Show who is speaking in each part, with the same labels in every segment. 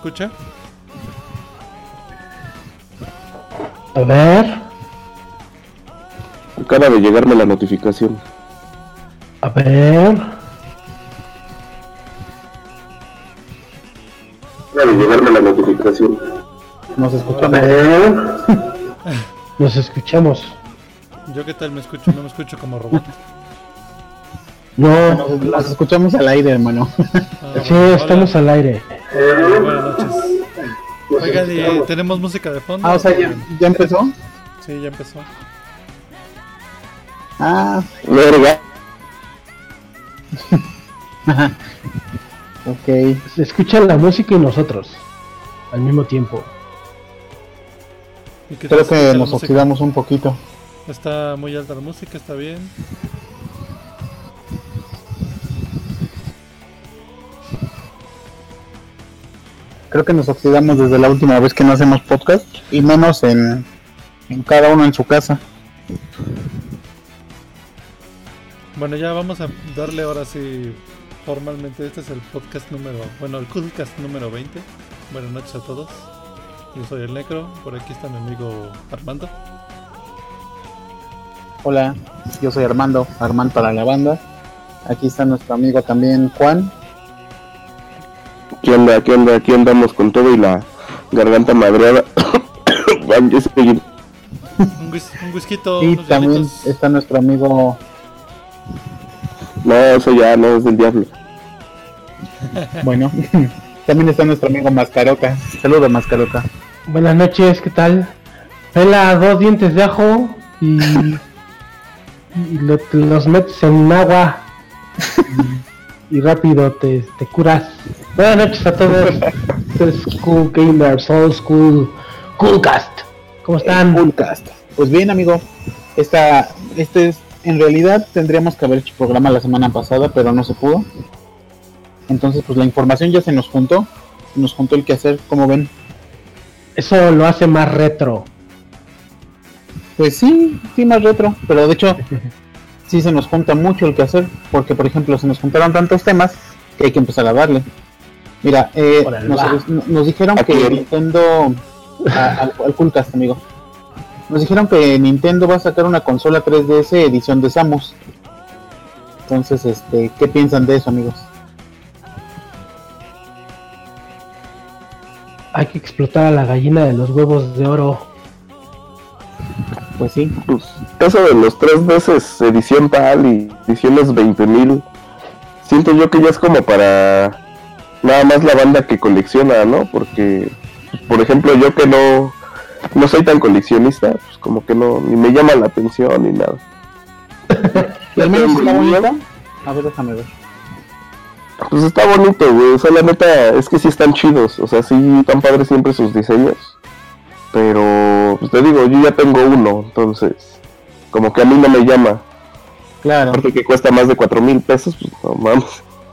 Speaker 1: escucha?
Speaker 2: A ver.
Speaker 3: Acaba de llegarme la notificación.
Speaker 2: A ver.
Speaker 3: Acaba de llegarme la notificación.
Speaker 4: Nos
Speaker 2: A
Speaker 4: escuchamos.
Speaker 2: ver. Nos escuchamos.
Speaker 1: ¿Yo qué tal me escucho? No me escucho como robot.
Speaker 2: No,
Speaker 4: Nos, escuchamos al aire, hermano.
Speaker 1: Ah,
Speaker 2: sí,
Speaker 1: bueno,
Speaker 2: estamos
Speaker 1: hola.
Speaker 2: al aire.
Speaker 1: Noches. Oigan, ¿y tenemos música de fondo?
Speaker 4: Ah, o sea, ¿ya, ya empezó?
Speaker 1: Sí, ya empezó.
Speaker 4: Ah,
Speaker 3: Verga.
Speaker 4: ok.
Speaker 2: Se escucha la música y nosotros. Al mismo tiempo.
Speaker 1: ¿Y qué tal
Speaker 4: Creo que nos oxidamos un poquito.
Speaker 1: Está muy alta la música, está bien.
Speaker 4: Creo que nos oxidamos desde la última vez que no hacemos podcast y menos en, en cada uno en su casa.
Speaker 1: Bueno, ya vamos a darle ahora sí formalmente. Este es el podcast número, bueno, el Coolcast número 20. Buenas noches a todos. Yo soy el Necro, por aquí está mi amigo Armando.
Speaker 4: Hola, yo soy Armando, Armando para la banda. Aquí está nuestro amigo también Juan.
Speaker 3: ¿Qué onda? ¿Qué onda? Aquí andamos con todo y la garganta madreada. Van, yo soy-
Speaker 1: Un, whis un whisky,
Speaker 4: Y
Speaker 1: unos
Speaker 4: también está nuestro amigo
Speaker 3: No, eso ya no es del diablo.
Speaker 4: Bueno, también está nuestro amigo Mascaroca. Saludos, Mascaroca.
Speaker 2: Buenas noches, ¿qué tal? Pela dos dientes de ajo y, y lo- los metes en agua y, rápido te, te curas. Buenas noches a todos. Esto es Cool Gamers, Old School Coolcast. ¿Cómo están?
Speaker 4: Coolcast. Pues bien, amigo. Esta, este es, en realidad tendríamos que haber hecho programa la semana pasada, pero no se pudo. Entonces, pues la información ya se nos juntó. Se nos juntó el que hacer, como ven.
Speaker 2: Eso lo hace más retro.
Speaker 4: Pues sí, sí, más retro. Pero de hecho, sí se nos junta mucho el que hacer. Porque, por ejemplo, se nos juntaron tantos temas que hay que empezar a darle. Mira, eh,
Speaker 2: Órale,
Speaker 4: nos, nos dijeron
Speaker 3: Aquí.
Speaker 4: que Nintendo. a- al, al Coolcast, amigo. Nos dijeron que Nintendo va a sacar una consola 3DS edición de Samus. Entonces, este, ¿qué piensan de eso, amigos?
Speaker 2: Hay que explotar a la gallina de los huevos de oro.
Speaker 4: Pues sí,
Speaker 3: Pues, eso de los tres veces edición tal y ediciones 20.000, siento yo que ya es como para nada más la banda que colecciona, ¿no? Porque, por ejemplo, yo que no, no soy tan coleccionista, pues como que no, ni me llama la atención ni nada.
Speaker 4: al menos está bonita. A ver, déjame ver.
Speaker 3: Pues está bonito, güey. O sea, la neta es que sí están chidos. O sea, sí están padres siempre sus diseños. Pero, pues te digo, yo ya tengo uno. Entonces, como que a mí no me llama.
Speaker 4: Claro.
Speaker 3: Aparte que cuesta más de cuatro mil pesos, pues no mames.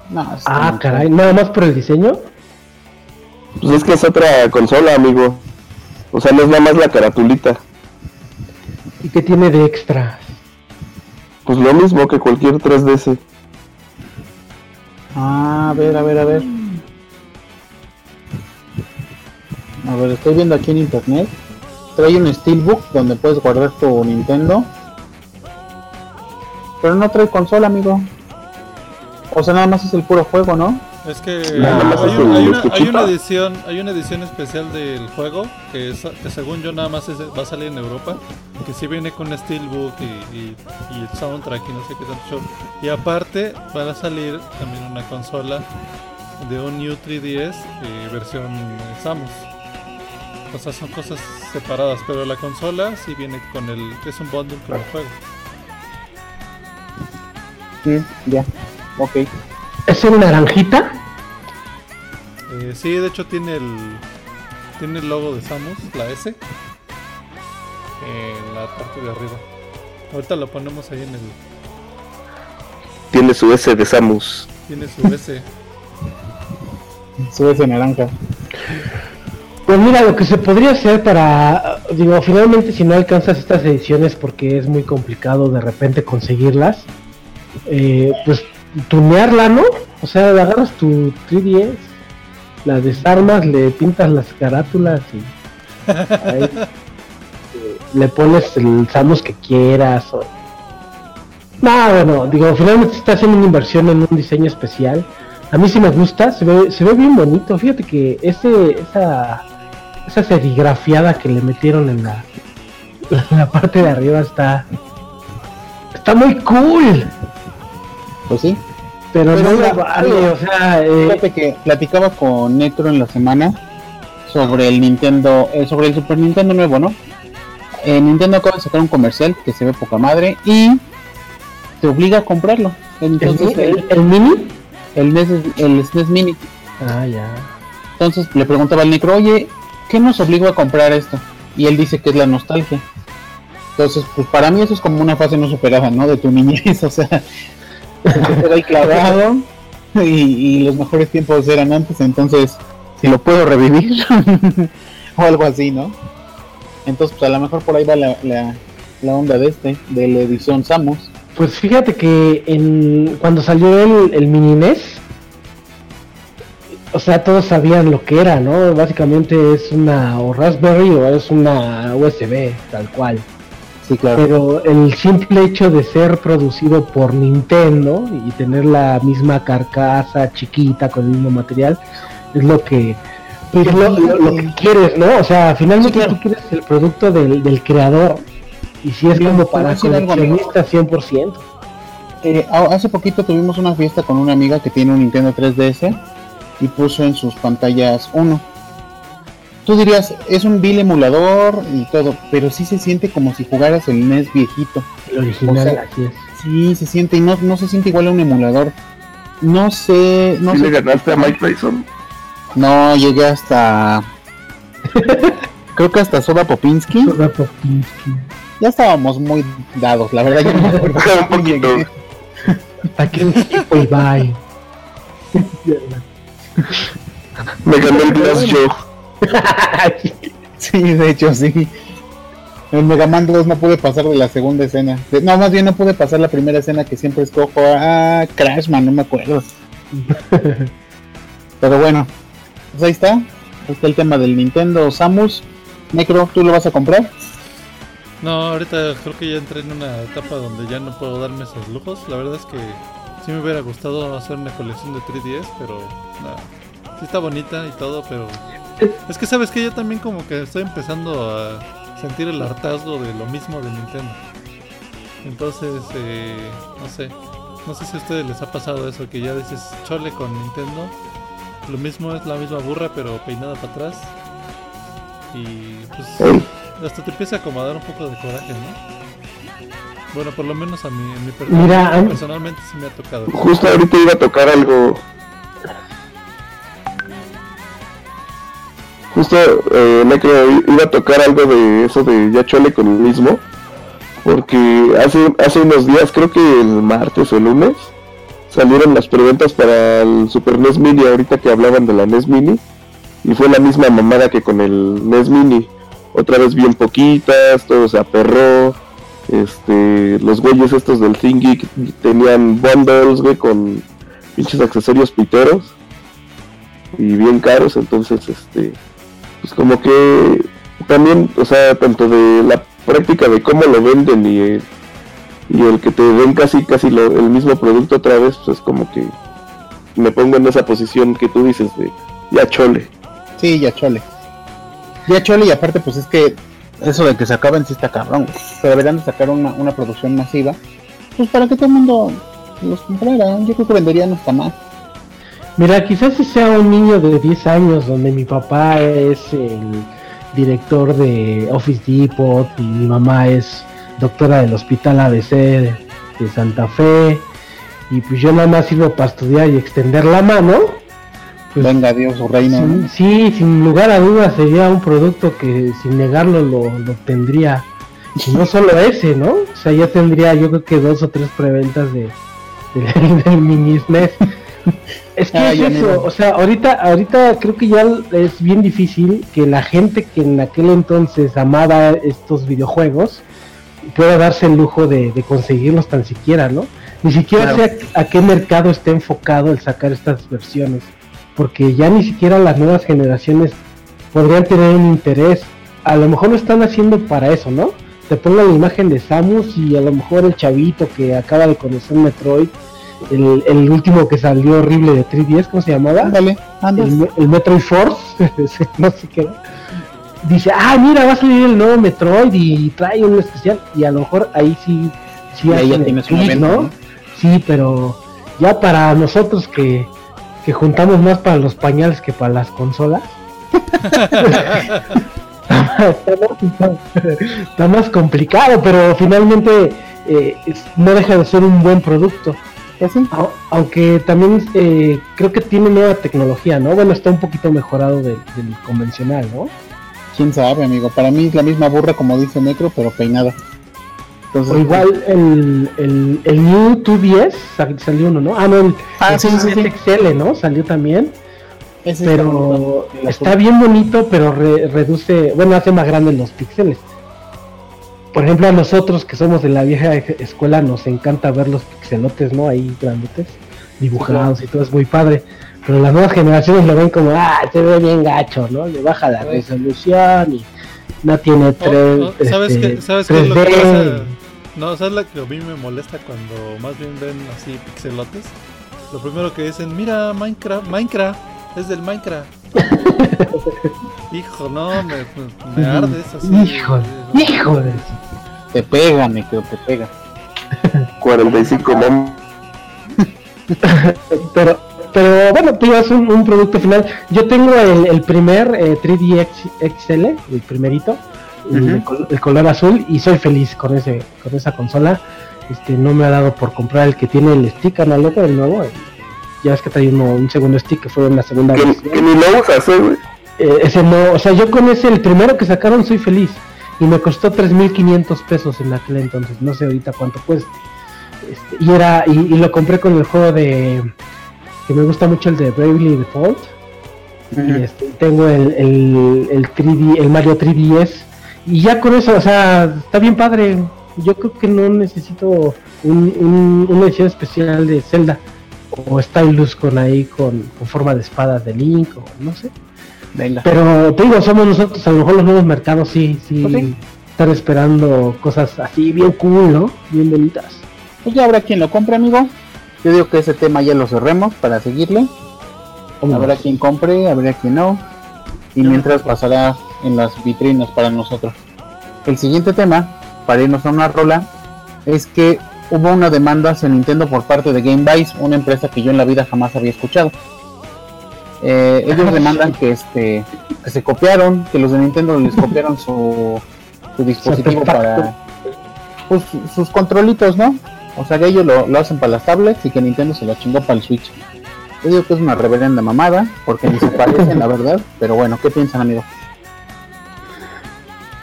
Speaker 4: No,
Speaker 2: Ah, caray, nada más por el diseño.
Speaker 3: Pues es que es otra consola, amigo. O sea, no es nada más la caratulita.
Speaker 2: ¿Y qué tiene de extra?
Speaker 3: Pues lo mismo que cualquier 3DS.
Speaker 4: Ah, a ver, a ver, a ver. A ver, estoy viendo aquí en internet. Trae un Steelbook donde puedes guardar tu Nintendo. Pero no trae consola, amigo. O sea, nada más es el puro juego, ¿no?
Speaker 1: Es que hay, un- hay una, hay una edición, hay una edición especial del juego que, es- que según yo nada más es- va a salir en Europa, que sí viene con steelbook y, y- y el soundtrack y no sé qué tanto show. Y aparte va a salir también una consola de un New 3DS eh, versión eh, Samus. O sea, son cosas separadas, pero la consola sí viene con el es un bundle con el juego.
Speaker 4: Sí, ya. Ok.
Speaker 2: ¿Es en naranjita?
Speaker 1: Eh, sí, de hecho tiene el tiene el logo de Samus, la S, en la parte de arriba. Ahorita lo ponemos ahí en el.
Speaker 3: Tiene su S de Samus.
Speaker 1: Tiene su S.
Speaker 4: Sube ese naranja.
Speaker 2: Pues mira, lo que se podría hacer para, digo, finalmente si no alcanzas estas ediciones porque es muy complicado de repente conseguirlas, eh, pues tunearla, ¿no? O sea, agarras tu 3DS la desarmas, le pintas las carátulas y ahí, eh, le pones el Samus que quieras. O... No, bueno, digo, finalmente está haciendo una inversión en un diseño especial. A mí sí me gusta, se ve, se ve bien bonito. Fíjate que ese, esa, esa serigrafiada que le metieron en la, en la parte de arriba está, está muy cool.
Speaker 4: Pues sí.
Speaker 2: Pero,
Speaker 4: Pero
Speaker 2: no lo vale, o sea, eh,
Speaker 4: Fíjate que platicaba con Necro en la semana sobre el Nintendo, eh, sobre el Super Nintendo nuevo, ¿no? Eh, Nintendo acaba de sacar un comercial que se ve poca madre y te obliga a comprarlo.
Speaker 2: ¿el,
Speaker 4: Entonces,
Speaker 2: el-
Speaker 4: el,
Speaker 2: el mini.
Speaker 4: el, NES, el SNES Mini.
Speaker 2: Ah, ya.
Speaker 4: Entonces le preguntaba al Necro, oye, ¿qué nos obligó a comprar esto? Y él dice que es la nostalgia. Entonces, pues para mí eso es como una fase no superada, ¿no? De tu niñez, o sea, te ahí clavado y, los mejores tiempos eran antes, entonces, si lo puedo revivir o algo así, ¿no? Entonces, pues a lo mejor por ahí va la, la, la onda de este, de la edición Samus.
Speaker 2: Pues fíjate que en, cuando salió el, el mini NES, o sea, todos sabían lo que era, ¿no? Básicamente es una o Raspberry o es una USB, tal cual.
Speaker 4: Sí, claro.
Speaker 2: Pero el simple hecho de ser producido por Nintendo y tener la misma carcasa chiquita con el mismo material es lo que pues, lo, lo- lo que quieres, ¿no? O sea, finalmente
Speaker 4: Sí, claro.
Speaker 2: tú quieres el producto del, del creador y si es como para coleccionistas 100%.
Speaker 4: Eh, ha- hace poquito tuvimos una fiesta con una amiga que tiene un Nintendo 3DS y puso en sus pantallas uno. Tú dirías, es un vil emulador y todo, pero sí se siente como si jugaras el NES viejito.
Speaker 2: El original,
Speaker 4: O sea,
Speaker 2: así es.
Speaker 4: Sí, se siente y no, no se siente igual a un emulador. No sé, no
Speaker 3: ¿Sí
Speaker 4: sé.
Speaker 3: le ganaste a Mike Tyson?
Speaker 4: No, llegué hasta. Creo que hasta Soba Popinski.
Speaker 2: Soda Popinski.
Speaker 4: Ya estábamos muy dados, la verdad. Yo no me acuerdo
Speaker 3: Un poquito.
Speaker 4: llegué.
Speaker 2: Aquí un equipo y bye.
Speaker 3: Me ganó el Glass Joe.
Speaker 4: Sí, de hecho, sí. En Mega Man 2 no pude pasar de la segunda escena. De- no, más bien no pude pasar la primera escena que siempre escojo. Ah, Crashman, no me acuerdo. Pero bueno, pues ahí está. Ahí está el tema del Nintendo Samus. Necro, ¿tú lo vas a comprar?
Speaker 1: No, ahorita creo que ya entré en una etapa donde ya no puedo darme esos lujos. La verdad es que sí me hubiera gustado hacer una colección de 3DS, pero nada. Sí está bonita y todo, pero es que sabes que yo también como que estoy empezando a sentir el hartazgo de lo mismo de Nintendo. Entonces, eh, no sé, no sé si a ustedes les ha pasado eso que ya dices chole con Nintendo. Lo mismo es la misma burra pero peinada para atrás. Y pues hasta te empieza a acomodar un poco de coraje, ¿no? Bueno, por lo menos a mí, en mi per-
Speaker 2: Mira, a mí-
Speaker 1: personalmente sí me ha tocado.
Speaker 3: Justo ahorita iba a tocar algo. Justo eh, Necro iba a tocar algo de eso de ya chole con el mismo. Porque hace, hace unos días, creo que el martes o el lunes, salieron las preventas para el Super NES Mini, ahorita que hablaban de la NES Mini. Y fue la misma mamada que con el NES Mini. Otra vez bien poquitas, todo se aperró. Este, los güeyes estos del Thingy tenían bundles, con pinches accesorios piteros. Y bien caros, entonces, este, pues como que también, o sea, tanto de la práctica de cómo lo venden y, eh, y el que te den casi, casi lo- el mismo producto otra vez, pues es como que me pongo en esa posición que tú dices de ya chole.
Speaker 4: Sí, ya chole. Ya chole y aparte pues es que eso de que se acaben sí está cabrón. Se deberían de sacar una, una producción masiva. Pues para que todo el mundo los comprara. Yo creo que venderían hasta más.
Speaker 2: Mira, quizás si sea un niño de 10 años donde mi papá es el director de Office Depot y mi mamá es doctora del Hospital ABC de Santa Fe y pues yo nada más sirvo para estudiar y extender la mano. Pues,
Speaker 4: Venga Dios, su reino. ¿no?
Speaker 2: Sí, sin lugar a dudas sería un producto que sin negarlo lo, lo tendría. Y no solo ese, ¿no? O sea, ya tendría yo creo que dos o tres preventas de, de- del mini SNES. Es que
Speaker 4: Ah,
Speaker 2: es eso, o sea, ahorita, ahorita creo que ya es bien difícil que la gente que en aquel entonces amaba estos videojuegos pueda darse el lujo de, de conseguirlos tan siquiera, ¿no? Ni siquiera
Speaker 4: Claro.
Speaker 2: sé a, a qué mercado está enfocado el sacar estas versiones. Porque ya ni siquiera las nuevas generaciones podrían tener un interés. A lo mejor lo están haciendo para eso, ¿no? Te pongo la imagen de Samus y a lo mejor el chavito que acaba de conocer Metroid, el, el último que salió horrible de 3DS, ¿cómo se llamaba?
Speaker 4: Ándale.
Speaker 2: el, el Metroid Force, no sé qué. Dice, ah, mira, va a salir el nuevo Metroid y trae un especial. Y a lo mejor ahí sí, sí
Speaker 4: ahí ya tienes un.
Speaker 2: ¿no? Sí, pero ya para nosotros que, que juntamos más para los pañales que para las consolas. está, más, está más complicado, pero finalmente eh, no deja de ser un buen producto.
Speaker 4: Pues sí.
Speaker 2: Aunque también eh, creo que tiene nueva tecnología, ¿no? Bueno, está un poquito mejorado del, del convencional, ¿no?
Speaker 4: Quién sabe, amigo. Para mí es la misma burra como dice Necro, pero peinada. Entonces,
Speaker 2: O igual el, el, el New 2DS sal- salió uno, ¿no? Ah, no, el,
Speaker 4: Ah,
Speaker 2: el
Speaker 4: sí, sí, sí.
Speaker 2: XL, ¿no? Salió también,
Speaker 4: ese
Speaker 2: pero
Speaker 4: está
Speaker 2: está bien bonito, pero re- reduce, bueno, hace más grandes los píxeles. Por ejemplo, a nosotros que somos de la vieja escuela nos encanta ver los pixelotes, ¿no? Ahí grandotes, dibujados y todo, es muy padre. Pero las nuevas generaciones lo ven como, ah, se ve bien gacho, ¿no? Le baja la resolución y no tiene tres.
Speaker 1: ¿Sabes
Speaker 2: este,
Speaker 1: qué, ¿sabes qué es lo que
Speaker 2: 3D.
Speaker 1: pasa? No, ¿sabes lo que a mí me molesta cuando más bien ven así pixelotes? Lo primero que dicen, mira Minecraft, Minecraft, es del Minecraft. Hijo, no, me, me, me arde eso así.
Speaker 2: Híjole, híjole.
Speaker 4: Te pega, Necro, te pega.
Speaker 3: 45 mom.
Speaker 2: Pero, pero bueno, tú es un, un producto final. Yo tengo el, el primer eh, 3D X- XL, el primerito, el, color azul, y soy feliz con ese con esa consola. Este, no me ha dado por comprar el que tiene el stick análogo, el nuevo. el- ya es que trae uno, un segundo stick que fue una segunda
Speaker 3: Que,
Speaker 2: versión.
Speaker 3: que ni lo usas, eh.
Speaker 2: Eh, ese no, o sea, yo con ese, el primero que sacaron, soy feliz. Y me costó 3.500 pesos en aquel entonces, no sé ahorita cuánto cueste. Este, y era y, y lo compré con el juego de que me gusta mucho el de Bravely Default. Y este, tengo el, el, el 3D, el Mario 3DS. Y ya con eso, o sea, está bien padre. Yo creo que no necesito un, un- una edición especial de Zelda. O Stylus con ahí con, con forma de espada de Link, o no sé.
Speaker 4: Venga.
Speaker 2: Pero te digo, somos nosotros, a lo mejor los nuevos mercados sí, sí,
Speaker 4: sí.
Speaker 2: están esperando cosas así bien cool, ¿no? Bien bonitas.
Speaker 4: Pues ya habrá quien lo compre, amigo. Yo digo que ese tema ya lo cerremos para seguirle. Habrá quien compre, habrá quien no. Y mientras pasará en las vitrinas para nosotros. El siguiente tema, para irnos a una rola, es que hubo una demanda hacia Nintendo por parte de Game Vice, una empresa que yo en la vida jamás había escuchado. Eh, ellos demandan que este que se copiaron, que los de Nintendo les copiaron su, su dispositivo para pues, sus controlitos, ¿no? O sea que ellos lo, lo hacen para las tablets y que Nintendo se lo chingó para el Switch. Yo digo que es una reverenda mamada, porque ni se parecen, la verdad. Pero bueno, ¿qué piensan, amigo?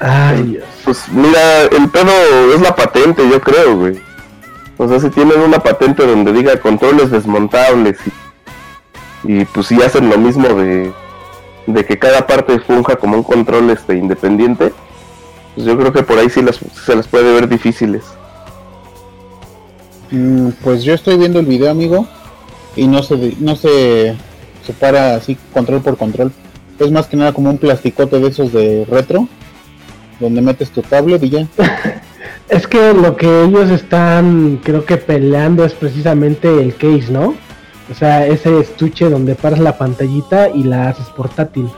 Speaker 2: Ay, Dios.
Speaker 3: Pues mira, el pedo es la patente, yo creo, güey. O sea, si tienen una patente donde diga controles desmontables y, y pues si hacen lo mismo de, de que cada parte funja como un control este independiente, pues yo creo que por ahí sí las, se las puede ver difíciles.
Speaker 4: Mm, pues yo estoy viendo el video, amigo, y no se, no se separa así control por control. Es más que nada como un plasticote de esos de retro, donde metes tu tablet y ya.
Speaker 2: Es que lo que ellos están, creo que peleando es precisamente el case, ¿no? O sea, ese estuche donde paras la pantallita y la haces portátil.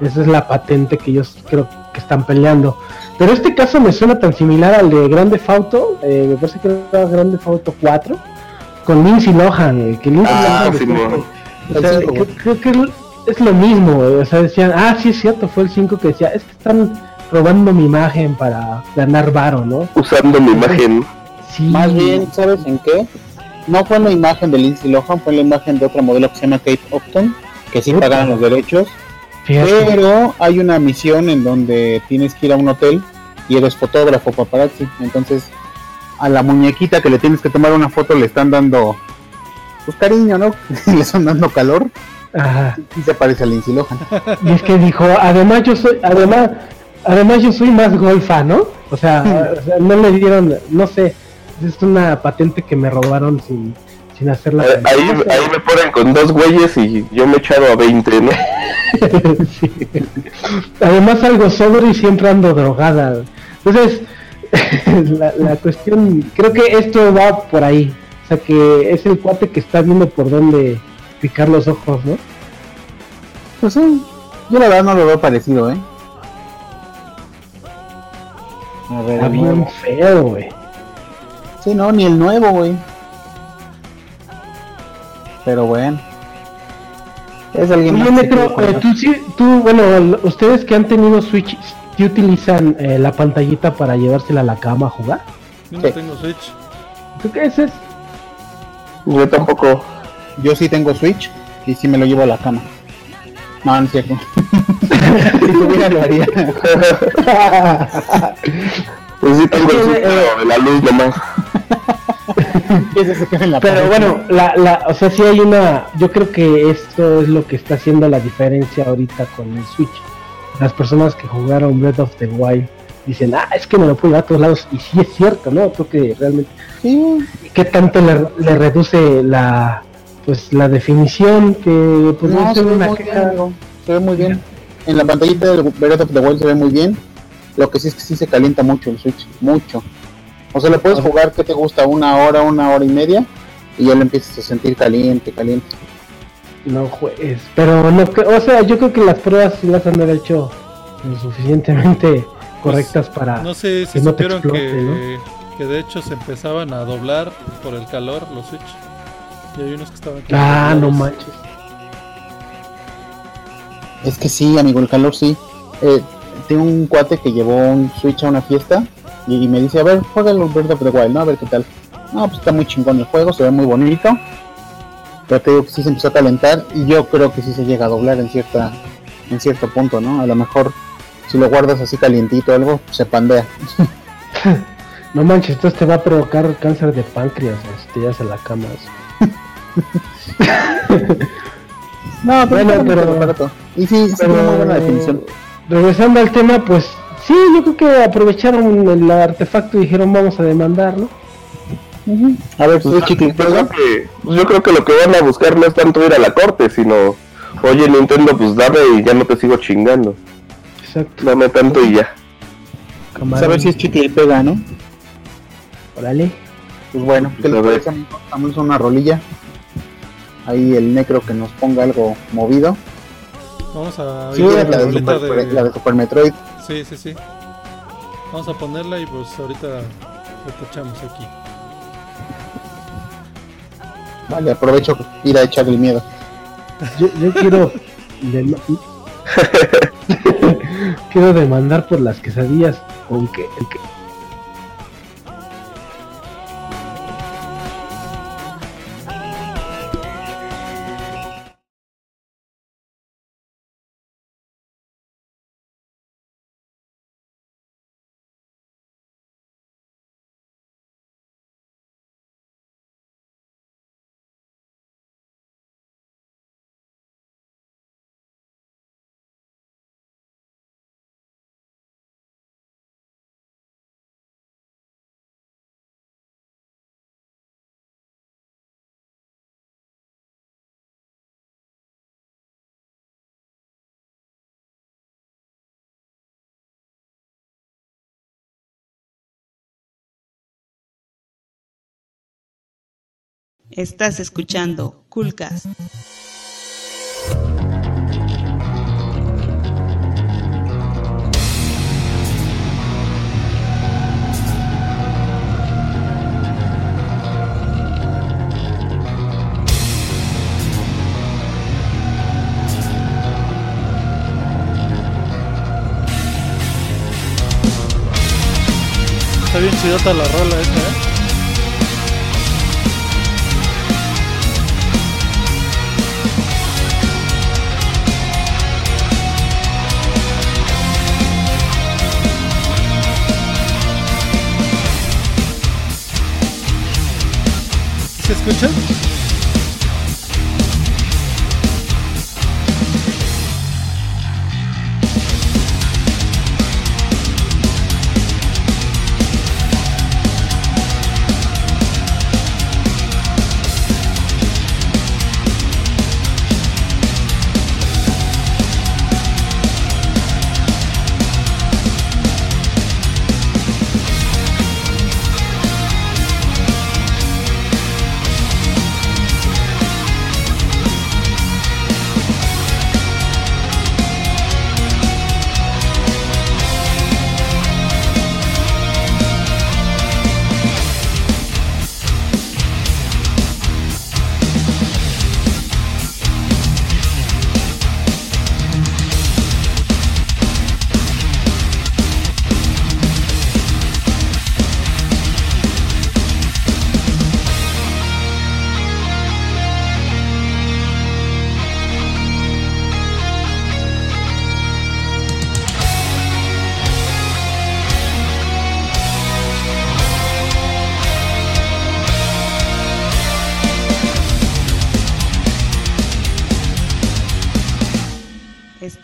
Speaker 2: Esa es la patente que ellos creo que están peleando. Pero este caso me suena tan similar al de Grande Fauto, eh, me parece que era Grande Fauto 4, con Lindsay Lohan, eh, que Lindsay
Speaker 3: Ah,
Speaker 2: Lohan
Speaker 3: sí,
Speaker 2: o sea, creo que es lo mismo, o sea, decían, ah, sí es cierto, fue el 5 que decía, es que están robando mi imagen para ganar varo, ¿no?
Speaker 3: Usando mi imagen.
Speaker 2: Sí.
Speaker 4: Más bien, ¿sabes en qué? No fue la imagen de Lindsay Lohan, fue la imagen de otra modelo que se llama Kate Upton, que sí pagaron los derechos.
Speaker 2: Fíjate.
Speaker 4: Pero hay una misión en donde tienes que ir a un hotel y eres fotógrafo paparazzi. Entonces, a la muñequita que le tienes que tomar una foto le están dando pues cariño, ¿no? le están dando calor
Speaker 2: Ajá.
Speaker 4: y se parece a Lindsay Lohan.
Speaker 2: Y es que dijo, además yo soy, además, además yo soy más golfa, ¿no? O sea, o sea, no le dieron, no sé, es una patente que me robaron sin, sin hacerla.
Speaker 3: Eh, Ahí, ahí me ponen con dos güeyes y yo me he echado a 20, ¿no?
Speaker 2: Sí. Además algo sobre y siempre ando drogada. Entonces, la, la cuestión, creo que esto va por ahí. O sea que es el cuate que está viendo por dónde picar los ojos, ¿no?
Speaker 4: Pues sí, yo la verdad no lo veo parecido, ¿eh? A ver,
Speaker 2: Está
Speaker 4: el
Speaker 2: bien
Speaker 4: nuevo.
Speaker 2: feo, güey.
Speaker 4: Sí, no, ni el nuevo, güey. Pero bueno. Es alguien
Speaker 2: Oye,
Speaker 4: más
Speaker 2: Necro, eh, tú, sí, tú, bueno, ustedes que han tenido Switch, ¿sí utilizan eh, la pantallita para llevársela a la cama a jugar?
Speaker 1: Yo no
Speaker 4: Sí.
Speaker 1: tengo Switch.
Speaker 2: ¿Tú qué haces?
Speaker 3: Yo tampoco.
Speaker 4: Yo sí tengo Switch y sí me lo llevo a la cama. No, no es cierto. si tuviera lo haría.
Speaker 3: Pues sí tengo el
Speaker 2: Sí,
Speaker 3: susto
Speaker 2: eh,
Speaker 3: de la luz nomás.
Speaker 2: Pero bueno, la, la, o sea, sí hay una, yo creo que esto es lo que está haciendo la diferencia ahorita con el Switch. Las personas que jugaron Breath of the Wild dicen, ah, es que me lo puedo llevar a todos lados, y sí es cierto, ¿no? Creo que realmente,
Speaker 4: Sí,
Speaker 2: ¿qué tanto le, le reduce la, pues, la definición que, pues,
Speaker 4: no,
Speaker 2: no
Speaker 4: se
Speaker 2: es
Speaker 4: ve
Speaker 2: una
Speaker 4: muy bien,
Speaker 2: queja?
Speaker 4: amigo. Se ve muy bien. En la pantallita del Breath of the Wild se ve muy bien. Lo que sí es que sí se calienta mucho el Switch. Mucho. O sea, lo puedes jugar, que te gusta? Una hora, una hora y media. Y ya lo empiezas a sentir caliente, caliente.
Speaker 2: No juegues, pero no, que- o sea, yo creo que las pruebas sí las han hecho lo suficientemente correctas para...
Speaker 1: No sé si
Speaker 2: que no
Speaker 1: supieron
Speaker 2: explote,
Speaker 1: que, que de hecho se empezaban a doblar por el calor los Switch. Y hay unos que estaban.
Speaker 2: Ah, no manches.
Speaker 4: Es que sí, amigo, el calor sí. Eh, tengo un cuate que llevó un Switch a una fiesta y, y me dice, a ver, juega el Breath of the Wild, ¿no? A ver qué tal. No, pues está muy chingón el juego, se ve muy bonito. Pero te digo que sí se empezó a calentar y yo creo que sí se llega a doblar en cierta en cierto punto, ¿no? A lo mejor si lo guardas así calientito o algo, se pandea.
Speaker 2: No manches, entonces te va a provocar cáncer de páncreas si te llevas a la cama.
Speaker 4: No, pero,
Speaker 2: Bueno, pero-
Speaker 4: el aparato. Y sí, sí
Speaker 2: Pero,
Speaker 4: muy buena definición.
Speaker 2: Regresando al tema, pues sí, yo creo que aprovecharon el artefacto y dijeron vamos a demandar, ¿no?
Speaker 4: A ver,
Speaker 3: Pues,
Speaker 4: chicle,
Speaker 3: yo, creo que, pues yo creo que lo que van a buscar no es tanto ir a la corte, sino, oye Nintendo, pues dame y ya no te sigo chingando.
Speaker 2: Exacto.
Speaker 3: Dame tanto y ya.
Speaker 2: camarón.
Speaker 4: a ver si es chicle y pega, ¿no?
Speaker 2: Órale.
Speaker 4: Pues bueno, ¿qué
Speaker 3: A
Speaker 4: les parece, amigo? Vamos a una rolilla. Ahí el necro que nos ponga algo movido.
Speaker 1: Vamos a
Speaker 4: Sí, la,
Speaker 1: la
Speaker 4: de Super,
Speaker 1: de-
Speaker 4: la de Super Metroid.
Speaker 1: Sí, sí, sí. Vamos a ponerla y pues ahorita lo tachamos aquí.
Speaker 4: Vale, aprovecho ir a echarle el miedo.
Speaker 2: Yo, yo quiero dem- quiero demandar por las quesadillas con que, que-
Speaker 5: Estás escuchando Coolcast.
Speaker 1: Está bien chidota la rola esta, ¿eh? ¿Se escucha?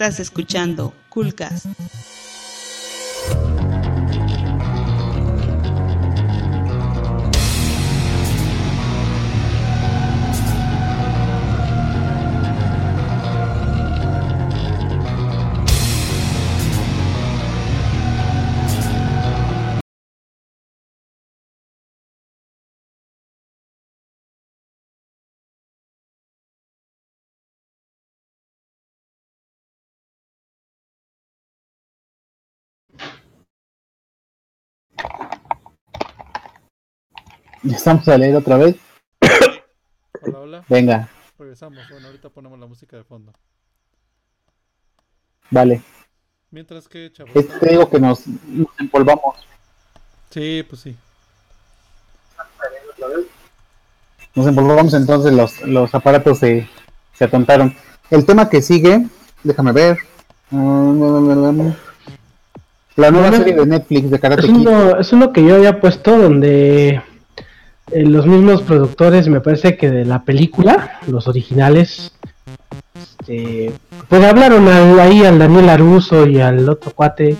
Speaker 5: Estás escuchando Coolcast.
Speaker 4: Estamos a leer otra vez.
Speaker 1: Hola, hola.
Speaker 4: Venga,
Speaker 1: Regresamos. Bueno, ahorita ponemos la música de fondo.
Speaker 4: vale.
Speaker 1: Mientras que, chavos.
Speaker 4: Es que te digo que nos, nos empolvamos.
Speaker 1: Sí, pues sí.
Speaker 4: Nos empolvamos entonces los, los aparatos se, se atontaron. El tema que sigue, déjame ver. La nueva serie de Netflix de Karate
Speaker 2: Es
Speaker 4: Kid.
Speaker 2: uno, es uno que yo había puesto donde eh, los mismos productores, me parece que de la película, los originales, este, pues hablaron al- ahí al Daniel Aruso y al otro cuate,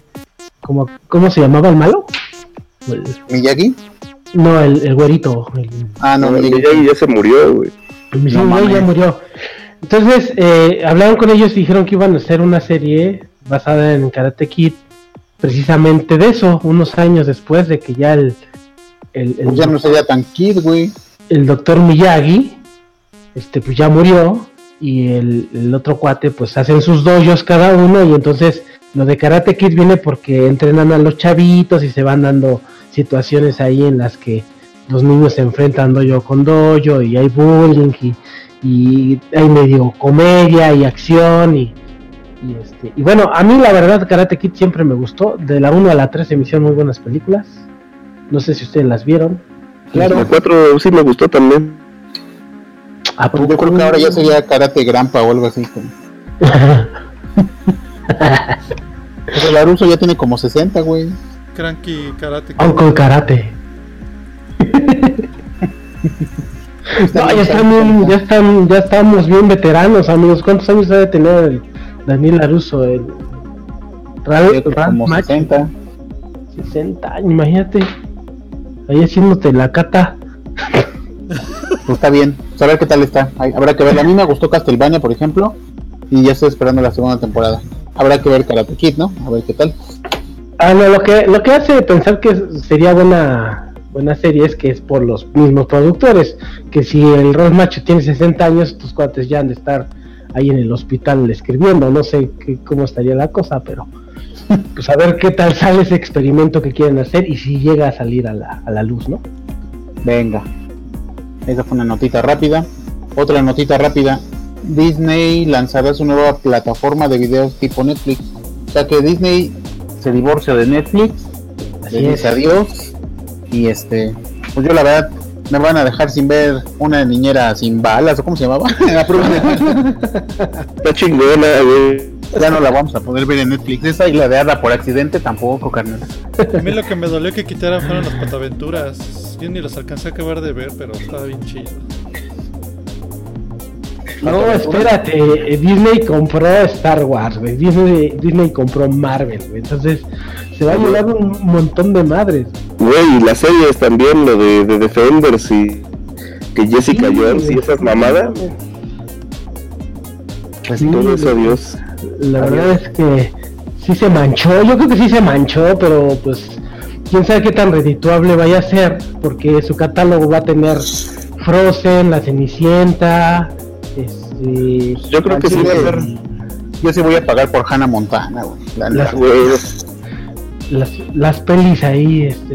Speaker 2: como, ¿cómo se llamaba el malo? El-
Speaker 4: Miyagi.
Speaker 2: no, el, el güerito, el,
Speaker 4: Ah, no,
Speaker 3: No,
Speaker 4: Miyagi.
Speaker 3: Miyagi ya se murió, güey.
Speaker 2: el mismo
Speaker 4: No
Speaker 2: ya murió. Entonces, eh, hablaron con ellos y dijeron que iban a hacer una serie basada en Karate Kid, precisamente de eso, unos años después de que ya el, el, el
Speaker 4: Pues ya no sería tan Kid, güey.
Speaker 2: el doctor Miyagi, este, pues ya murió, y el, el otro cuate, pues hacen sus dojos cada uno, y entonces lo de Karate Kid viene porque entrenan a los chavitos y se van dando situaciones ahí en las que los niños se enfrentan dojo con dojo, y hay bullying, y, y hay medio comedia y acción, y, y este, y bueno, a mí la verdad Karate Kid siempre me gustó, de la 1 a la 3 se me hicieron muy buenas películas, no sé si ustedes las vieron.
Speaker 3: La 4 sí me gustó también.
Speaker 2: ¿A
Speaker 4: Pues yo creo que ahora ya sería Karate Grampa o algo así. como- Pues el Aruso ya tiene como 60, güey.
Speaker 1: Cranky Karate. Kid.
Speaker 2: Uncle Karate. No, ya están bien, ya están, ya estamos bien veteranos, amigos. ¿Cuántos años debe tener el Daniel Aruso? El Ra-
Speaker 4: como
Speaker 2: Macchio?
Speaker 4: 60.
Speaker 2: 60 años, imagínate. Ahí haciéndote la cata.
Speaker 4: Pues está bien. Pues a ver qué tal está. Habrá que ver. A mí me gustó Castlevania, por ejemplo. Y ya estoy esperando la segunda temporada. Habrá que ver Karate Kid, ¿no? A ver qué tal.
Speaker 2: Ah, no, lo que, lo que hace pensar que sería buena, buena serie es que es por los mismos productores. Que si el Ralph Macho tiene 60 años, tus cuates ya han de estar ahí en el hospital escribiendo. No sé qué, cómo estaría la cosa, pero pues a ver qué tal sale ese experimento que quieren hacer y si llega a salir a la, a la luz, ¿no?
Speaker 4: Venga. Esa fue una notita rápida. Otra notita rápida. Disney lanzará su nueva plataforma de videos tipo Netflix. O sea que Disney se divorcia de Netflix.
Speaker 2: Así es.
Speaker 4: adiós. Y este, pues yo la verdad me van a dejar sin ver una niñera sin balas o cómo se llamaba. La prueba de-
Speaker 3: Está chingona, güey.
Speaker 4: ya no la vamos a poder ver en Netflix. Esa y la de Ada por accidente tampoco, carnal.
Speaker 1: A mí lo que me dolió que quitaran fueron las pataventuras. Yo ni los alcancé a acabar de ver, pero estaba bien chido.
Speaker 2: No, espérate, eh, Disney compró Star Wars, güey. Disney, Disney compró Marvel, güey. Entonces se va a llevar un montón de madres.
Speaker 3: Güey, y las series también, lo de, de Defenders y que Jessica
Speaker 2: Sí,
Speaker 3: Jones y esas mamadas.
Speaker 2: Pues
Speaker 3: Todo
Speaker 2: sí,
Speaker 3: eso, Dios.
Speaker 2: La verdad es que sí se manchó, yo creo que sí se manchó, pero pues quién sabe qué tan redituable vaya a ser, porque su catálogo va a tener Frozen, La Cenicienta, este,
Speaker 3: Yo creo que sí va a ser.
Speaker 4: Yo sí voy a pagar por Hannah Montana, güey. La
Speaker 2: las, las pelis ahí, este.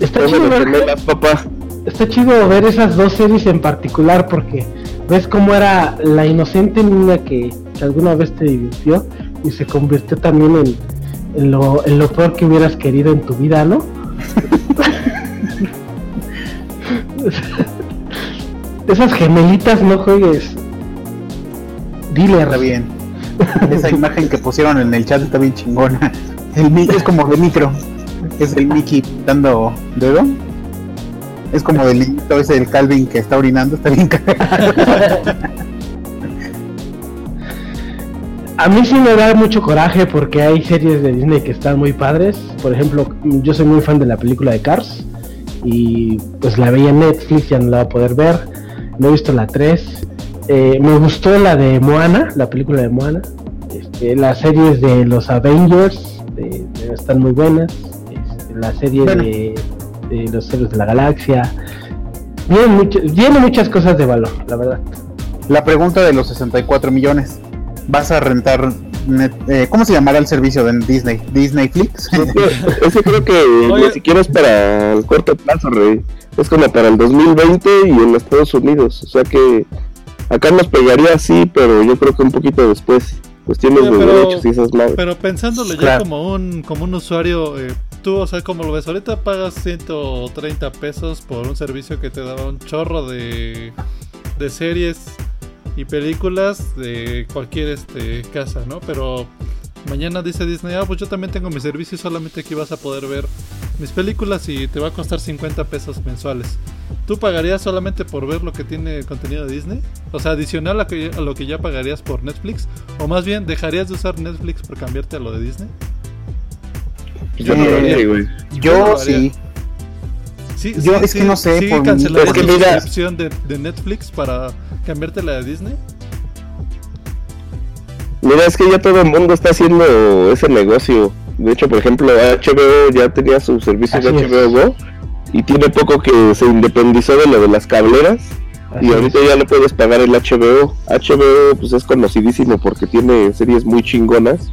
Speaker 2: Está chido, ver,
Speaker 3: gemelas, papá.
Speaker 2: está chido ver esas dos series en particular porque ves cómo era la inocente niña que, que alguna vez te divirtió y se convirtió también en, en lo, en lo peor que hubieras querido en tu vida, ¿no? Esas gemelitas no juegues.
Speaker 4: Está bien. Esa imagen que pusieron en el chat está bien chingona. El es como de micro. Es el Mickey dando dedo. Es como del niñito ese del Calvin que está orinando. Está bien.
Speaker 2: A mí sí me da mucho coraje porque hay series de Disney que están muy padres. Por ejemplo, yo soy muy fan de la película de Cars y pues la veía en Netflix, ya no la voy a poder ver. No he visto la 3. Eh, me gustó la de Moana, la película de Moana. Este, las series de los Avengers de- de- están muy buenas. Este, la serie
Speaker 4: Bueno.
Speaker 2: de, de los héroes de la galaxia. Tiene, mucho- tiene muchas cosas de valor, la verdad.
Speaker 4: La pregunta de los 64 millones. ¿Vas a rentar net- eh, ¿Cómo se llamará el servicio de Disney? ¿Disney Flix?
Speaker 3: Ese creo que
Speaker 1: Oye.
Speaker 3: ni siquiera es para el corto plazo, rey. Es como para el 2020 y en Estados Unidos. O sea que acá nos pegaría así, pero yo creo que un poquito después. Cuestiones
Speaker 1: Oye,
Speaker 3: de
Speaker 1: pero-
Speaker 3: derechos y esas madres.
Speaker 1: Pero pensándolo ya como un como un usuario, eh, tú, o sea, como lo ves, ahorita pagas 130 pesos por un servicio que te daba un chorro de, de series y películas de cualquier este casa, ¿no? Pero mañana dice Disney, ah, pues yo también tengo mi servicio y solamente aquí vas a poder ver mis películas y te va a costar 50 pesos mensuales. ¿Tú pagarías solamente por ver lo que tiene contenido de Disney? O sea, adicional a, que- a lo que ya pagarías por Netflix. O más bien, ¿dejarías de usar Netflix por cambiarte a lo de Disney?
Speaker 3: Yo no lo haría, güey.
Speaker 1: Yo
Speaker 4: sí.
Speaker 1: Sí,
Speaker 4: Yo es que no sé,
Speaker 1: Sí,
Speaker 4: por-
Speaker 1: cancelarías
Speaker 3: es que
Speaker 1: tu
Speaker 3: mira-
Speaker 1: suscripción de, de Netflix para cambiarte la de Disney.
Speaker 3: Mira, es que ya todo el mundo está haciendo ese negocio. De hecho, por ejemplo, HBO ya tenía su servicio de
Speaker 2: Así.
Speaker 3: HBO Go y tiene poco que se independizó de lo de las cableras
Speaker 2: Así
Speaker 3: y
Speaker 2: es.
Speaker 3: ahorita ya no puedes pagar el HBO. HBO pues es conocidísimo porque tiene series muy chingonas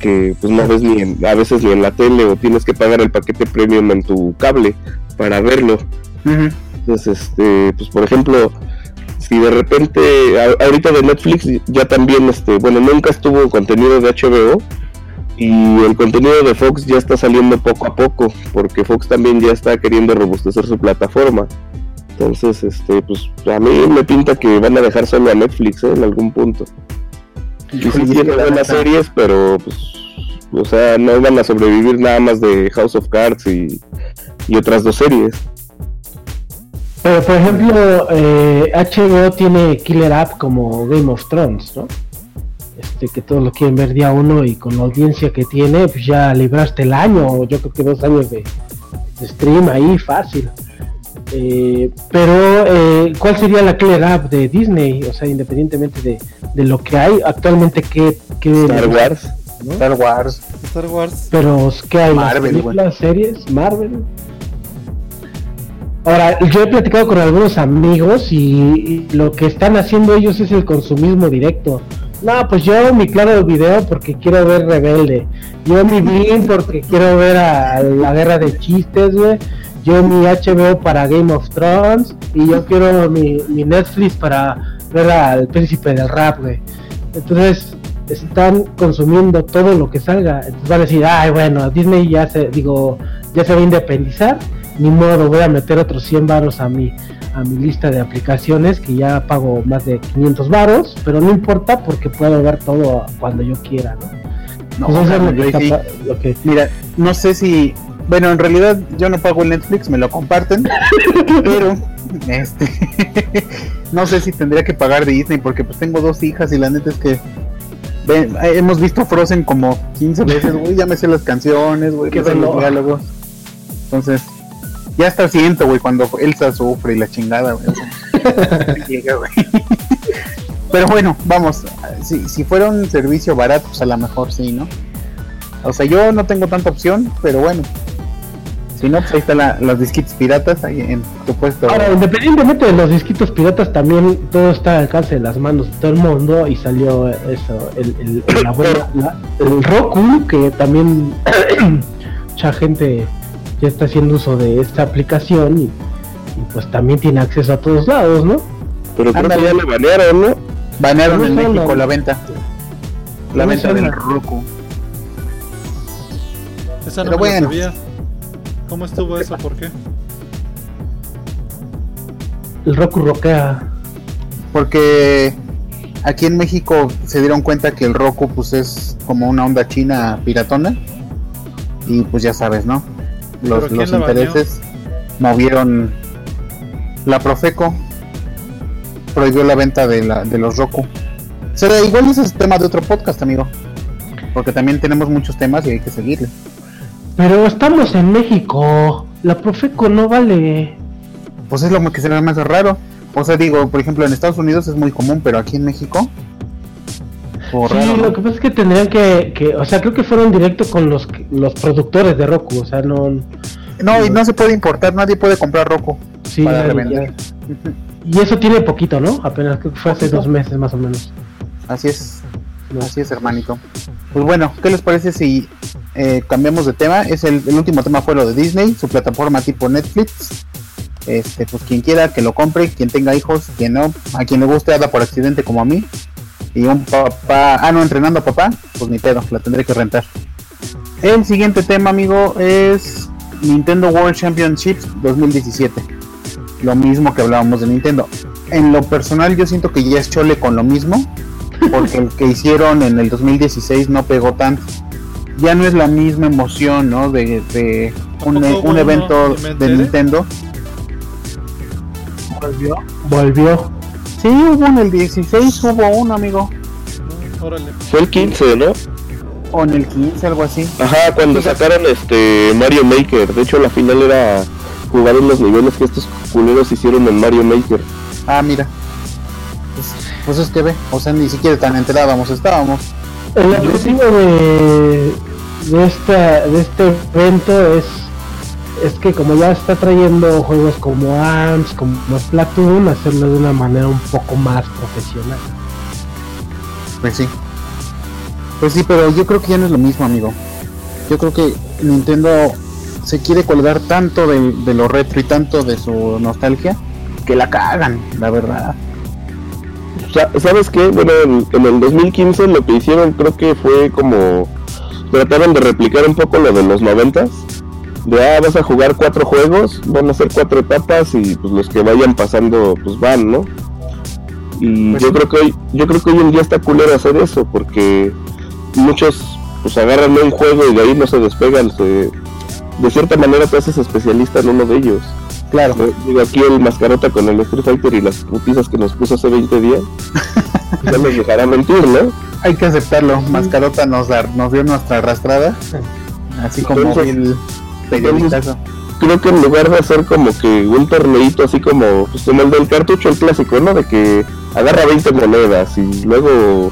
Speaker 3: que pues no ves ni en- a veces ni en la tele o tienes que pagar el paquete premium en tu cable para verlo. Entonces, este, pues por ejemplo, si de repente, a- ahorita de Netflix ya también, este, bueno, nunca estuvo contenido de HBO y el contenido de Fox ya está saliendo poco a poco, porque Fox también ya está queriendo robustecer su plataforma. Entonces, este, pues a mí me pinta que van a dejar solo a Netflix ¿eh? en algún punto. Y sí tiene buenas series, pero pues, o sea, no van a sobrevivir nada más de House of Cards y, y otras dos series.
Speaker 2: Pero por ejemplo, eh, HBO tiene killer app como Game of Thrones, ¿no? Este, que todos lo quieren ver día uno y con la audiencia que tiene, pues ya libraste el año, o yo creo que dos años de, de stream ahí, fácil. Eh, pero, eh, ¿cuál sería la killer app de Disney? O sea, independientemente de, de lo que hay actualmente, ¿qué, qué
Speaker 3: Star Wars.
Speaker 2: ¿no?
Speaker 4: Star Wars.
Speaker 1: Star Wars.
Speaker 2: Pero, ¿qué hay? ¿Las
Speaker 4: Marvel,
Speaker 2: películas, series? Marvel. Ahora, yo he platicado con algunos amigos y, y lo que están haciendo ellos es el consumismo directo. No, pues yo mi claro de video porque quiero ver Rebelde. Yo mi Blim porque quiero ver a, a la guerra de chistes, güey. Yo mi HBO para Game of Thrones. Y yo quiero mi, mi Netflix para ver al príncipe del rap, güey. Entonces, están consumiendo todo lo que salga. Entonces van a decir, ay, bueno, Disney ya se, digo, ya se va a independizar. Ni modo, voy a meter otros 100 varos a mi, a mi lista de aplicaciones que ya pago más de 500 varos, pero no importa porque puedo ver todo cuando yo quiera, ¿no?
Speaker 4: No,
Speaker 2: Pues eso es lo que
Speaker 4: sí. Mira, no sé si. Bueno, en realidad yo no pago el Netflix, me lo comparten. pero. Este. no sé si tendría que pagar Disney porque pues tengo dos hijas y la neta es que. ven, hemos visto Frozen como 15 veces, güey. Ya me sé las canciones, güey.
Speaker 2: Qué
Speaker 4: los diálogos. Entonces. Ya hasta siento, güey, cuando Elsa sufre y la chingada, güey. Pero bueno, vamos, si, si fuera un servicio barato, pues a lo mejor sí, ¿no? O sea, yo no tengo tanta opción, pero bueno. Si no, pues ahí están la- las disquitas piratas, ahí en tu puesto.
Speaker 2: Ahora, independientemente de los disquitos piratas, también todo está al alcance de las manos de todo el mundo y salió eso, el, el, el- la buena- la- el Roku, que también mucha gente ya está haciendo uso de esta aplicación y, y pues también tiene acceso a todos lados, ¿no?
Speaker 3: Pero creo que ya lo banearon, ¿no?
Speaker 4: Banearon
Speaker 2: no
Speaker 4: en. México la venta. La
Speaker 2: No
Speaker 4: venta del Roku.
Speaker 1: Esa no
Speaker 4: Pero
Speaker 1: me la
Speaker 4: bueno.
Speaker 1: sabía. ¿Cómo estuvo eso? ¿Por qué?
Speaker 2: El Roku roquea.
Speaker 4: Porque aquí en México se dieron cuenta que el Roku pues es como una onda china piratona. Y pues ya sabes, ¿no?
Speaker 1: ¿Pero
Speaker 4: Los, los intereses movieron la Profeco prohibió la venta de, la, de los Roku. Será igual ese es tema de otro podcast, amigo. Porque también tenemos muchos temas y hay que seguirle.
Speaker 2: Pero estamos en México. La Profeco no vale.
Speaker 4: Pues es lo que se ve más raro. O sea, digo, por ejemplo, en Estados Unidos es muy común, pero aquí en México. Como
Speaker 2: Sí, lo que pasa es que tendrían que, que, o sea, creo que fueron directo con los los productores de Roku, o sea, no,
Speaker 4: No, y no se puede importar, nadie puede comprar Roku
Speaker 2: sí,
Speaker 4: para revender.
Speaker 2: y eso tiene poquito, ¿no? Apenas creo que fue hace dos meses más o menos.
Speaker 4: Así es, así es, hermanito. Pues bueno, ¿qué les parece si eh, cambiamos de tema? Es el, el último tema fue lo de Disney, su plataforma tipo Netflix. Este, pues quien quiera que lo compre, quien tenga hijos, quien no, a quien le guste Hada por accidente como a mí. Y un papá, ah no, entrenando a papá, pues ni pedo, la tendré que rentar. El siguiente tema, amigo, es Nintendo World Championships 2017. Lo mismo que hablábamos de Nintendo. En lo personal yo siento que ya es chole con lo mismo, porque el que hicieron en el 2016 no pegó tanto. Ya no es la misma emoción, ¿no? De, de un,
Speaker 1: Tampoco
Speaker 4: un evento de. Nintendo.
Speaker 2: Volvió. Volvió.
Speaker 4: Sí, hubo en el 16, hubo uno, amigo.
Speaker 1: Órale.
Speaker 3: Fue el 15, ¿no?
Speaker 4: O en el 15, algo así.
Speaker 3: Ajá, cuando sacaron este Mario Maker. De hecho, la final era jugar en los niveles que estos culeros hicieron en Mario Maker.
Speaker 4: Ah, mira. Pues, pues es que ve, o sea, ni siquiera tan enterábamos estábamos.
Speaker 2: El objetivo de, de, esta, de este evento es, es que como ya está trayendo juegos como ARMS, como Splatoon, hacerlo de una manera un poco más profesional.
Speaker 4: Pues sí. Pues sí, pero yo creo que ya no es lo mismo, amigo. Yo creo que Nintendo se quiere colgar tanto de, de lo retro y tanto de su nostalgia que la cagan, la verdad.
Speaker 3: Sa- ¿Sabes qué? Bueno, en, en el 2015 lo que hicieron creo que fue como... Trataron de replicar un poco lo de los noventas. De, ah, vas a jugar cuatro juegos, van a ser cuatro etapas y pues los que vayan pasando pues van, ¿no? Y
Speaker 4: Pues
Speaker 3: yo
Speaker 4: sí.
Speaker 3: creo que hoy, yo creo que hoy en día está culero hacer eso porque muchos pues agarran un juego y de ahí no se despegan, se- de cierta manera te haces especialista en uno de ellos.
Speaker 4: Claro.
Speaker 3: Eh, Digo, aquí el mascarota con el Street Fighter y las putizas que nos puso hace 20 días. ya nos dejará mentir, ¿no?
Speaker 4: Hay que aceptarlo. Mascarota nos, da- nos dio nuestra arrastrada. Así como
Speaker 3: Entonces-
Speaker 4: el
Speaker 3: Creo que en lugar de hacer como que un torneito así como, pues como el del cartucho, el clásico, ¿no? De que agarra 20 monedas y luego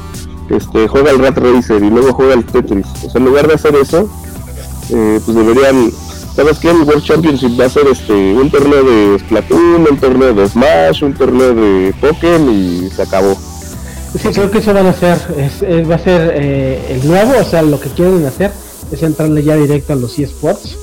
Speaker 3: este juega el Rat Racer y luego juega el Tetris. O sea, en lugar de hacer eso, eh, pues deberían, ¿sabes qué? El World Championship va a ser este un torneo de Splatoon, un torneo de Smash, un torneo de Pokémon y se acabó.
Speaker 2: Sí, creo que eso van a hacer, es, es- va a ser eh, el nuevo, o sea, lo que quieren hacer es entrarle ya directo a los eSports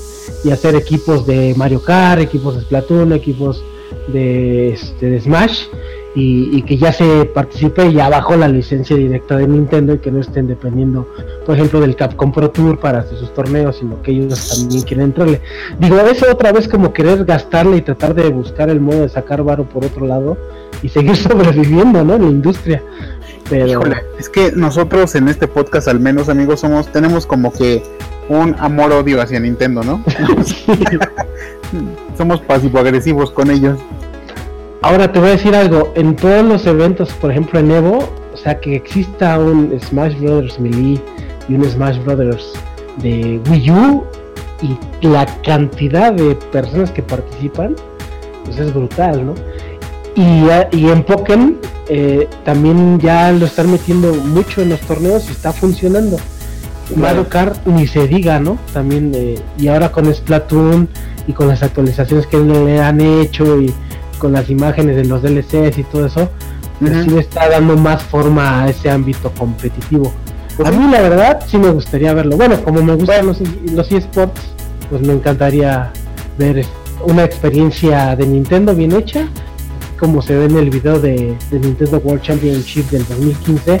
Speaker 2: y hacer equipos de Mario Kart, equipos de Splatoon, equipos de, este, de Smash y, que ya se participe ya bajo la licencia directa de Nintendo y que no estén dependiendo, por ejemplo, del Capcom Pro Tour para hacer sus torneos, sino que ellos también quieren entrarle. Digo, eso otra vez como querer gastarle y tratar de buscar el modo de sacar varo por otro lado y seguir sobreviviendo, ¿no? En la industria. Pero
Speaker 4: es que nosotros en este podcast al menos amigos somos tenemos como que un amor odio hacia Nintendo, ¿no? somos pasivo agresivos con ellos.
Speaker 2: ahora te voy a decir algo, en todos los eventos, por ejemplo en Evo, o sea que exista un Smash Brothers Melee y un Smash Brothers de Wii U y la cantidad de personas que participan, pues es brutal, ¿no? Y, y en Pokémon eh, también ya lo están metiendo mucho en los torneos y está funcionando. Mario Kart ni se diga, ¿no? También, eh, y ahora con Splatoon y con las actualizaciones que le han hecho y con las imágenes de los DLCs y todo eso, pues sí le está dando más forma a ese ámbito competitivo. A mí la verdad sí me gustaría verlo. Bueno, como me gustan los, los eSports, pues me encantaría ver una experiencia de Nintendo bien hecha, como se ve en el video de, de Nintendo World Championship del 2015.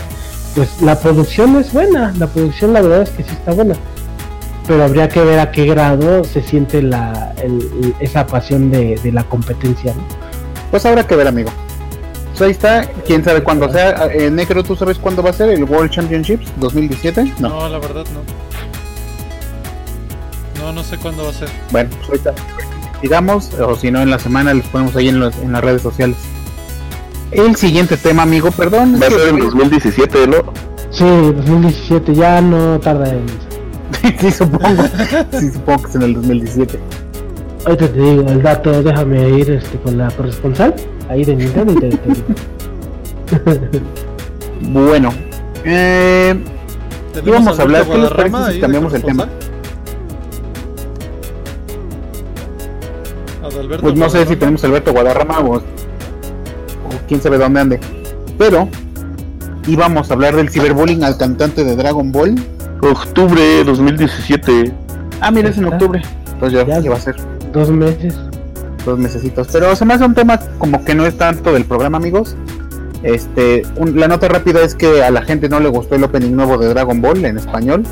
Speaker 2: Pues la producción es buena, la producción la verdad es que sí está buena, pero habría que ver a qué grado se siente la, el- esa pasión de, de la competencia. ¿no?
Speaker 4: Pues habrá que ver, amigo. Pues ahí está, quién sabe cuándo sea. Eh, Necro, ¿tú sabes cuándo va a ser el World Championships 2017? No.
Speaker 1: No, la verdad no. No, no sé cuándo va a ser.
Speaker 4: Bueno, pues ahorita digamos, o si no en la semana les ponemos ahí en, los- en las redes sociales. El siguiente tema, amigo, perdón.
Speaker 3: Va a ser en 2017, ¿no?
Speaker 2: Sí, 2017, ya no tarda en.
Speaker 4: sí, supongo. Sí, supongo que es en el 2017.
Speaker 2: Ahorita te digo el dato, déjame ir este, con la corresponsal ahí de Nintendo y te, te digo.
Speaker 4: Bueno, eh, íbamos a hablar, ¿qué les parece si cambiamos el tema? pues no sé si tenemos a Alberto Guadarrama o quién sabe dónde ande. Pero íbamos a hablar del ciberbullying al cantante de Dragon Ball.
Speaker 3: Octubre 2017.
Speaker 4: Ah, mira, es en octubre. Entonces ya,
Speaker 2: Ya.
Speaker 4: ya va a ser
Speaker 2: Dos meses.
Speaker 4: dos mesecitos. Pero se me hace un tema como que no es tanto del programa, amigos. Este, un- la nota rápida es que a la gente no le gustó el opening nuevo de Dragon Ball en español.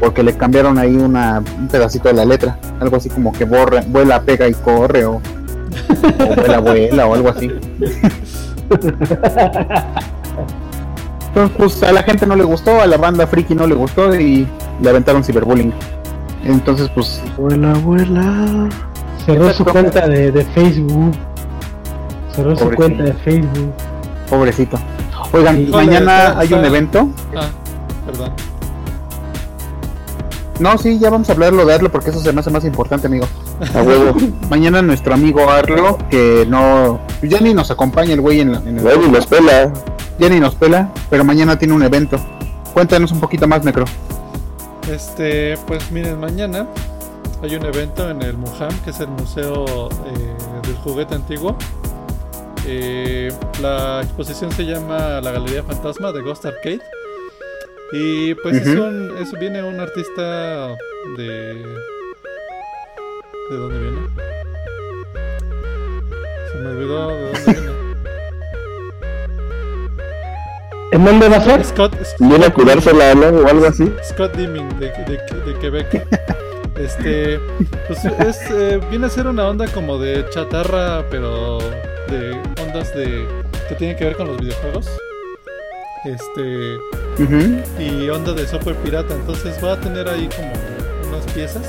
Speaker 4: Porque le cambiaron ahí una, un pedacito de la letra. Algo así como que borra, vuela, pega y corre. O, o vuela, vuela o algo así. Entonces, pues a la gente no le gustó, a la banda friki no le gustó y le aventaron ciberbullying. Entonces, pues
Speaker 2: Vuela, vuela. Cerró su cuenta de, de Facebook. Cerró su cuenta de Facebook.
Speaker 4: pobrecito. Oigan,
Speaker 2: Sí.
Speaker 4: mañana hay un evento.
Speaker 1: Ah, perdón.
Speaker 4: No, sí, ya vamos a hablarlo de Arlo porque eso se me hace más importante, amigo.
Speaker 3: A huevo.
Speaker 4: Mañana nuestro amigo Arlo, que no. Ya ni nos acompaña el güey en, la- en el.
Speaker 3: Bueno, y nos pela.
Speaker 4: Ya ni nos pela, pero mañana tiene un evento. Cuéntanos un poquito más, Necro.
Speaker 1: Este, pues miren, mañana hay un evento en el Muham, que es el Museo eh, del Juguete Antiguo. Eh, la exposición se llama La Galería Fantasma de Ghost Arcade. Y pues es
Speaker 4: Ujú.
Speaker 1: un, es- viene un artista de... ¿De dónde viene? Se me olvidó de dónde viene.
Speaker 2: ¿En dónde va a ser?
Speaker 1: Scott,
Speaker 3: Viene a curársela, ¿no? O algo así.
Speaker 1: Scott Dimming de, de, de Quebec. Este, pues es, eh, viene a ser una onda como de chatarra, pero de ondas de que tienen que ver con los videojuegos. Este, y onda de software pirata, entonces va a tener ahí como unas piezas.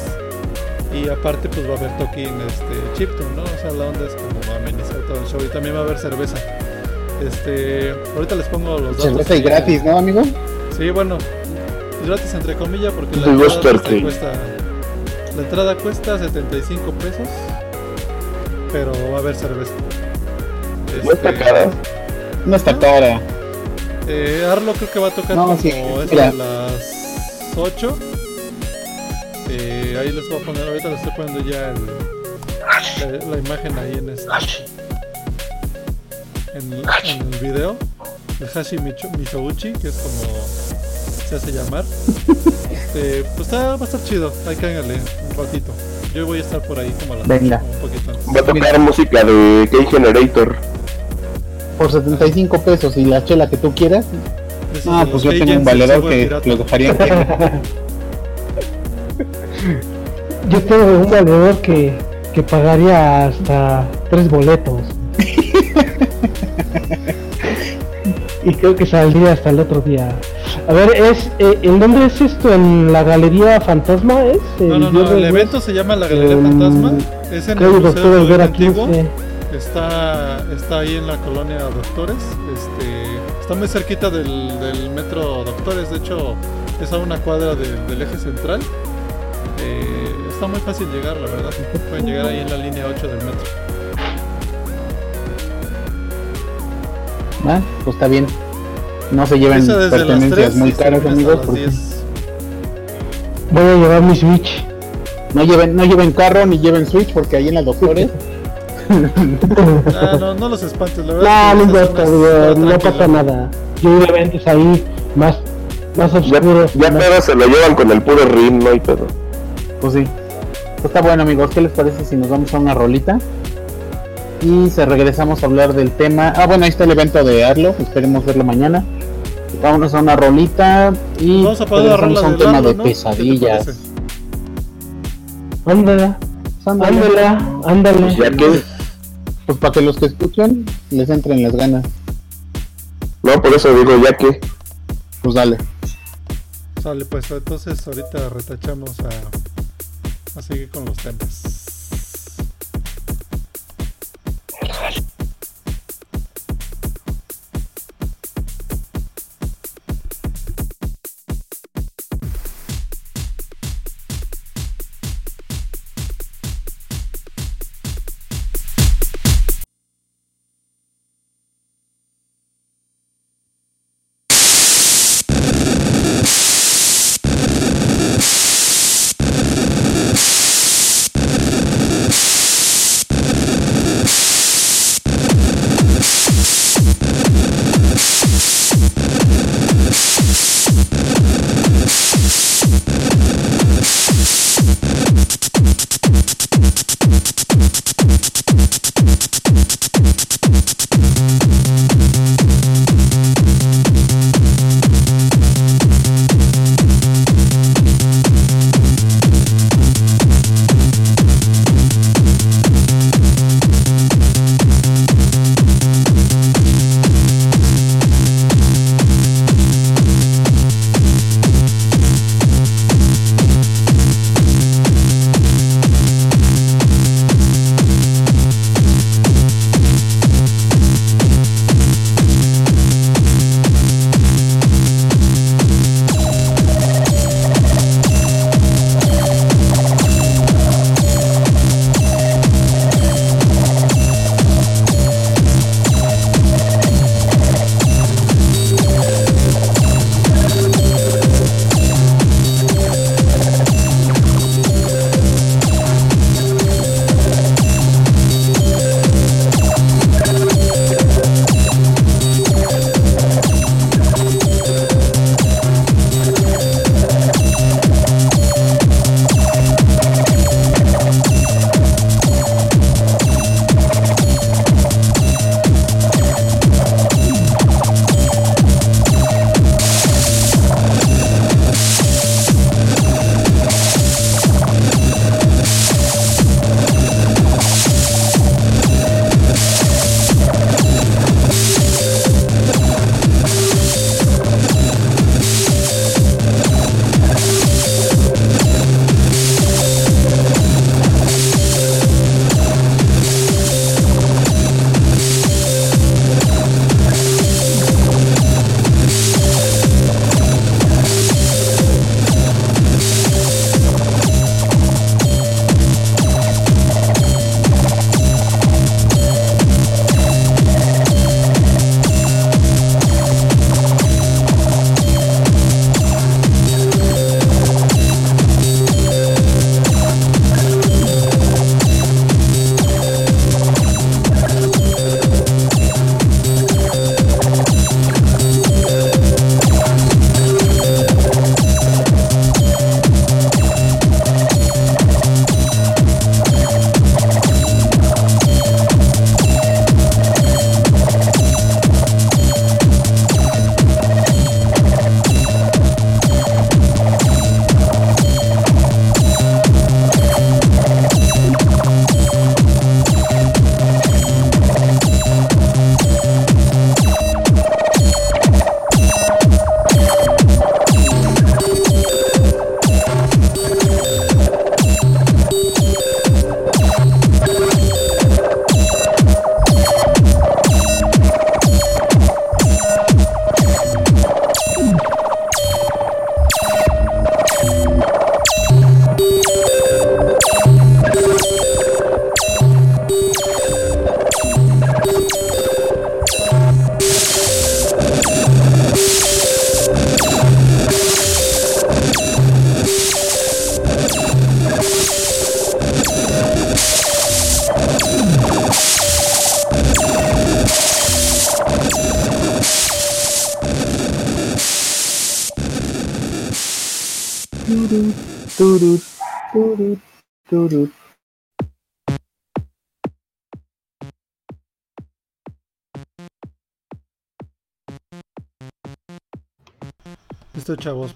Speaker 1: Y aparte pues va a haber token este chiptune, ¿no? O sea, la onda es como amenizar todo el show y también va a haber cerveza. Este, ahorita les pongo los datos.
Speaker 4: Cerveza y gratis, ¿no, amigo?
Speaker 1: Sí, bueno, gratis entre comillas porque la entrada, cuesta, la entrada cuesta 75 pesos, pero va a haber cerveza.
Speaker 3: No está
Speaker 1: Este,
Speaker 3: cara.
Speaker 4: No está cara.
Speaker 1: Eh, Arlo creo que va a tocar
Speaker 4: No,
Speaker 1: como
Speaker 4: sí,
Speaker 1: de las 8. Eh, ahí les voy a poner, ahorita les estoy poniendo ya el- la, la imagen ahí en este en, en el video de Hashi Micho- Mishouchi, que es como se hace llamar. Este, pues está, va a estar chido, ahí cáiganle un ratito. Yo voy a estar por ahí como a la
Speaker 4: Venga.
Speaker 1: como un poquito antes.
Speaker 3: Va a tocar música de K-Generator.
Speaker 4: Por 75 pesos y la chela que tú quieras. Ah, pues
Speaker 1: los
Speaker 4: yo tengo un valedor que lo dejaría en.
Speaker 2: Yo tengo un valedor que, que pagaría hasta tres boletos. y creo que saldría hasta el otro día. A ver, es eh, ¿en dónde es esto? ¿En la Galería Fantasma? ¿Es?
Speaker 1: No, no, no, el evento se llama la Galería Fantasma. Es en el Museo del Antiguo.
Speaker 2: 15.
Speaker 1: Está, está ahí en la colonia Doctores. Este, está muy cerquita del, del metro Doctores. De hecho, es a una cuadra de- del eje central. Eh, está muy fácil llegar, la verdad. Pueden llegar ahí en la línea 8 del metro.
Speaker 4: Ah, pues está bien. No se lleven pertenencias
Speaker 1: 3
Speaker 4: muy caras, amigos.
Speaker 1: hasta las
Speaker 4: Porque
Speaker 1: 10.
Speaker 2: Voy a llevar mi Switch.
Speaker 4: no lleven, no lleven carro ni lleven Switch porque ahí en las doctores.
Speaker 1: Ah, no, no los espantes, la
Speaker 2: No,
Speaker 1: verdad.
Speaker 2: no
Speaker 1: esta
Speaker 2: importa, no pasa nada. Yo he ido a eventos ahí más, más
Speaker 3: Ya,
Speaker 2: oscuros.
Speaker 3: ya
Speaker 2: más-
Speaker 3: pero se lo llevan con el puro rim, no hay pedo.
Speaker 4: Pues sí. Pues está bueno, amigos. ¿Qué les parece si nos vamos a una rolita? Y se regresamos a hablar del tema. Ah, bueno, ahí está el evento de Arlo. Esperemos verlo mañana. Vámonos a una rolita y
Speaker 1: Vamos a poner la
Speaker 4: regresamos
Speaker 1: rola
Speaker 4: a un
Speaker 1: de
Speaker 4: tema
Speaker 1: Arlo,
Speaker 4: de
Speaker 1: ¿no? ¿Qué te
Speaker 4: pesadillas.
Speaker 2: Ándala,
Speaker 4: Ándale.
Speaker 2: ándala, ándale.
Speaker 4: Pues para que los que escuchen les entren las ganas.
Speaker 3: no, por eso digo, ya que.
Speaker 4: Pues dale.
Speaker 1: Sale, pues entonces ahorita retachamos a, a seguir con los temas.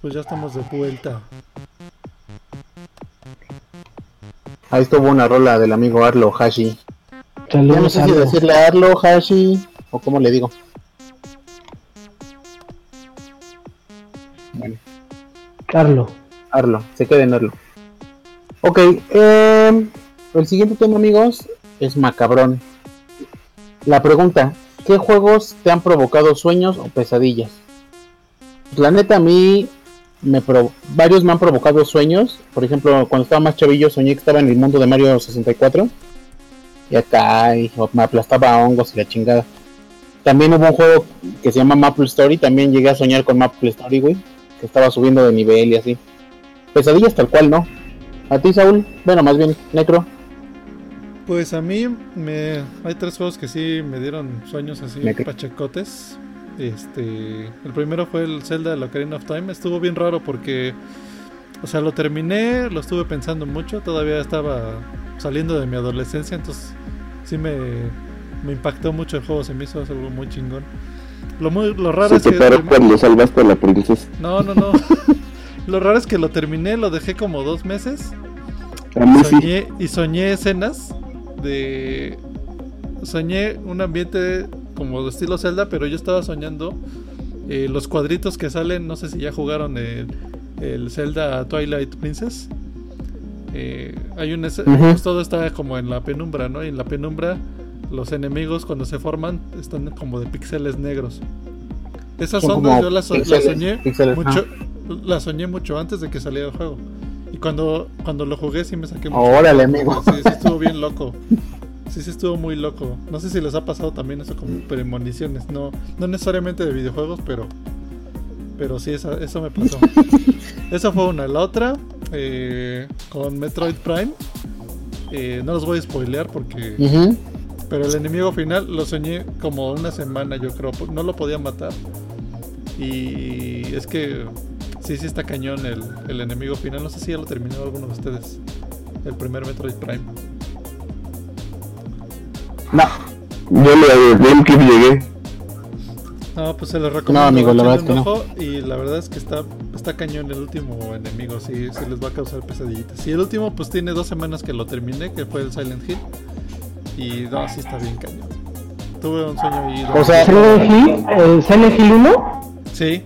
Speaker 1: Pues ya estamos de vuelta.
Speaker 4: Ahí estuvo una rola del amigo Arlo Hashi. Ya no
Speaker 2: Saludos
Speaker 4: sé
Speaker 2: a
Speaker 4: si decirle Arlo Hashi o cómo le digo. Bueno,
Speaker 2: Carlo.
Speaker 4: Arlo, se queda en Arlo. Ok, eh, el siguiente tema, amigos, es macabrón. La pregunta: ¿qué juegos te han provocado sueños o pesadillas? La neta, a mí, me varios me han provocado sueños. Por ejemplo, cuando estaba más chavillo, soñé que estaba en el mundo de Mario 64. Y acá y me aplastaba hongos y la chingada. También hubo un juego que se llama Maple Story. También llegué a soñar con Maple Story, güey. Que estaba subiendo de nivel y así. Pesadillas tal cual, ¿no? A ti, Saúl. Bueno, más bien, Necro.
Speaker 1: Pues a mí me hay tres juegos que sí me dieron sueños así
Speaker 4: Me cre-
Speaker 1: pachecotes. Este, el primero fue el Zelda de Ocarina of Time, estuvo bien raro porque o sea, lo terminé, lo estuve pensando mucho, todavía estaba saliendo de mi adolescencia, entonces sí me, me impactó mucho el juego, se me hizo algo muy chingón. Lo muy lo raro
Speaker 3: Se
Speaker 1: es que
Speaker 3: cuando salvaste a la princesa.
Speaker 1: no, no, no. lo raro es que lo terminé, lo dejé como dos meses
Speaker 3: A mí sí.
Speaker 1: y soñé escenas de soñé un ambiente como de estilo Zelda pero yo estaba soñando eh, los cuadritos que salen no sé si ya jugaron el, el Zelda Twilight Princess Eh, hay un ese-
Speaker 4: Ujú.
Speaker 1: pues todo está como en la penumbra no y en la penumbra los enemigos cuando se forman están como de píxeles negros esas
Speaker 4: Son
Speaker 1: ondas yo las, las soñé mucho la soñé mucho antes de que saliera el juego y cuando cuando lo jugué sí me saqué mucho
Speaker 4: Órale, amigo.
Speaker 1: Sí, sí estuvo bien loco. Sí, sí estuvo muy loco. No sé si les ha pasado también eso como premoniciones. No, no necesariamente de videojuegos, pero pero sí, eso, eso me pasó. Esa fue una. La otra, eh, con Metroid Prime. eh, no los voy a spoilear porque...
Speaker 4: Ujú.
Speaker 1: Pero el enemigo final lo soñé como una semana, yo creo. No lo podía matar. Y es que sí, sí está cañón el, el enemigo final. No sé si ya lo terminó alguno de ustedes. El primer Metroid Prime.
Speaker 4: No,
Speaker 3: Yo le de GameCube llegué.
Speaker 1: No, pues se los recomiendo.
Speaker 4: No, amigo, la verdad
Speaker 1: un
Speaker 4: es que
Speaker 1: ojo, Y la verdad es que está, está cañón el último enemigo. Sí, sí les va a causar pesadillitas. Y el último, pues tiene dos semanas que lo terminé, que fue el Silent Hill. Y no, sí está bien cañón. Tuve un sueño ahí.
Speaker 4: O sea-
Speaker 2: Silent Hill, eh, Silent Hill 1.
Speaker 1: Sí.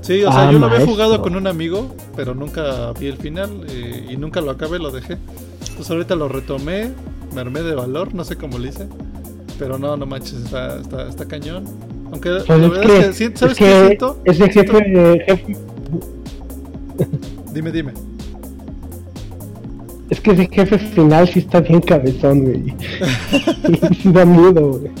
Speaker 1: Sí, o sea,
Speaker 2: Ah,
Speaker 1: yo lo había jugado con un amigo, pero nunca vi el final eh, y nunca lo acabé, lo dejé. Entonces ahorita lo retomé, me armé de valor, no sé cómo lo hice. Pero no, no manches, está, está, está cañón. Aunque
Speaker 2: Pues
Speaker 1: la
Speaker 2: es
Speaker 1: verdad
Speaker 2: que,
Speaker 1: es que, ¿sabes
Speaker 2: es
Speaker 1: qué siento?
Speaker 2: ese jefe, jefe-
Speaker 1: Dime, dime.
Speaker 2: es que ese jefe final sí está bien cabezón, güey. Sí da miedo, güey.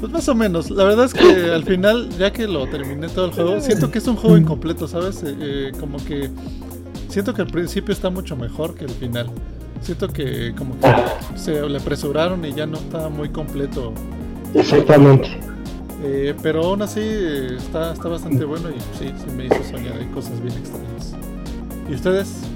Speaker 1: Pues más o menos. La verdad es que al final, ya que lo terminé todo el juego, siento que es un juego incompleto, ¿sabes? Eh, eh, como que siento que el principio está mucho mejor que el final. Siento que como que se le apresuraron y ya no está muy completo.
Speaker 2: Exactamente.
Speaker 1: Eh, pero aún así eh, está, está bastante bueno y sí, sí me hizo soñar en cosas bien extrañas. ¿Y ustedes?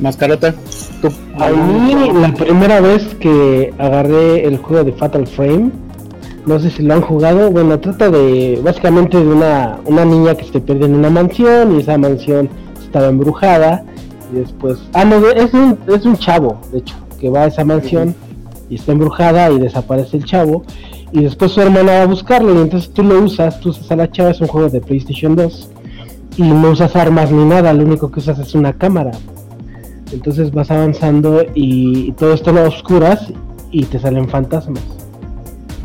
Speaker 4: mascarota. Tú.
Speaker 2: A mí, la primera vez que agarré el juego de Fatal Frame, no sé si lo han jugado, bueno, trata de básicamente de una, una niña que se pierde en una mansión y esa mansión estaba embrujada y después... Ah, no, es un, es un chavo, de hecho, que va a esa mansión y está embrujada y desaparece el chavo y después su hermana va a buscarlo y entonces tú lo usas, tú usas a la chava, es un juego de PlayStation 2 y no usas armas ni nada, lo único que usas es una cámara. Entonces vas avanzando y, y todo está a oscuras y te salen fantasmas.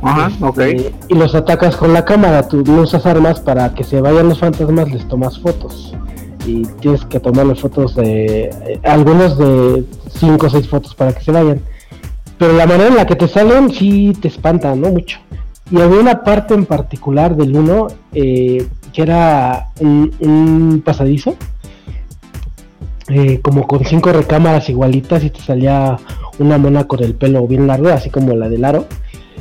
Speaker 4: Ajá, ok.
Speaker 2: Eh, y los atacas con la cámara, tú no usas armas para que se vayan los fantasmas, les tomas fotos. Y tienes que tomarle fotos de... eh, algunos de 5 o 6 fotos para que se vayan. Pero la manera en la que te salen sí te espanta, ¿no? Mucho. Y había una parte en particular del 1 que era un, un pasadizo. eh, como con cinco recámaras igualitas y te salía una mona con el pelo bien largo, así como la del aro.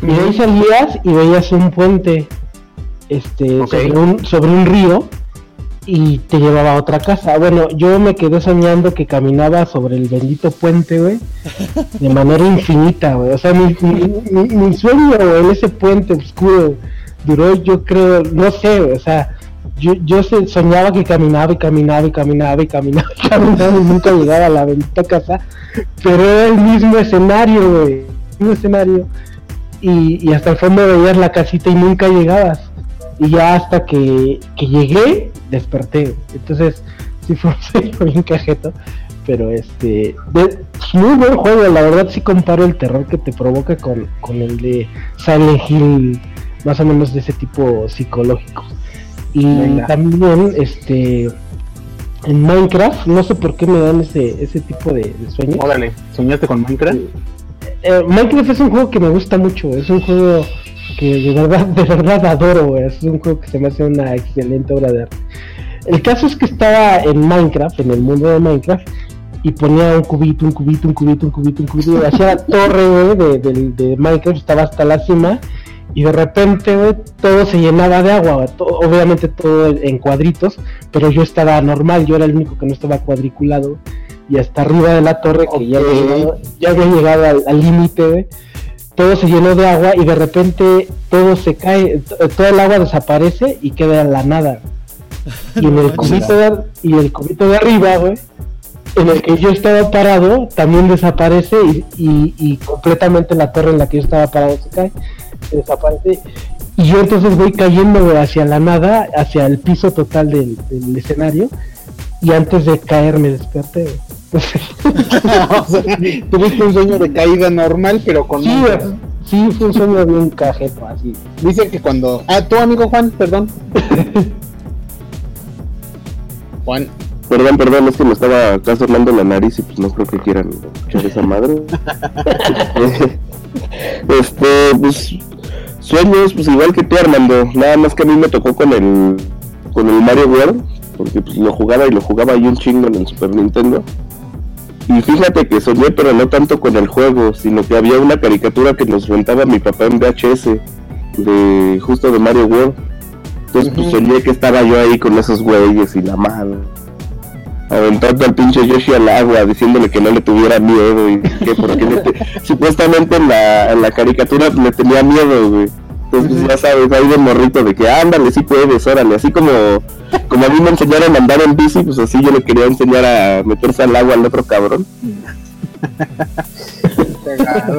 Speaker 2: Y de ahí salías y veías un puente este, sobre, un, sobre un río y te llevaba a otra casa. Bueno, yo me quedé soñando que caminaba sobre el bendito puente, güey, de manera infinita, güey. O sea, mi, mi, mi- mi sueño güey, en ese puente oscuro duró, yo creo, no sé, o sea, yo, yo soñaba que caminaba y caminaba y caminaba y caminaba y caminaba y nunca llegaba a la bendita casa, pero era el mismo escenario, güey, mismo escenario. Y, y hasta el fondo veías la casita y nunca llegabas. Y ya hasta que, que llegué, desperté. Entonces, sí fue un sueño bien cajeto. Pero este, de- muy buen juego. La verdad, sí comparo el terror que te provoca con, con el de Silent Hill, más o menos de ese tipo psicológico. Y
Speaker 4: Venga.
Speaker 2: también, este, en Minecraft, no sé por qué me dan ese, ese tipo de, de sueños.
Speaker 4: Órale, ¿soñaste con Minecraft?
Speaker 2: Eh, Minecraft es un juego que me gusta mucho, es un juego que de verdad, de verdad adoro, güey. es un juego que se me hace una excelente obra de arte. El caso es que estaba en Minecraft, en el mundo de Minecraft, y ponía un cubito, un cubito, un cubito, un cubito, un cubito, y hacía la torre, güey, de, de- de Minecraft, estaba hasta la cima, y de repente, güey, todo se llenaba de agua, obviamente todo en cuadritos, pero yo estaba normal, yo era el único que no estaba cuadriculado, y hasta arriba de la torre, que ya había llegado, ya había llegado al al límite, güey, todo se llenó de agua y de repente todo se cae, t- todo el agua desaparece y queda en la nada. Y en el cubito de, ar- y el cubito de arriba, güey, en el que yo estaba parado, también desaparece y, y- y completamente la torre en la que yo estaba parado se cae, se desaparece. Y yo entonces voy cayendo güey, hacia la nada, hacia el piso total del, del escenario. Y antes de caer me desperté.
Speaker 4: o sea, tuviste un sueño de caída normal, pero con
Speaker 2: sí, güey, sí, fue un sueño bien cajeto, así.
Speaker 4: Dicen que cuando. Ah, tu amigo Juan, perdón. Juan,
Speaker 3: Perdón, perdón, es que me estaba acá sonando la nariz y pues no creo que quieran escuchar esa madre. este, pues sueños, pues igual que tú Armando, nada más que a mí me tocó con el con el Mario World, porque pues lo jugaba y lo jugaba ahí un chingo en el Super Nintendo. Y fíjate que soñé, pero no tanto con el juego, sino que había una caricatura que nos rentaba mi papá en VHS, de justo de Mario World. Entonces pues soñé que estaba yo ahí con esos güeyes y la madre aventando al pinche Yoshi al agua, diciéndole que no le tuviera miedo y que porque le te- supuestamente en la, en la caricatura le tenía miedo, güey. Entonces pues, ya sabes, ahí de morrito de que ándale, sí puedes, órale, así como, como a mí me enseñaron a andar en bici, pues así yo le quería enseñar a meterse al agua al otro cabrón.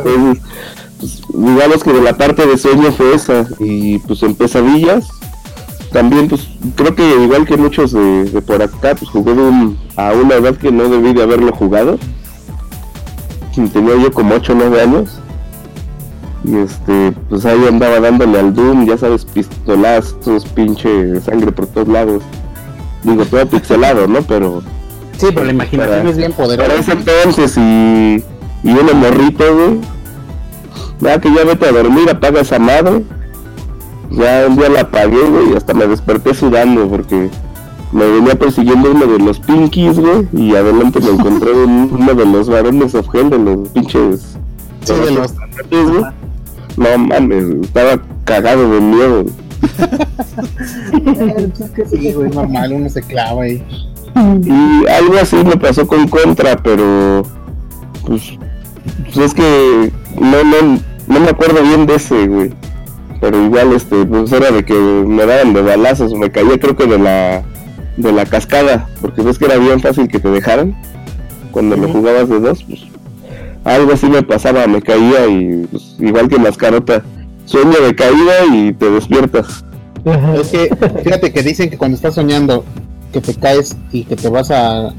Speaker 3: Entonces, pues, digamos que de la parte de sueño fue esa, y pues en pesadillas, también pues creo que igual que muchos de, de por acá, pues jugué de un- a una edad que no debí de haberlo jugado. Tenía yo como 8 o 9 años. Y este, pues ahí andaba dándole al Doom, ya sabes, pistolazos, pinche sangre por todos lados. Digo, todo pixelado, ¿no? Pero
Speaker 4: sí, pero la imaginación
Speaker 3: Para-
Speaker 4: es bien
Speaker 3: para
Speaker 4: poderosa.
Speaker 3: ese entonces y, y uno morrito, güey. Nada que ya vete a dormir, apaga esa madre. Ya un día la apagué, güey, y hasta me desperté sudando porque me venía persiguiendo uno de los pinkies, güey, y adelante me encontré un- uno de los varones of hell, de los pinches...
Speaker 4: Sí, de los-
Speaker 3: güey. No mames, estaba cagado de miedo.
Speaker 4: Sí, güey, es normal, uno se clava ahí.
Speaker 3: Y algo así me pasó con Contra, pero pues, pues es que no, no, no me acuerdo bien de ese, güey. Pero igual este, pues era de que me daban de balazos, me caía creo que de la de la cascada, porque ves que era bien fácil que te dejaran cuando lo
Speaker 4: Ujú.
Speaker 3: jugabas de dos, pues algo así me pasaba, me caía y pues, igual que mascarota, sueño de caída y te despiertas.
Speaker 4: Es que, fíjate que dicen que cuando estás soñando que te caes y que te vas a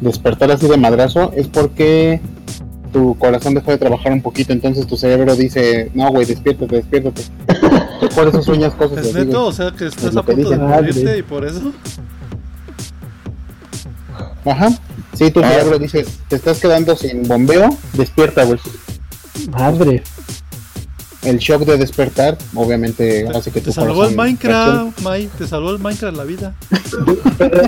Speaker 4: despertar así de madrazo, es porque tu corazón dejó de trabajar un poquito, entonces tu cerebro dice, no, güey, despiértate, despiértate. Por eso sueñas cosas
Speaker 1: ¿Es neto? O sea, que estás
Speaker 4: lo
Speaker 1: a
Speaker 4: que
Speaker 1: punto de morirte y por eso.
Speaker 4: Ajá. Sí, tu
Speaker 3: Ah.
Speaker 4: cerebro dice, te estás quedando sin bombeo, despierta, güey.
Speaker 2: Madre.
Speaker 4: El shock de despertar, obviamente, hace que
Speaker 1: Te salvó el Minecraft, May. Te salvó el Minecraft la vida.
Speaker 2: Pero,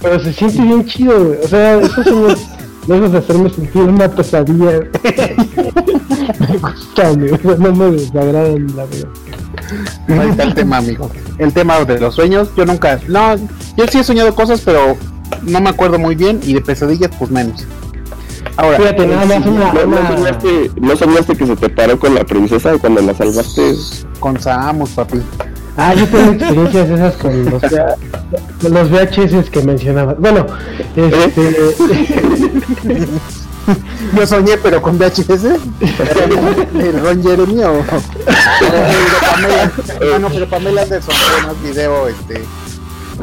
Speaker 2: pero se siente bien chido, güey. O sea, estos son lejos de hacerme sentir una pesadilla. me gustan, güey. o sea, No me desagradan, la verdad.
Speaker 4: Ahí está el tema, amigo. El tema de los sueños. Yo nunca. No, yo sí he soñado cosas, pero no me acuerdo muy bien. Y de pesadillas, pues menos.
Speaker 2: Ahora, Fíjate, nada más una.
Speaker 3: ¿No, soñaste, ¿No soñaste que se te paró con la princesa cuando la salvaste?
Speaker 4: Con Samus, papi.
Speaker 2: Ah, yo tengo experiencias esas con los, los VHS que mencionabas. Bueno, este.
Speaker 4: Yo soñé, pero con VHS. ¿El Ron Jeremy o.? Ah, no, pero Pamela Anderson fue más video, este.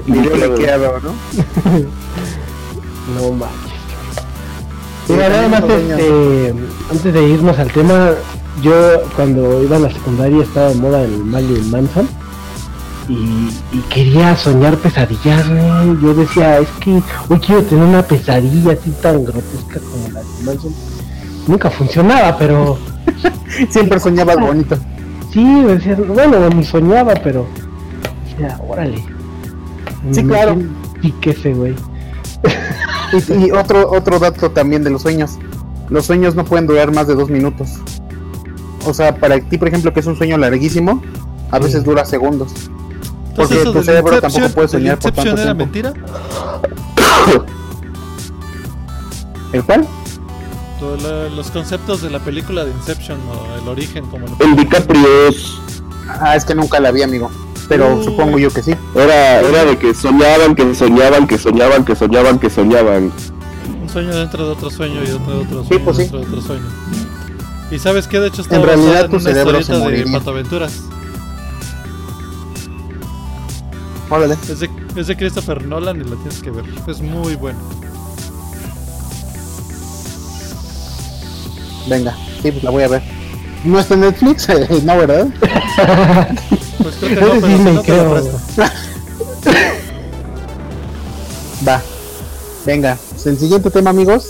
Speaker 4: Video ¿no?
Speaker 2: No manches. Mira, nada más este, antes de irnos al tema, yo cuando iba a la secundaria estaba de moda el Marilyn Manson y, y quería soñar pesadillas. Yo decía, es que hoy quiero tener una pesadilla así tan grotesca como la de Manson. Nunca funcionaba, pero
Speaker 4: Siempre soñabas bonito.
Speaker 2: sí, decía, bueno, ni soñaba, pero decía, órale.
Speaker 4: Sí, claro.
Speaker 2: Pique ese güey.
Speaker 4: Y, y otro, otro dato también de los sueños. Los sueños no pueden durar más de dos minutos. O sea, para ti, por ejemplo, que es un sueño larguísimo, a veces dura segundos. Porque
Speaker 1: Entonces, eso
Speaker 4: tu cerebro tampoco puede soñar por
Speaker 1: Inception
Speaker 4: tanto
Speaker 1: era
Speaker 4: tiempo.
Speaker 1: mentira?
Speaker 4: ¿El cual?
Speaker 1: La- los conceptos de la película de Inception o el origen, como lo
Speaker 3: El DiCaprio es-
Speaker 4: Ah, es que nunca la vi, amigo. Pero
Speaker 1: Uh.
Speaker 4: supongo yo que sí.
Speaker 3: era, era de que soñaban, que soñaban, que soñaban, que soñaban, que soñaban.
Speaker 1: un sueño dentro de otro sueño y otro de otro
Speaker 4: Sí,
Speaker 1: sueño
Speaker 4: pues sí.
Speaker 1: dentro de otro sueño. ¿Y sabes qué? De hecho está
Speaker 4: En realidad
Speaker 1: en
Speaker 4: tu
Speaker 1: una
Speaker 4: cerebro se
Speaker 1: historieta de.
Speaker 4: Órale.
Speaker 1: Es de, es de Christopher Nolan y la tienes que ver. Es muy bueno.
Speaker 4: Venga, sí, pues la voy a ver. ¿No está en Netflix? no, ¿verdad?
Speaker 1: Pues creo que no, pero
Speaker 2: Disney,
Speaker 1: no te
Speaker 2: creo.
Speaker 4: Va. Venga, el siguiente tema, amigos,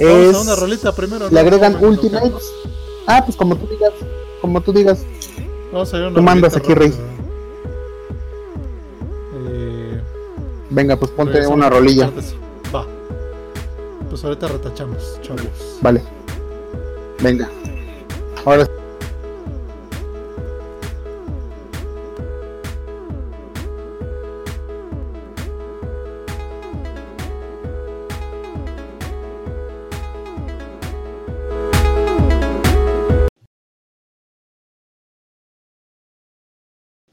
Speaker 1: Vamos
Speaker 4: es...
Speaker 1: a una rolita primero.
Speaker 4: Le
Speaker 1: ¿no?
Speaker 4: agregan
Speaker 1: Vamos a-
Speaker 4: Ultimates. Ah, pues como tú digas. Como tú digas.
Speaker 1: Vamos a una
Speaker 4: Tú mandas aquí, Rey.
Speaker 1: Eh,
Speaker 4: Venga, pues ponte una rolilla.
Speaker 1: Va. Pues ahorita retachamos, chavos.
Speaker 4: Vale. Venga. Ahora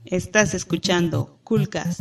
Speaker 5: Estás escuchando Coolcast.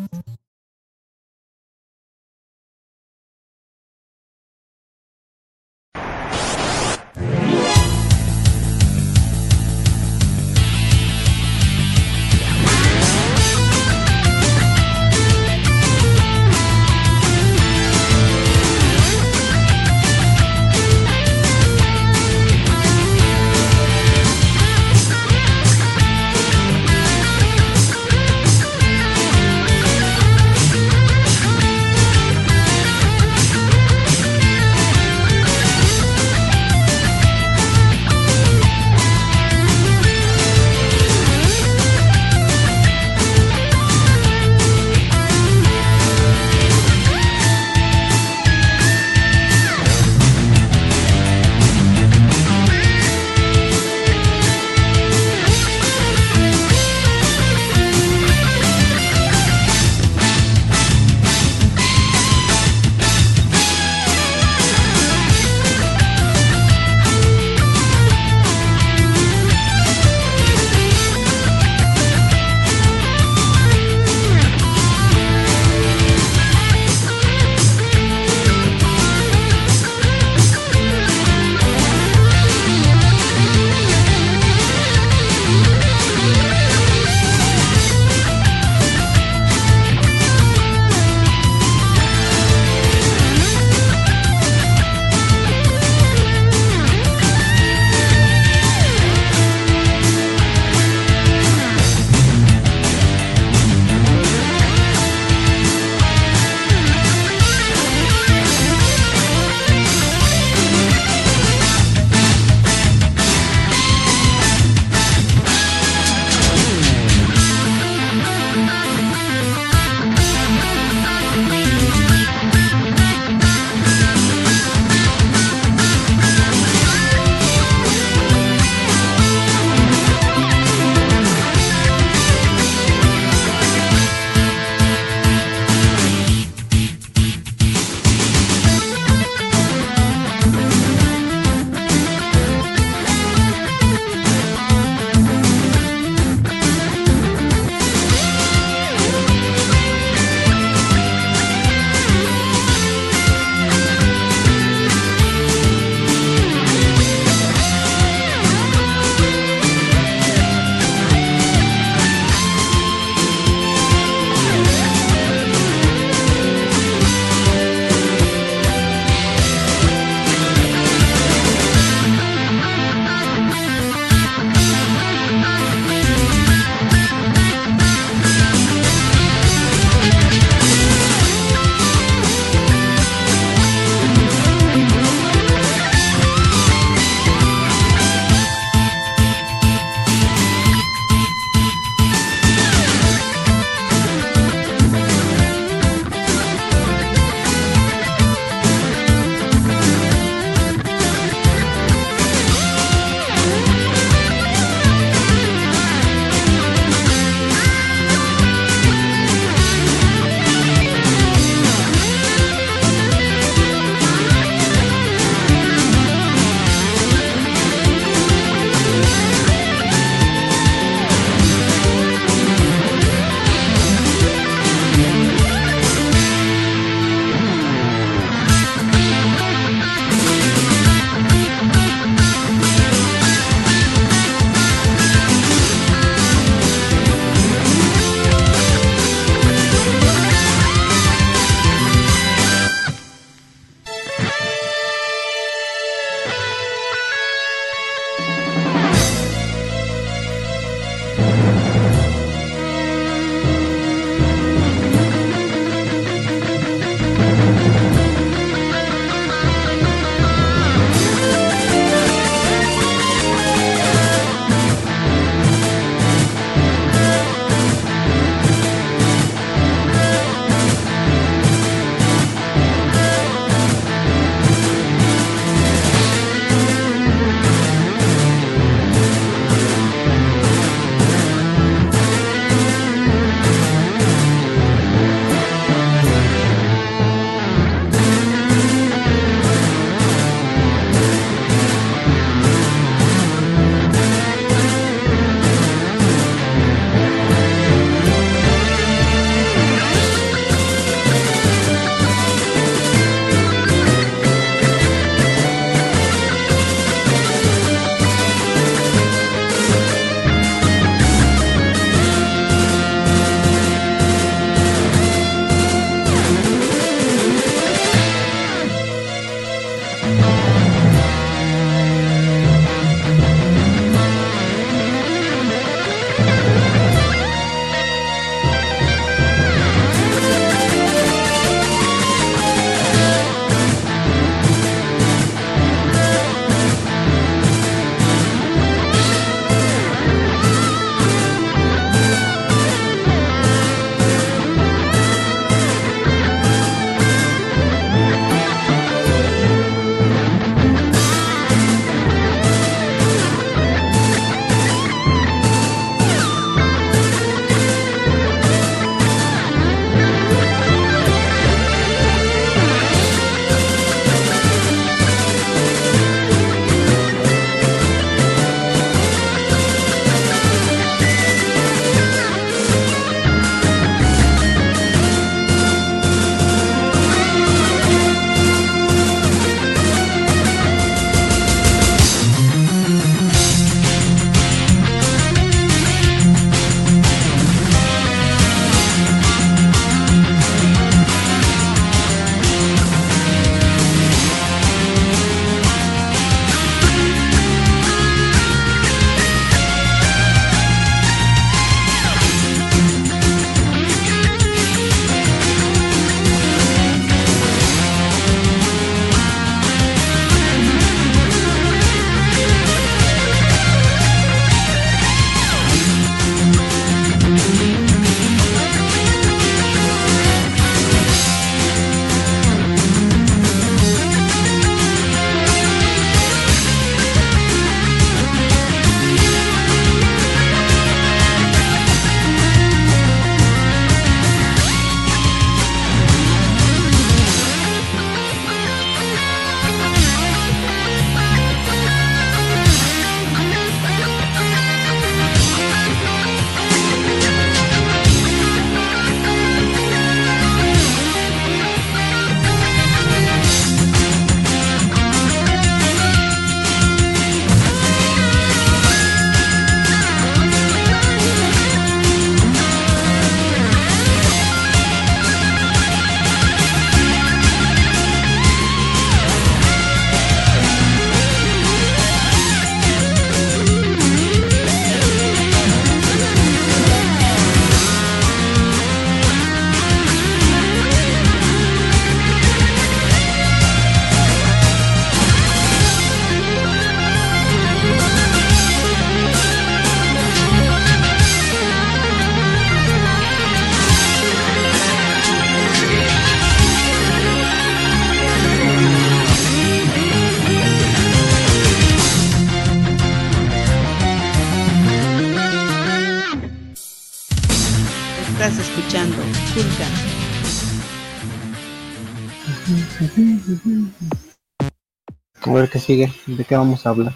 Speaker 4: A ver qué sigue, de qué vamos a hablar.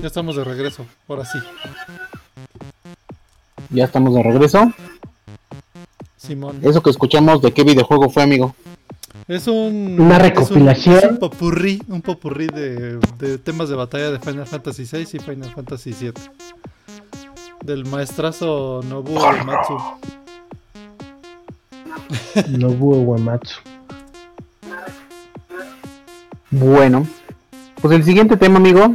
Speaker 1: Ya estamos de regreso, ahora sí.
Speaker 4: Ya estamos de regreso.
Speaker 1: Simón.
Speaker 4: Eso que escuchamos, ¿de qué videojuego fue, amigo?
Speaker 1: Es un.
Speaker 2: Una
Speaker 1: es un-
Speaker 2: recopilación.
Speaker 1: Es un, popurrí, un popurrí de, de temas de batalla de Final Fantasy VI y Final Fantasy VII. Del maestrazo Nobuo Uematsu.
Speaker 2: Nobuo Uematsu.
Speaker 4: Bueno, pues el siguiente tema, amigo,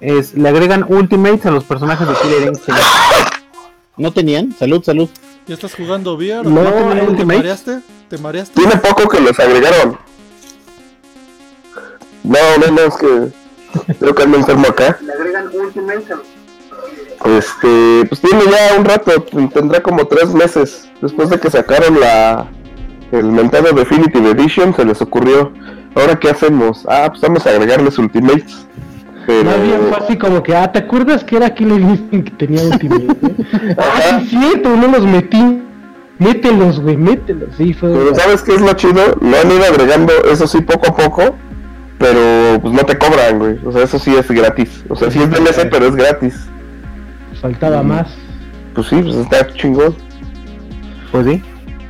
Speaker 4: es le agregan ultimates a los personajes de Killer Instinct. ¿No tenían? Salud, salud.
Speaker 1: ¿Ya estás jugando VR?
Speaker 2: No,
Speaker 1: ¿Te, ¿Te
Speaker 4: Ultimate.
Speaker 1: mareaste? ¿Te mareaste?
Speaker 3: Tiene poco que los agregaron. No, no, no, es que creo que ando enfermo acá.
Speaker 4: Le agregan ultimates
Speaker 3: Este, pues tiene ya un rato, tendrá como tres meses. Después de que sacaron la el mentado Definitive Edition, se les ocurrió, ¿ahora qué hacemos? Ah, pues vamos a agregarles Ultimates. Pero...
Speaker 2: Más bien fue así como que, ah, ¿te acuerdas que era Killer Instinct que tenía Ultimate? eh? ah, sí, es cierto, no los metí. Mételos, güey, mételos. Sí, fue.
Speaker 3: Pero ¿sabes qué es lo chido? Lo han ido agregando, eso sí, poco a poco, pero pues no te cobran, güey. O sea, eso sí es gratis. O sea, sí es DLC, pero es gratis.
Speaker 2: Faltaba más.
Speaker 3: Pues sí, pues está chingón.
Speaker 4: Pues sí.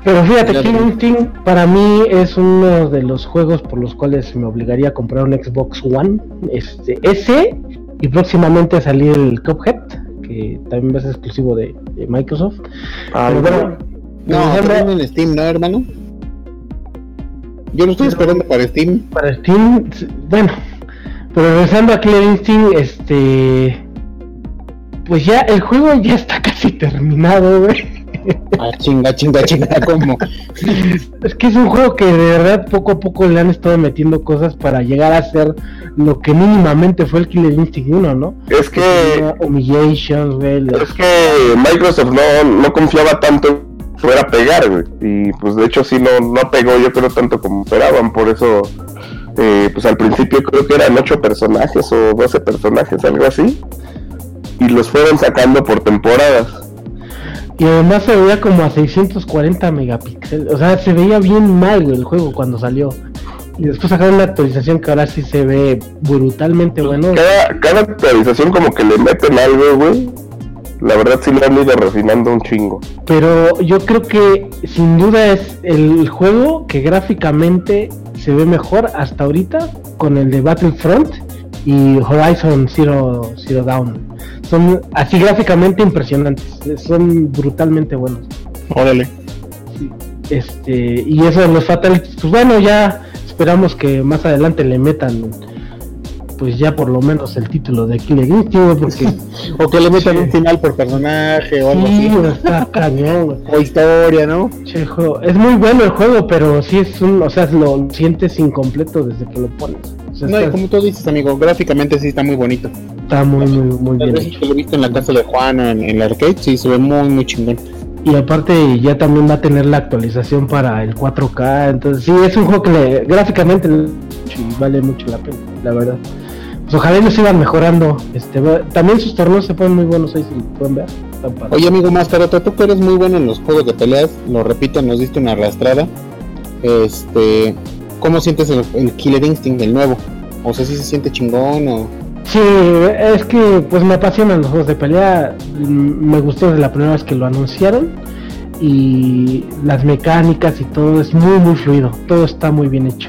Speaker 2: Pero fíjate,
Speaker 4: tú.
Speaker 2: Instinct para mí es uno de los juegos por los cuales me obligaría a comprar un Xbox One. Este, ese y próximamente salir el Cuphead, que también va a ser exclusivo de, de Microsoft.
Speaker 3: Ah,
Speaker 2: Pero bueno,
Speaker 4: No, pero en Steam, ¿no, hermano? Yo lo estoy esperando para Steam.
Speaker 2: para Steam, bueno, pero regresando a Killer Instinct, este, pues ya el juego ya está casi terminado, güey.
Speaker 4: Ah, chinga, chinga, chinga, ¿cómo?
Speaker 2: Es que es un juego que de verdad poco a poco le han estado metiendo cosas para llegar a ser lo que mínimamente fue el Killer Instinct 1, ¿no?
Speaker 3: Es que
Speaker 2: güey. los-
Speaker 3: Es que Microsoft no, no confiaba tanto en fuera a pegar, güey. Y pues de hecho sí no, no pegó yo creo tanto como esperaban. Por eso, eh, pues al principio creo que eran 8 personajes o 12 personajes, algo así. Y los fueron sacando por temporadas.
Speaker 2: Y además se veía como a 640 megapíxeles. O sea, se veía bien mal, güey, el juego cuando salió. Y después sacaron una actualización que ahora sí se ve brutalmente bueno.
Speaker 3: Cada, cada actualización como que le meten algo, güey. La verdad sí lo han ido refinando un chingo.
Speaker 2: Pero yo creo que sin duda es el juego que gráficamente se ve mejor hasta ahorita con el de Battlefront y Horizon Zero, Zero Dawn. Son así gráficamente impresionantes, son brutalmente buenos.
Speaker 4: Órale.
Speaker 2: Este, y eso de los Fatalities, pues bueno, ya esperamos que más adelante le metan pues ya por lo menos el título de Killer Instinct, porque
Speaker 4: O que le metan
Speaker 2: Sí.
Speaker 4: un final por personaje o algo
Speaker 2: sí,
Speaker 4: así.
Speaker 2: está cañón.
Speaker 4: O historia, ¿no?
Speaker 2: Che. Es muy bueno el juego, pero sí es un, o sea, lo sientes incompleto desde que lo pones. O sea,
Speaker 4: No, y como tú dices, amigo, gráficamente sí está muy bonito.
Speaker 2: Está muy, muy, muy bien hecho.
Speaker 4: lo he visto en la casa de Juan o en, en el arcade, sí, se ve muy, muy chingón.
Speaker 2: Y aparte ya también va a tener la actualización para el 4K, entonces sí, es un juego que le- gráficamente vale mucho la pena, la verdad. Pues ojalá y lo sigan mejorando. Este, también sus torneos se ponen muy buenos ahí, si pueden ver.
Speaker 4: Oye, amigo Mascarota, tú que eres muy bueno en los juegos de peleas, lo repito, nos diste una arrastrada. Este, ¿cómo sientes el, el Killer Instinct, el nuevo? O sea, si se siente chingón o...
Speaker 2: Sí, es que pues me apasionan los juegos de pelea. Mm, Me gustó desde la primera vez que lo anunciaron. Y las mecánicas y todo es muy muy fluido. Todo está muy bien hecho.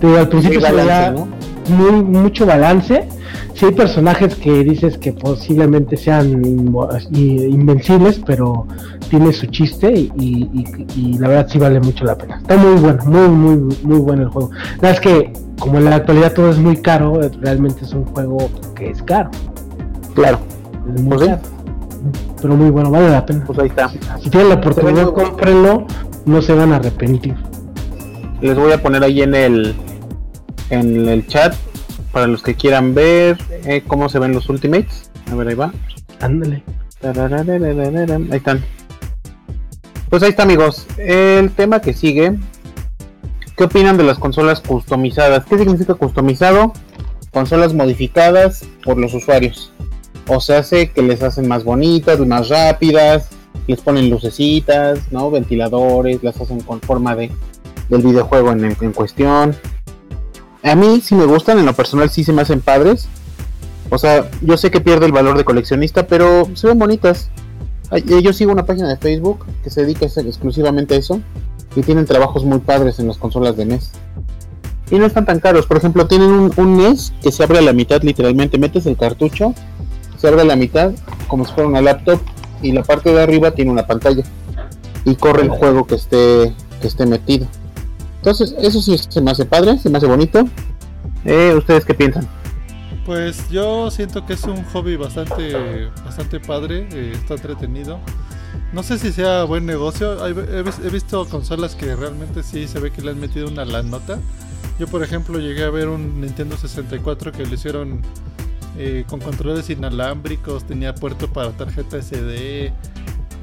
Speaker 2: Digo, al principio
Speaker 4: Muy
Speaker 2: se veía
Speaker 4: ¿no?
Speaker 2: muy, mucho balance. Si hay personajes que dices que posiblemente sean invencibles, pero tiene su chiste y, y- y la verdad sí vale mucho la pena. Está muy bueno, muy, muy, muy bueno el juego. La es que como en la actualidad todo es muy caro, realmente es un juego que es caro.
Speaker 4: Claro,
Speaker 2: Es muy
Speaker 4: Pues sí.
Speaker 2: caro. Pero muy bueno, vale la pena.
Speaker 4: pues ahí está.
Speaker 2: Si tienen la oportunidad, cómprenlo, no se van a arrepentir.
Speaker 4: Les voy a poner ahí en el en el chat para los que quieran ver eh, cómo se ven los ultimates. A ver, ahí va.
Speaker 2: Ándale.
Speaker 4: Ahí están. Pues ahí está, amigos. El tema que sigue. ¿Qué opinan de las consolas customizadas? ¿Qué significa customizado? Consolas modificadas por los usuarios. O se hace que les hacen más bonitas, más rápidas, les ponen lucecitas, ¿no? Ventiladores, las hacen con forma de del videojuego en, en cuestión. A mí sí me gustan, en lo personal sí se me hacen padres. O sea, yo sé que pierde el valor de coleccionista, pero se ven bonitas. Eh, Yo sigo una página de Facebook que se dedica exclusivamente a eso y tienen trabajos muy padres en las consolas de NES. Y no están tan caros. Por ejemplo, tienen un, un NES que se abre a la mitad literalmente. Metes el cartucho, se abre a la mitad como si fuera una laptop y la parte de arriba tiene una pantalla y corre el juego que esté que esté metido. Entonces, eso sí se me hace padre, se me hace bonito. Eh, ¿Ustedes qué piensan?
Speaker 1: Pues yo siento que es un hobby bastante, bastante padre, eh, está entretenido. No sé si sea buen negocio. He visto consolas que realmente sí se ve que le han metido una la nota. Yo, por ejemplo, llegué a ver un Nintendo 64 que lo hicieron eh, con controles inalámbricos, tenía puerto para tarjeta SD,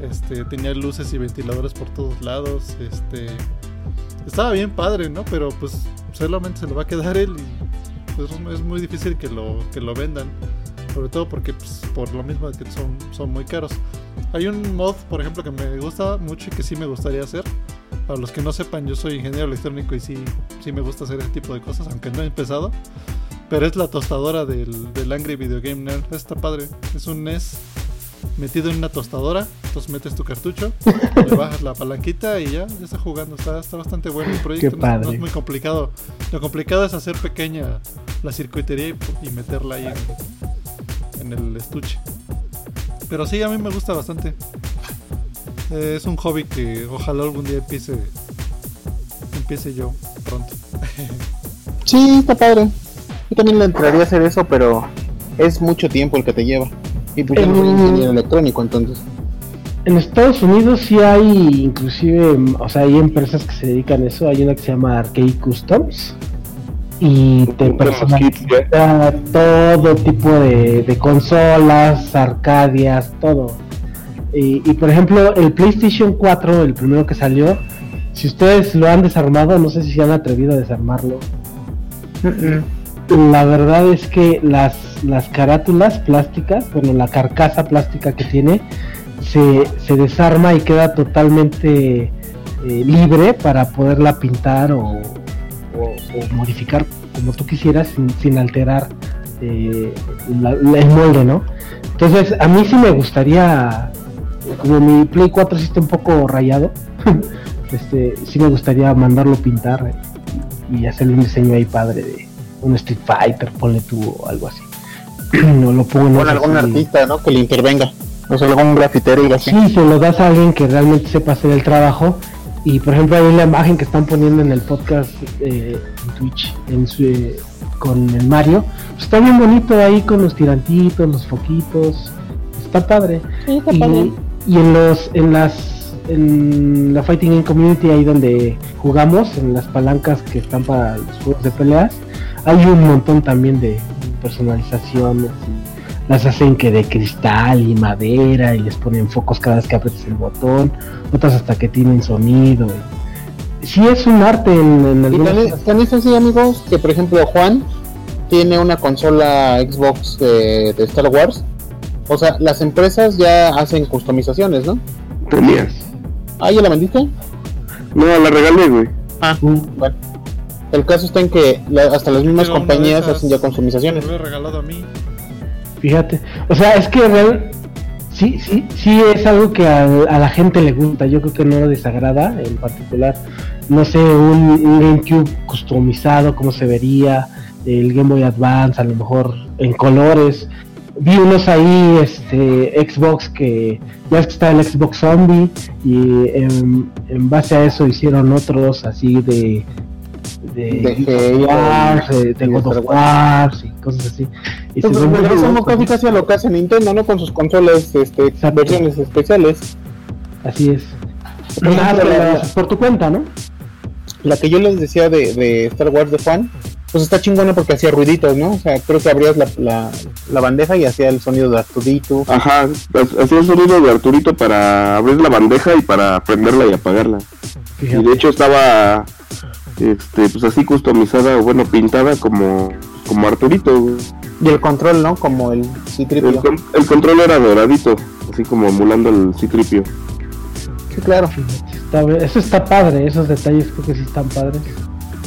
Speaker 1: este, tenía luces y ventiladores por todos lados. Este, estaba bien padre, ¿no? Pero pues solamente se lo va a quedar él y pues es muy difícil que lo, que lo vendan. Sobre todo porque pues, por lo mismo que son, son muy caros. Hay un mod, por ejemplo, que me gusta mucho y que sí me gustaría hacer. Para los que no sepan, yo soy ingeniero electrónico y sí, sí me gusta hacer ese tipo de cosas, aunque no he empezado. Pero es la tostadora del, del Angry Video Game Nerd. Está padre. Es un NES metido en una tostadora. Entonces metes tu cartucho, le bajas la palanquita y ya, ya está jugando. Está, está bastante bueno el proyecto. no es- No,
Speaker 2: padre.
Speaker 1: es muy complicado. Lo complicado es hacer pequeña la circuitería y, y meterla ahí en, en el estuche. Pero sí, a mí me gusta bastante. Eh, es un hobby que ojalá algún día empiece empiece yo pronto.
Speaker 4: Sí, está padre. Yo también le entraría a hacer eso, pero es mucho tiempo el que te lleva. Y pues yo no soy
Speaker 2: Mm.
Speaker 4: ingeniero electrónico, entonces.
Speaker 2: En Estados Unidos sí hay, inclusive, o sea, hay empresas que se dedican a eso. Hay una que se llama Arcade Customs y te personaliza todo tipo de, de consolas, arcadias, todo. Y, y, por ejemplo, el PlayStation 4, el primero que salió, si ustedes lo han desarmado, no sé si se han atrevido a desarmarlo. La verdad es que las, las carátulas plásticas, bueno, la carcasa plástica que tiene, se, se desarma y queda totalmente eh, libre para poderla pintar o, o- modificar como tú quisieras sin, alterar eh, el molde, ¿no? Entonces, a mí sí me gustaría, como mi Play 4 sí está un poco rayado, este, sí me gustaría mandarlo pintar y hacerle un diseño ahí padre de un Street Fighter, ponle tú o algo así. no lo pongo en
Speaker 4: Con algún
Speaker 2: así.
Speaker 4: artista, ¿no? Que le intervenga. O sea, algún grafitero y así.
Speaker 2: Sí, se lo das a alguien que realmente sepa hacer el trabajo. Y por ejemplo, ahí la imagen que están poniendo en el podcast eh, en Twitch en su, eh, con el Mario, pues está bien bonito ahí con los tirantitos, los foquitos. Está padre. y, y en los en las en la Fighting Game Community ahí donde jugamos en las palancas que están para los juegos de peleas hay un montón también de personalizaciones y las hacen que de cristal y madera y les ponen focos cada vez que apretas el botón otras hasta que tienen sonido y... sí es un arte en, en
Speaker 4: Y
Speaker 2: algunas
Speaker 4: es así, amigos, que por ejemplo Juan tiene una consola Xbox de, de Star Wars. O sea, las empresas ya hacen customizaciones, ¿no?
Speaker 3: Tenías.
Speaker 4: Ah, ¿ya la vendiste?
Speaker 3: No, la regalé, güey.
Speaker 4: Ah,
Speaker 2: Mm.
Speaker 4: bueno. El caso está en que la- hasta las mismas compañías hacen ya
Speaker 1: Me
Speaker 4: customizaciones.
Speaker 1: lo he regalado a mí.
Speaker 2: Fíjate, o sea, es que real, sí, sí, sí es algo que a, a la gente le gusta. Yo creo que no le desagrada en particular. No sé, un, un GameCube customizado, cómo se vería, el Game Boy Advance, a lo mejor en colores. Vi unos ahí, este, Xbox que ya es que está el Xbox Zombie y en, en base a eso hicieron otros así de de,
Speaker 4: De
Speaker 2: de, God
Speaker 4: Star
Speaker 2: of Wars y cosas así. Y
Speaker 4: Pues, regresamos casi casi a lo que hace Nintendo, ¿no? Con sus consolas, este,
Speaker 2: Exacto.
Speaker 4: versiones especiales.
Speaker 2: Así es. Pero
Speaker 4: la-
Speaker 2: es por tu cuenta, ¿no?
Speaker 4: La que yo les decía de, de Star Wars de Juan, pues está chingona porque hacía ruiditos, ¿no? O sea, creo que abrías la, la, la bandeja y hacía el sonido de Artudito.
Speaker 3: Ajá, ha- hacía el sonido de Arturito para abrir la bandeja y para prenderla y apagarla. Y de hecho estaba este pues así customizada o bueno pintada como como Arturito.
Speaker 4: Y el control, ¿no? Como el
Speaker 3: con- el control era doradito, así como emulando el Citripio.
Speaker 4: Sí, claro.
Speaker 2: Está- eso está padre, esos detalles creo que sí están padres.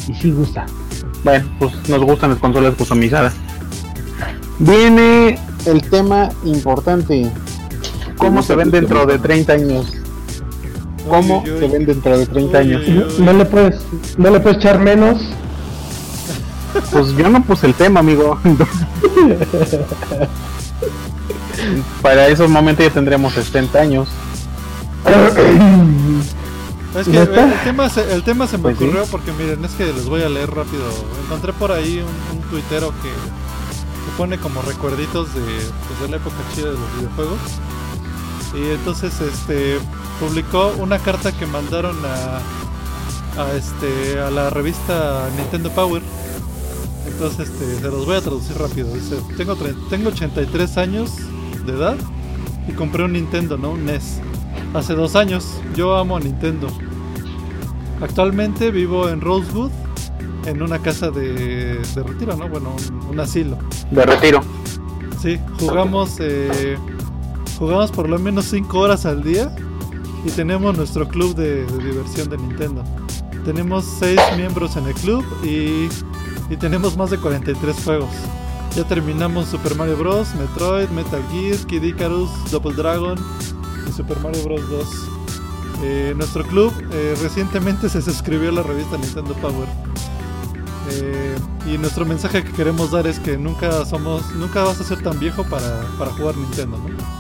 Speaker 2: Y sí gusta.
Speaker 4: Bueno, pues nos gustan las consolas customizadas. Viene el tema importante. ¿Cómo se ven dentro de 30 años? ¿Cómo
Speaker 1: Uy, uy,
Speaker 4: se ven dentro de 30
Speaker 1: Uy,
Speaker 4: años?
Speaker 1: uy, uy.
Speaker 2: No le puedes, no le puedes echar menos.
Speaker 4: Pues yo no puse el tema, amigo. Para esos momentos ya tendremos 60 años.
Speaker 1: Es que el tema se, el tema se me
Speaker 4: Pues sí.
Speaker 1: ocurrió porque miren, es que les voy a leer rápido. Encontré por ahí un, un tuitero que, que pone como recuerditos de, pues, de la época chida de los videojuegos. Y entonces este publicó una carta que mandaron a, a este a la revista Nintendo Power. Entonces este, se los voy a traducir rápido. Dice, tengo, tengo 83 años de edad y compré un Nintendo, ¿no? Un NES. Hace dos años. Yo amo a Nintendo. Actualmente vivo en Rosewood, en una casa de, de retiro, ¿no? Bueno, un, un asilo.
Speaker 4: De retiro.
Speaker 1: Sí, jugamos, eh, jugamos por lo menos 5 horas al día y tenemos nuestro club de, diversión de Nintendo. Tenemos 6 miembros en el club y, y tenemos más de 43 juegos. Ya terminamos Super Mario Bros, Metroid, Metal Gear, Kid Icarus, Double Dragon y Super Mario Bros 2. Eh, nuestro club eh, recientemente se suscribió a la revista Nintendo Power. Eh, y nuestro mensaje que queremos dar es que nunca somos, nunca vas a ser tan viejo para, para jugar Nintendo, ¿no?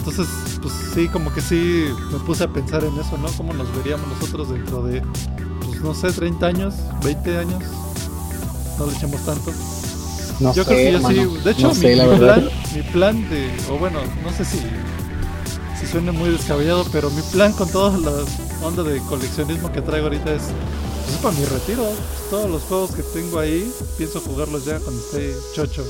Speaker 1: Entonces, pues sí, como que sí me puse a pensar en eso, ¿no? ¿Cómo nos veríamos nosotros dentro de, pues no sé, 30 años, 20 años? No le echemos tanto.
Speaker 4: No
Speaker 1: Yo
Speaker 4: sé,
Speaker 1: creo que yo
Speaker 4: hermano.
Speaker 1: sí. De hecho,
Speaker 4: No
Speaker 1: mi,
Speaker 4: la
Speaker 1: mi plan, mi plan de, o bueno, no sé si, si suena muy descabellado, pero mi plan con toda la onda de coleccionismo que traigo ahorita es, pues, es para mi retiro. Todos los juegos que tengo ahí, pienso jugarlos ya cuando esté chocho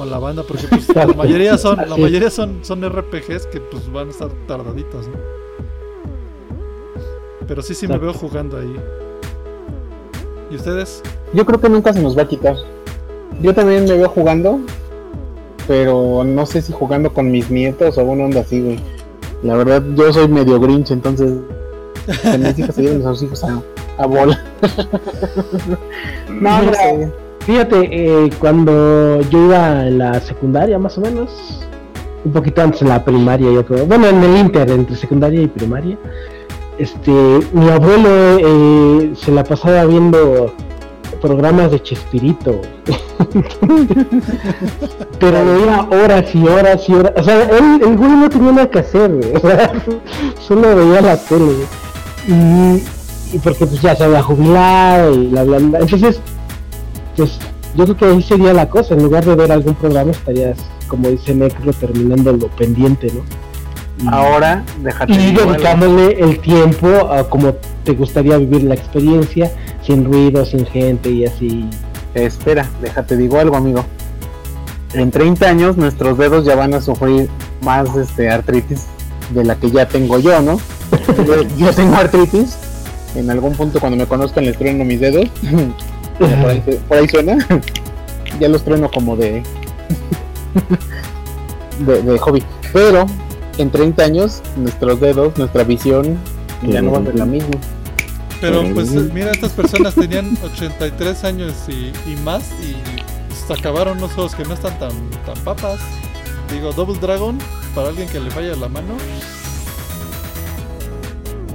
Speaker 1: con la banda, porque pues, la mayoría son, la mayoría son, son RPGs que pues van a estar tardaditos, ¿no? Pero sí, sí me veo jugando ahí. ¿Y ustedes?
Speaker 4: Yo creo que nunca se nos va a quitar. Yo también me veo jugando, pero no sé si jugando con mis nietos o una onda así, güey. La verdad, yo soy medio grinch, entonces que mis hijas se lleven a sus hijos a, a bola. no, no
Speaker 2: Mira,
Speaker 4: sé.
Speaker 2: Fíjate, eh, cuando yo iba en la secundaria, más o menos, un poquito antes en la primaria, yo creo, bueno, en el inter, entre secundaria y primaria, este, mi abuelo eh, se la pasaba viendo programas de Chespirito, pero veía horas y horas y horas, o sea, él, el güey no tenía nada que hacer, solo veía la tele, y, porque pues ya se había jubilado y bla bla bla, entonces pues yo creo que ahí sería la cosa, en lugar de ver algún programa estarías, como dice Necro, terminando lo pendiente, ¿no?
Speaker 4: Ahora, déjate.
Speaker 2: y dedicándole el tiempo a como te gustaría vivir la experiencia, sin ruido, sin gente y así.
Speaker 4: Espera, déjate digo algo, amigo. En 30 años nuestros dedos ya van a sufrir más este artritis de la que ya tengo yo, ¿no? yo, yo tengo artritis. En algún punto cuando me conozcan les trueno mis dedos. Ya por, ahí, por ahí suena. ya los trueno como de, de de hobby. Pero en 30 años nuestros dedos, nuestra visión ya no va a ser la misma.
Speaker 1: Pero pues eh, mira, estas personas tenían 83 años y, y más y pues, acabaron unos juegos que no están tan, tan papas. Digo, Double Dragon, para alguien que le falla la mano.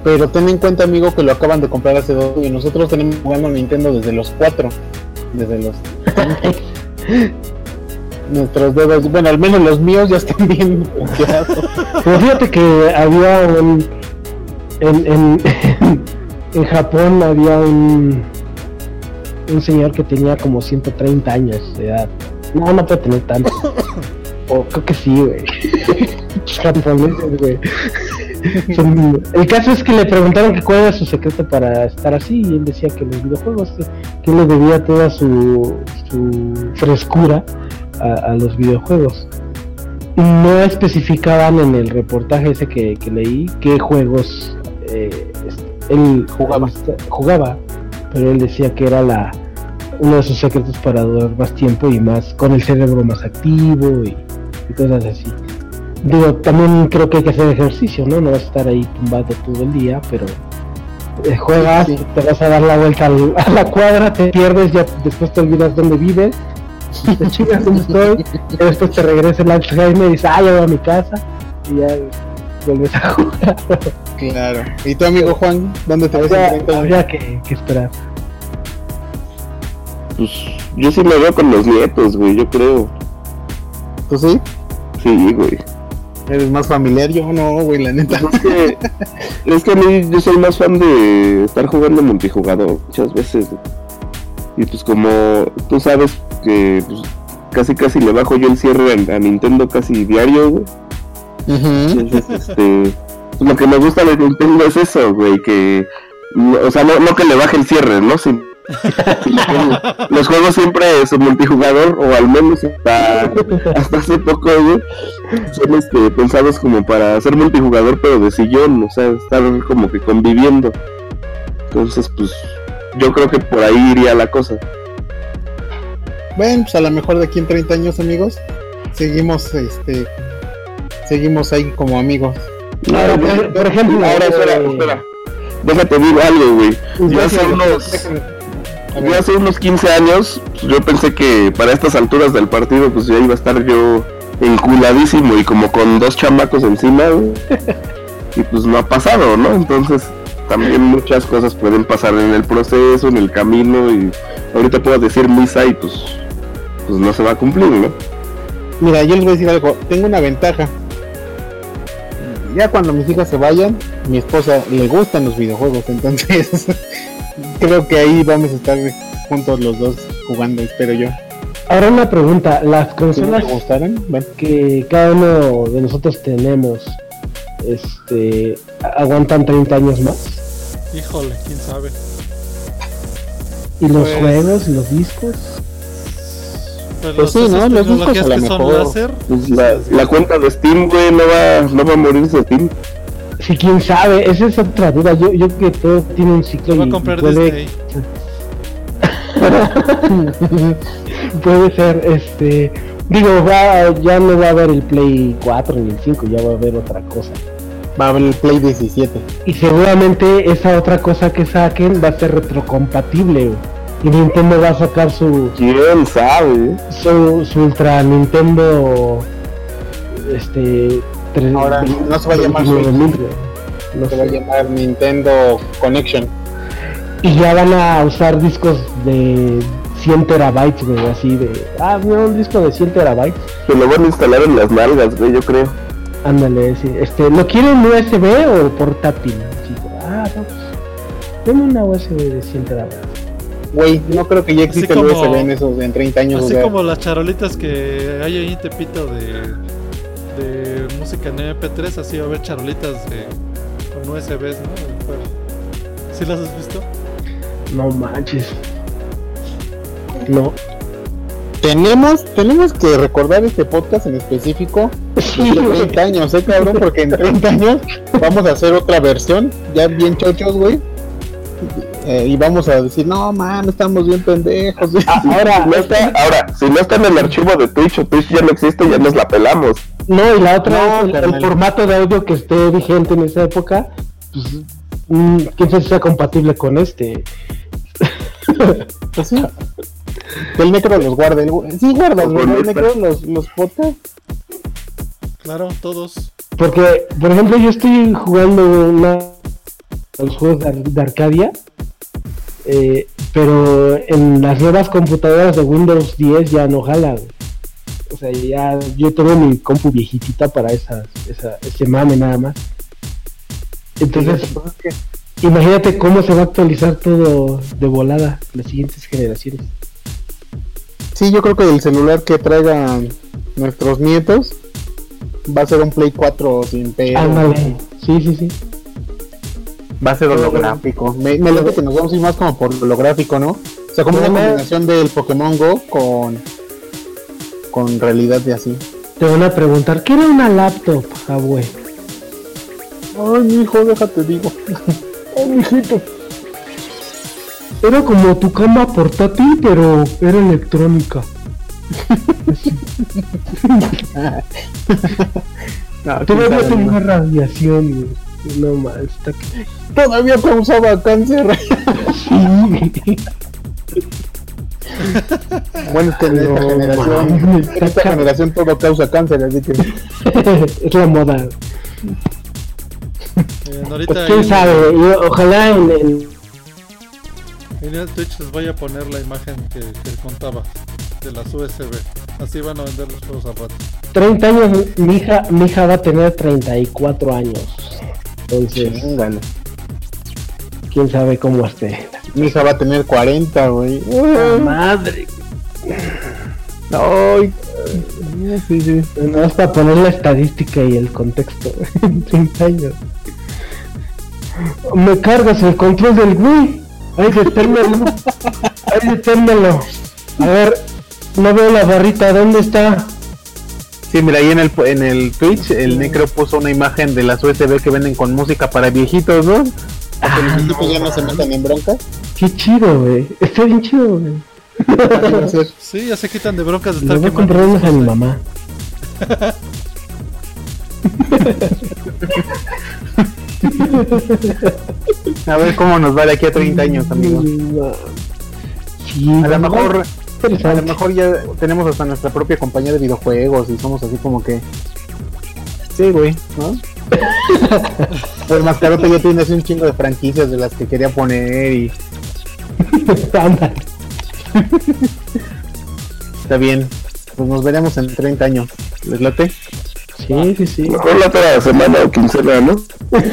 Speaker 4: Pero ten en cuenta, amigo, que lo acaban de comprar hace dos y nosotros tenemos jugando Nintendo desde los cuatro. Desde los. Nuestros dedos, bueno, al menos los míos ya están bien.
Speaker 2: Pero fíjate que había un. En, en, en Japón había un. Un señor que tenía como 130 años de edad. No, no puede tener tanto. O creo que sí, güey. Japoneses, güey. El caso es que le preguntaron que cuál era su secreto para estar así y él decía que los videojuegos, que, que le debía toda su, su frescura a, los videojuegos. No especificaban en el reportaje ese que, leí qué juegos eh, él jugaba, pero él decía que era la uno de sus secretos para durar más tiempo y más con el cerebro más activo y cosas así. Digo, también creo que hay que hacer ejercicio, ¿no? No vas a estar ahí tumbado todo el día, pero eh, juegas,
Speaker 4: Sí.
Speaker 2: te vas a dar la vuelta al- a la cuadra, te pierdes, ya después te olvidas dónde vives, te chingas dónde estoy, y después te regresa el Alzheimer y dices, ah, ya voy a mi casa, y ya vuelves a jugar.
Speaker 4: Claro. ¿Y tu amigo Juan? ¿Dónde te ves en
Speaker 2: Habría,
Speaker 4: 30 años?
Speaker 2: habría que, que esperar.
Speaker 3: Pues yo sí me veo con los nietos, güey, yo creo.
Speaker 4: ¿Tú sí?
Speaker 3: Sí, güey.
Speaker 4: ¿Eres más familiar? Yo no, güey, la neta.
Speaker 3: Es que, es que a mí yo soy más fan de estar jugando multijugador muchas veces. Y pues como tú sabes que pues, casi casi le bajo yo el cierre a, a Nintendo casi diario, güey. Entonces, este, pues, lo que me gusta de Nintendo es eso, güey, que, o sea, no, no que le baje el cierre, ¿no? Sin- sino los juegos siempre son multijugador, o al menos hasta, hasta hace poco, güey, son este, pensados como para ser multijugador, pero de sillón, o sea, estar como que conviviendo. Entonces, pues, yo creo que por ahí iría la cosa.
Speaker 4: Bueno, pues a lo mejor de aquí en 30 años, amigos, seguimos, este, seguimos ahí como amigos.
Speaker 2: Ahora, por, por ejemplo,
Speaker 3: Ahora, espera,
Speaker 2: eh,
Speaker 3: espera. Déjate digo algo, güey. Yo hace
Speaker 4: Déjame-
Speaker 3: unos... Yo hace unos 15 años, pues, yo pensé que para estas alturas del partido, pues ya iba a estar yo enculadísimo y como con dos chamacos encima. Y pues no ha pasado, ¿no? Entonces, también muchas cosas pueden pasar en el proceso, en el camino, y ahorita puedo decir misa y pues, pues no se va a cumplir, ¿no?
Speaker 4: Mira, yo les voy a decir algo. Tengo una ventaja. Ya cuando mis hijas se vayan, mi esposa le gustan los videojuegos, entonces creo que ahí vamos a estar juntos los dos jugando, espero yo.
Speaker 2: ahora una pregunta, las consolas que cada uno de nosotros tenemos, este, aguantan 30 años más.
Speaker 1: Híjole, quién sabe.
Speaker 2: Y los
Speaker 1: Pues-
Speaker 2: juegos los discos.
Speaker 1: Pero
Speaker 4: Pues sí, ¿no? Los discos a lo mejor.
Speaker 1: láser,
Speaker 3: Pues la, la cuenta de Steam, güey, no va, no va a morirse Steam.
Speaker 2: Sí, quién sabe, esa es otra duda. Yo, yo creo que todo tiene un ciclo
Speaker 1: se va
Speaker 2: y
Speaker 1: a comprar
Speaker 2: puede,
Speaker 1: Disney.
Speaker 2: puede ser, este, digo, va, ya no va a haber el Play 4 ni el 5, ya va a haber otra cosa.
Speaker 4: va a haber el Play 17.
Speaker 2: Y seguramente esa otra cosa que saquen va a ser retrocompatible. Y Nintendo va a sacar su,
Speaker 3: ¿Quién sabe?
Speaker 2: su, su Ultra Nintendo este
Speaker 4: Ahora, no se va a llamar
Speaker 2: 29.000, no
Speaker 4: Se va a llamar Nintendo Connection.
Speaker 2: y ya van a usar discos de 100 terabytes güey, así de ah no, un disco de 100 terabytes.
Speaker 3: Se lo van a instalar en las nalgas, güey, yo creo.
Speaker 2: ándale sí, este lo quieren USB o portátil Chico, ah no pues deme una USB de 100 terabytes.
Speaker 4: Güey, no creo que ya existe
Speaker 1: Así
Speaker 4: el USB en esos en 30 años. o
Speaker 1: Así
Speaker 4: sea,
Speaker 1: como las charolitas que hay ahí en Tepito de música en MP3, así va a haber charolitas de, con USBs, ¿no? ¿Sí las has visto?
Speaker 2: no manches no
Speaker 4: Tenemos, tenemos que recordar este podcast en específico de
Speaker 2: güey.
Speaker 4: 30 años, ¿eh, cabrón? Porque en 30 años vamos a hacer otra versión, ya bien chochos, güey. Eh, y vamos a decir, no, man, estamos bien pendejos. güey".
Speaker 3: Ahora, si no está, ahora, si no está en el archivo de Twitch o Twitch ya no existe, ya nos la pelamos.
Speaker 2: No, y la otra
Speaker 4: No,
Speaker 2: es el, el formato de audio que esté vigente en esa época, pues, mm, quién sabe si sea compatible con este.
Speaker 4: Pues sí. El necro los guarde. el Sí, guardas, güey, ¿no? el necro los, los.
Speaker 1: Claro, todos.
Speaker 2: Porque, por ejemplo, yo estoy jugando una, los juegos de, Ar- de Arcadia, eh, pero en las nuevas computadoras de Windows 10 ya no jala. O sea, ya yo tengo mi compu viejitita para esas, esa, ese mame nada más. Entonces, imagínate cómo se va a actualizar todo de volada las siguientes generaciones.
Speaker 4: Sí, yo creo que el celular que traigan nuestros nietos va a ser un Play 4 sin pedo.
Speaker 2: Ándale, sí, sí, sí.
Speaker 4: Va a ser holográfico. Me, me late que nos vamos a ir más como por holográfico, ¿no? O sea, como una combinación del Pokémon Go con con realidad de así.
Speaker 2: Te van a preguntar, ¿qué era una laptop, abue?
Speaker 4: Ay, mi hijo, déjate digo.
Speaker 2: Ay, mijito. Era como tu cama portátil, pero era electrónica.
Speaker 4: No, quién
Speaker 2: Todavía tenía
Speaker 4: ¿no?
Speaker 2: radiación. No más, está que...
Speaker 4: Todavía causaba cáncer.
Speaker 2: Sí.
Speaker 4: Bueno, es que en esta
Speaker 2: No,
Speaker 4: generación, en esta generación todo causa cáncer, así que
Speaker 2: es la moda.
Speaker 1: Eh, ahorita
Speaker 2: Pues quién
Speaker 1: en-
Speaker 2: sabe, yo- ojalá en, en-
Speaker 1: En el Twitch les voy a poner la imagen que, que contaba de las USB. Así van a vender los juegos al rato.
Speaker 2: 30 años, mi hija, mi hija va a tener 34 años. Entonces,
Speaker 4: Chingale.
Speaker 2: Quién sabe cómo esté.
Speaker 4: Mi hija va a tener 40, güey.
Speaker 2: Madre.
Speaker 4: Ay, sí, sí.
Speaker 2: No es para poner la estadística y el contexto. 30 años. Me cargas el control del Wii. Ay, deténmelo. Ay, deténmelo. A ver, no veo la barrita. ¿Dónde está?
Speaker 4: Sí, mira, ahí en el, en el Twitch el Necro puso una imagen de las USB que venden con música para viejitos, ¿no? Para que los
Speaker 2: Ah,
Speaker 4: ya no se metan en broncas.
Speaker 2: Qué chido, güey. Está bien chido, güey.
Speaker 1: Sí, ya se quitan de broncas de
Speaker 2: Le
Speaker 1: estar
Speaker 2: voy a comprar unos a mi
Speaker 1: cosas.
Speaker 2: mamá.
Speaker 4: A ver cómo nos va de aquí a 30 años, amigos.
Speaker 2: Sí,
Speaker 4: A lo mejor, a lo mejor ya tenemos hasta nuestra propia compañía de videojuegos y somos así como que. Sí, güey, ¿no? El mascarote ya tiene así un chingo de franquicias de las que quería poner y está bien. Pues nos veremos en 30 años. ¿Les late?
Speaker 2: Sí, sí, sí.
Speaker 3: Mejor la otra semana o quincena, ¿no?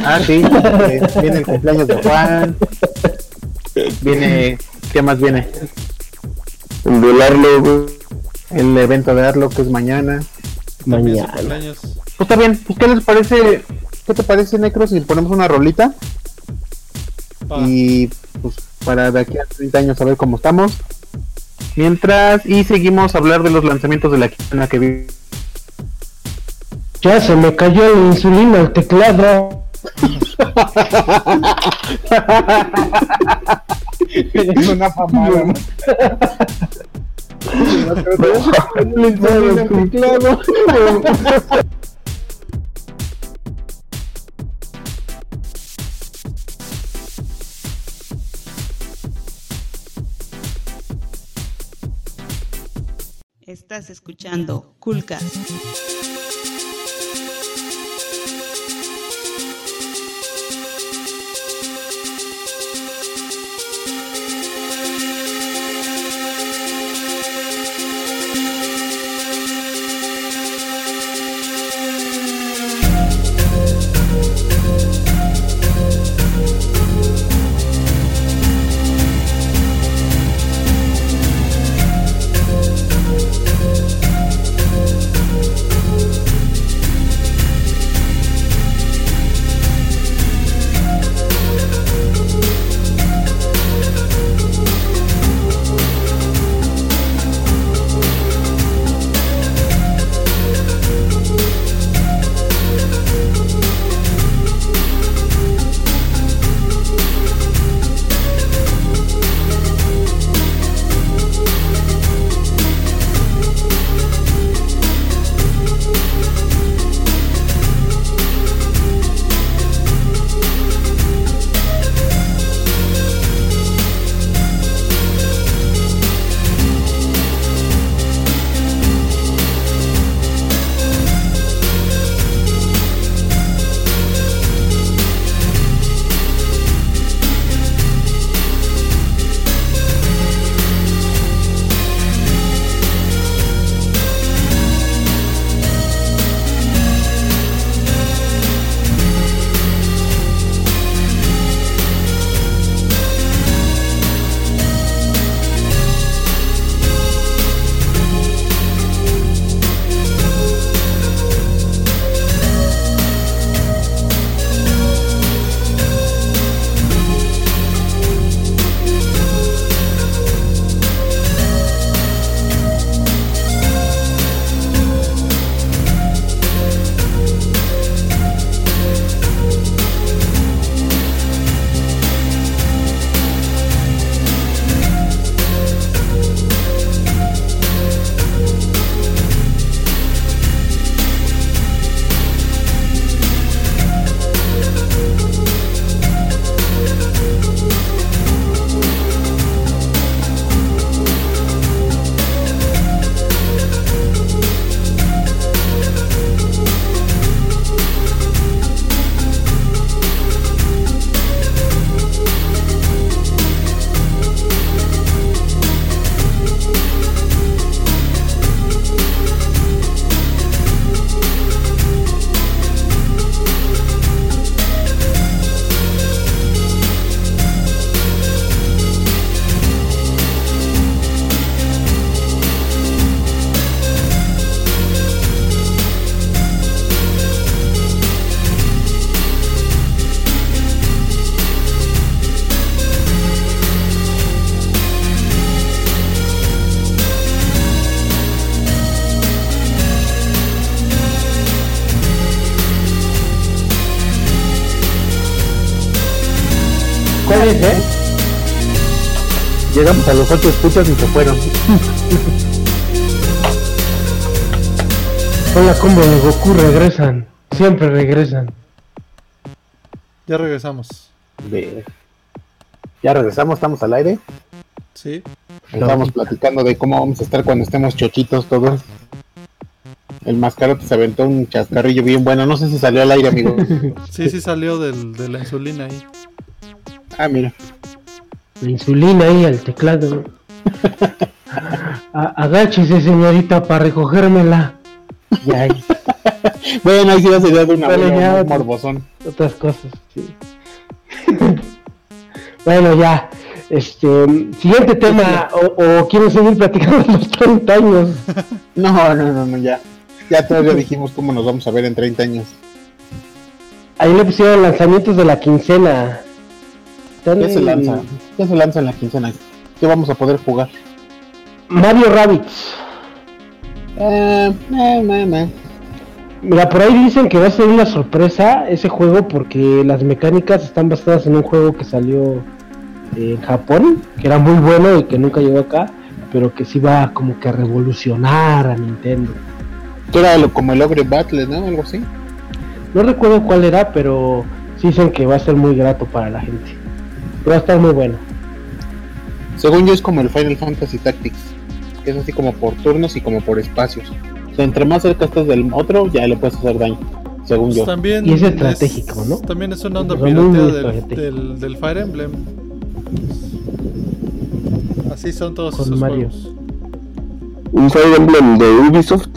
Speaker 4: Ah, sí. eh, viene el cumpleaños de Juan. Viene. ¿Qué más viene?
Speaker 3: El violarlo, güey.
Speaker 4: El evento de Arlo que es mañana.
Speaker 1: Su
Speaker 2: Mañana.
Speaker 1: cumpleaños.
Speaker 4: Pues está bien. Pues, ¿qué les parece? ¿Qué te parece, Necro, si ponemos una rolita? Y pues para de aquí a 30 años a ver cómo estamos. Mientras, y seguimos a hablar de los lanzamientos de la quincena que vi.
Speaker 2: Ya se me cayó la insulina al teclado.
Speaker 4: es una famada.
Speaker 5: Estás escuchando Coolcast.
Speaker 4: Llegamos a los ocho escuchas y se fueron.
Speaker 2: Con la combo de Goku regresan. Siempre regresan.
Speaker 1: Ya regresamos.
Speaker 4: Ve. Ya regresamos, estamos al aire.
Speaker 1: Sí.
Speaker 4: Estamos platicando de cómo vamos a estar cuando estemos chochitos todos. El mascarote se aventó un chascarrillo bien bueno. No sé si salió al aire, amigo.
Speaker 1: Sí, sí salió del, de la insulina ahí.
Speaker 4: Ah, mira.
Speaker 2: La insulina ahí al teclado. Agáchese, señorita, para recogérmela. Ya
Speaker 4: Bueno, ahí sí va a ser de una
Speaker 2: Bueno, ya.
Speaker 4: muy morbosón.
Speaker 2: otras cosas. sí. bueno, ya. Este, siguiente tema. O, o quieren seguir platicando los 30 años.
Speaker 4: No, no, no, no, ya. Ya todavía dijimos cómo nos vamos a ver en 30 años.
Speaker 2: Ahí le pusieron lanzamientos de la quincena. Están
Speaker 4: ¿Qué se lanza? ¿Qué se lanza en la quincena? ¿Qué vamos a poder jugar?
Speaker 2: Mario Rabbits.
Speaker 4: Eh, eh, eh, eh.
Speaker 2: Mira, por ahí dicen que va a ser una sorpresa ese juego porque las mecánicas están basadas en un juego que salió en Japón, que era muy bueno y que nunca llegó acá, pero que sí va como que a revolucionar a Nintendo.
Speaker 4: Que era lo- como el Ogre Battle, ¿no? Algo así.
Speaker 2: No recuerdo cuál era, pero sí dicen que va a ser muy grato para la gente. Va a estar muy bueno.
Speaker 4: Según yo es como el Final Fantasy Tactics, que es así como por turnos y como por espacios. O sea, entre más cerca estás del otro, ya le puedes hacer daño, según yo.
Speaker 1: También
Speaker 2: Y es estratégico, ¿no?
Speaker 1: También es una onda piratea del, del, del Fire Emblem. Así son todos
Speaker 2: Con
Speaker 1: esos
Speaker 2: Mario.
Speaker 1: juegos.
Speaker 3: Un Fire Emblem de Ubisoft.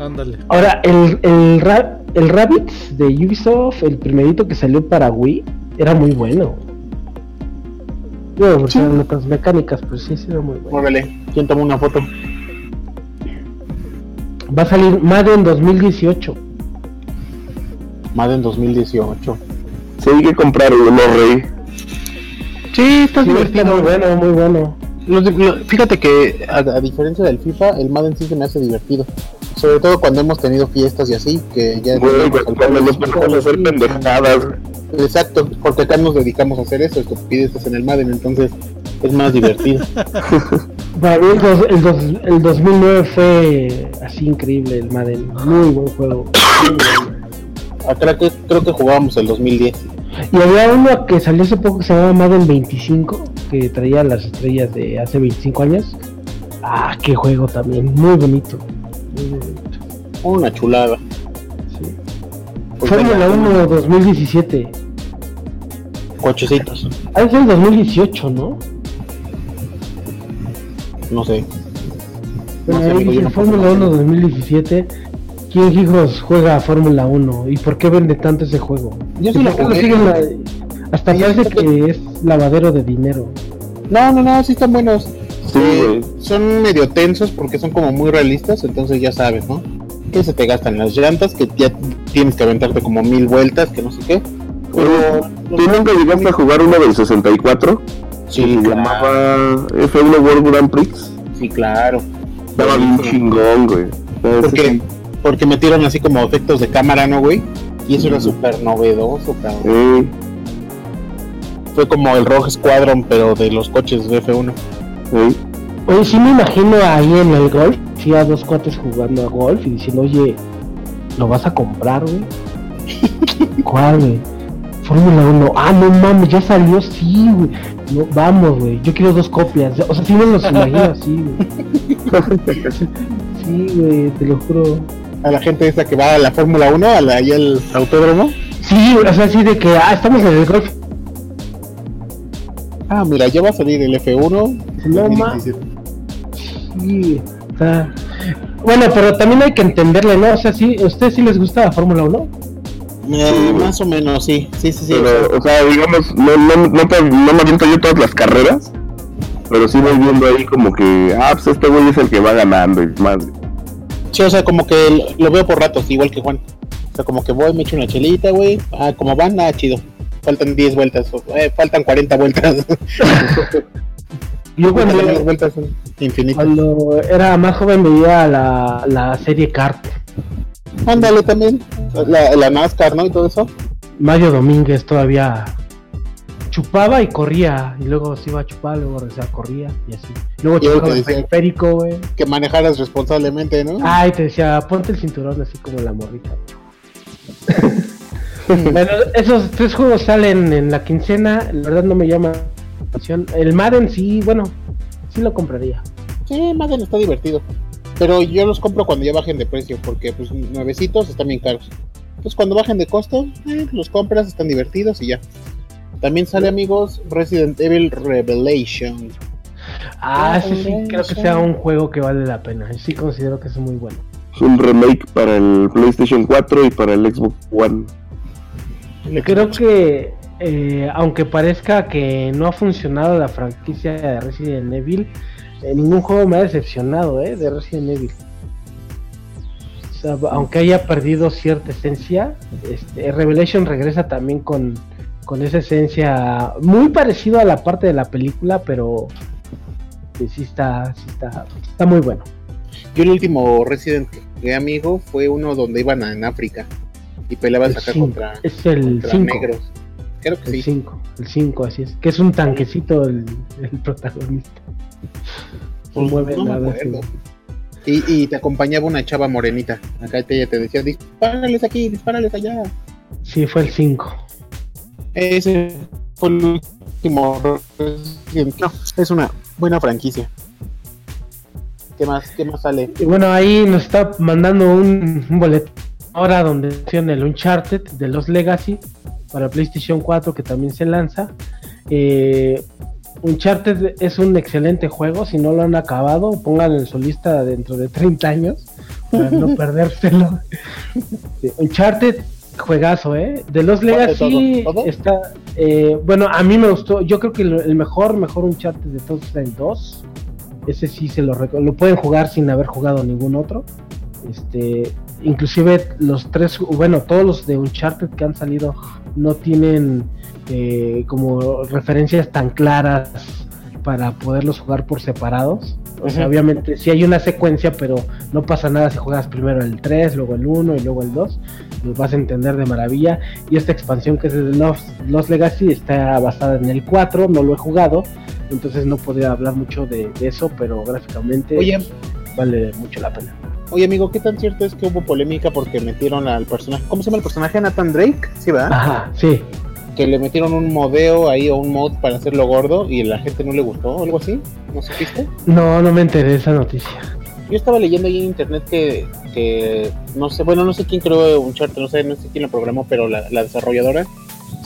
Speaker 1: Ándale.
Speaker 2: Ahora, el, el, Ra- el Rabbids de Ubisoft, el primerito que salió para Wii, era muy bueno. Yo, o sea, las mecánicas, pues sí, sí, era muy bueno.
Speaker 4: Muévele, ¿quién tomó una foto?
Speaker 2: Va a salir Madden 2018.
Speaker 4: Madden 2018.
Speaker 3: Sí, hay que comprar uno, rey.
Speaker 4: Sí, está
Speaker 2: Sí, está muy bueno, muy bueno.
Speaker 4: Fíjate que a, a diferencia del FIFA, el Madden sí se me hace divertido. Sobre todo cuando hemos tenido fiestas y así, que ya...
Speaker 3: Güey, cuando cuando nos ponemos a hacer pendejadas.
Speaker 4: Exacto, porque acá nos dedicamos a hacer eso, estupideces en el Madden, entonces es más divertido.
Speaker 2: Para mí el, dos- el, dos- el 2009 fue así increíble el Madden. Muy buen juego.
Speaker 4: Acá que, creo que jugábamos el 2010.
Speaker 2: Y había uno que salió hace poco que se llamaba Madden 25, que traía las estrellas de hace 25 años. Ah, qué juego también, muy bonito. Muy bonito.
Speaker 4: Una chulada. Pues
Speaker 2: Fórmula
Speaker 4: venga,
Speaker 2: 1 2017.
Speaker 4: Cochecitos,
Speaker 2: Ah, es el 2018, ¿no?
Speaker 4: no sé.
Speaker 2: Bueno,
Speaker 4: sé, amigo, yo no
Speaker 2: Fórmula
Speaker 4: puedo
Speaker 2: 1 2017. ¿Quién hijos juega a Fórmula 1? ¿Y por qué vende tanto ese juego?
Speaker 4: Yo sí
Speaker 2: ¿Y
Speaker 4: lo jugué.
Speaker 2: siguen la- Hasta
Speaker 4: Sí,
Speaker 2: parece que es lavadero de dinero.
Speaker 4: No, no, no, sí están buenos.
Speaker 3: Sí,
Speaker 4: Eh,
Speaker 3: güey.
Speaker 4: son medio tensos porque son como muy realistas, entonces ya sabes, ¿no? Que se te gastan las llantas, que ya tienes que aventarte como mil vueltas, que no sé qué. Pero
Speaker 3: ¿Tú nunca llegaste a jugar uno del 64?
Speaker 4: sí, claro,
Speaker 3: llamaba F1 World Grand Prix.
Speaker 4: sí, claro.
Speaker 3: Estaba bien chingón, güey.
Speaker 4: Porque, porque metieron así como efectos de cámara, ¿no, güey? Y eso era súper novedoso, cabrón.
Speaker 3: Eh,
Speaker 4: Fue como el Rogue Squadron, pero de los coches de F1.
Speaker 3: eh.
Speaker 2: Oye, sí me imagino ahí en el golf, sí a dos cuates jugando a golf y diciendo, oye, ¿lo vas a comprar, güey? ¿Cuál, güey? Fórmula 1. Ah, no mames, ya salió, sí, güey. No, vamos, güey. Yo quiero dos copias. O sea, sí me los imagino así, güey. Sí, güey, te lo juro.
Speaker 4: A la gente esa que va a la Fórmula 1, a la, ahí al autódromo.
Speaker 2: Sí, o sea, así de que, ah, estamos en el golf.
Speaker 4: Ah, mira, ya va a salir el F1.
Speaker 2: No
Speaker 4: 2017.
Speaker 2: Sí, o sea, Bueno, pero también hay que entenderle, ¿no? O sea, sí, ¿a ustedes sí les gusta la Fórmula 1?
Speaker 4: Eh, más o menos, sí. Sí, sí, sí. o sea,
Speaker 3: Pero, o sea, digamos, no, no, no, te- no me aviento yo todas las carreras, pero sí voy viendo ahí como que, ah, pues este güey es el que va ganando y más.
Speaker 4: Sí, o sea, como que lo- veo por ratos, igual que Juan. O sea, como que voy, me echo una chelita, güey. Ah, como van, ah, chido. Faltan 10 vueltas, eh, faltan 40 vueltas.
Speaker 2: Yo cuando,
Speaker 4: vueltas infinitas.
Speaker 2: cuando era más joven veía la, la serie Kart.
Speaker 4: Ándale también. La, la NASCAR, ¿no? Y todo eso.
Speaker 2: Mario Domínguez todavía chupaba y corría. Y luego se iba a chupar, luego regresaba, corría y así. Luego chupaba el periférico, güey.
Speaker 4: Que manejaras responsablemente, ¿no?
Speaker 2: Ay, te decía, ponte el cinturón así como la morrita. bueno, esos tres juegos salen en la quincena. La verdad no me llama El Madden sí, bueno, sí lo compraría.
Speaker 4: Sí, Madden está divertido. Pero yo los compro cuando ya bajen de precio, porque pues nuevecitos están bien caros. Entonces cuando bajen de costo, eh, los compras, están divertidos y ya. También sale amigos Resident Evil Revelation.
Speaker 2: Ah, sí, sí, creo que sea un juego que vale la pena. Yo sí considero que es muy bueno.
Speaker 3: Es un remake para el PlayStation 4 y para el Xbox One.
Speaker 2: Creo que, eh, aunque parezca que no ha funcionado la franquicia de Resident Evil, eh, ningún juego me ha decepcionado eh, de Resident Evil. O sea, aunque haya perdido cierta esencia, este, Revelation regresa también con, con esa esencia muy parecido a la parte de la película, pero que sí está, sí está, está muy bueno.
Speaker 4: Yo el último Resident que amigo fue uno donde iban a- en África y peleabas
Speaker 2: El
Speaker 4: acá contra,
Speaker 2: Es el
Speaker 4: contra
Speaker 2: 5.
Speaker 4: negros. Creo que
Speaker 2: El
Speaker 4: sí.
Speaker 2: 5, el 5, así es. Que es un tanquecito el, el protagonista.
Speaker 4: Pues,
Speaker 2: mueve
Speaker 4: no
Speaker 2: nada.
Speaker 4: Y, y te acompañaba una chava morenita. Acá te, ella te decía, dispárales aquí, dispárales allá.
Speaker 2: Sí, fue el 5.
Speaker 4: Ese fue el último No, es una buena franquicia. ¿Qué más, qué más sale?
Speaker 2: Y bueno, ahí nos está mandando un, un boleto ahora donde tiene el Uncharted de los Legacy para PlayStation 4 que también se lanza. Eh, Uncharted es un excelente juego, si no lo han acabado, pónganlo en su lista dentro de 30 años para no perdérselo. Uncharted, juegazo, ¿eh? De los
Speaker 4: ¿Cuál de
Speaker 2: Legacy está... eh, bueno, a mí me gustó, yo creo que el, mejor, mejor Uncharted de todos es el 2. Ese sí se lo lo pueden jugar sin haber jugado ningún otro. Este, inclusive los tres, bueno, todos los de Uncharted que han salido no tienen eh, como referencias tan claras para poderlos jugar por separados. O sea, obviamente sí hay una secuencia, pero no pasa nada si juegas primero el 3, luego el 1 y luego el 2. Lo vas a entender de maravilla. Y esta expansión que es de Lost, Lost Legacy está basada en el 4, no lo he jugado. Entonces no podría hablar mucho de, de eso, pero gráficamente
Speaker 4: Oye,
Speaker 2: vale mucho la pena.
Speaker 4: Oye amigo, ¿qué tan cierto es que hubo polémica porque metieron al personaje, ¿cómo se llama el personaje? Nathan Drake, ¿sí va?
Speaker 2: Ajá, sí.
Speaker 4: Que le metieron un modeo ahí o un mod para hacerlo gordo y la gente no le gustó o algo así, ¿no supiste?
Speaker 2: No, no me enteré de esa noticia.
Speaker 4: Yo estaba leyendo ahí en internet que, que no sé, bueno, no sé quién creó un chart, no sé, no sé quién lo programó, pero la, la desarrolladora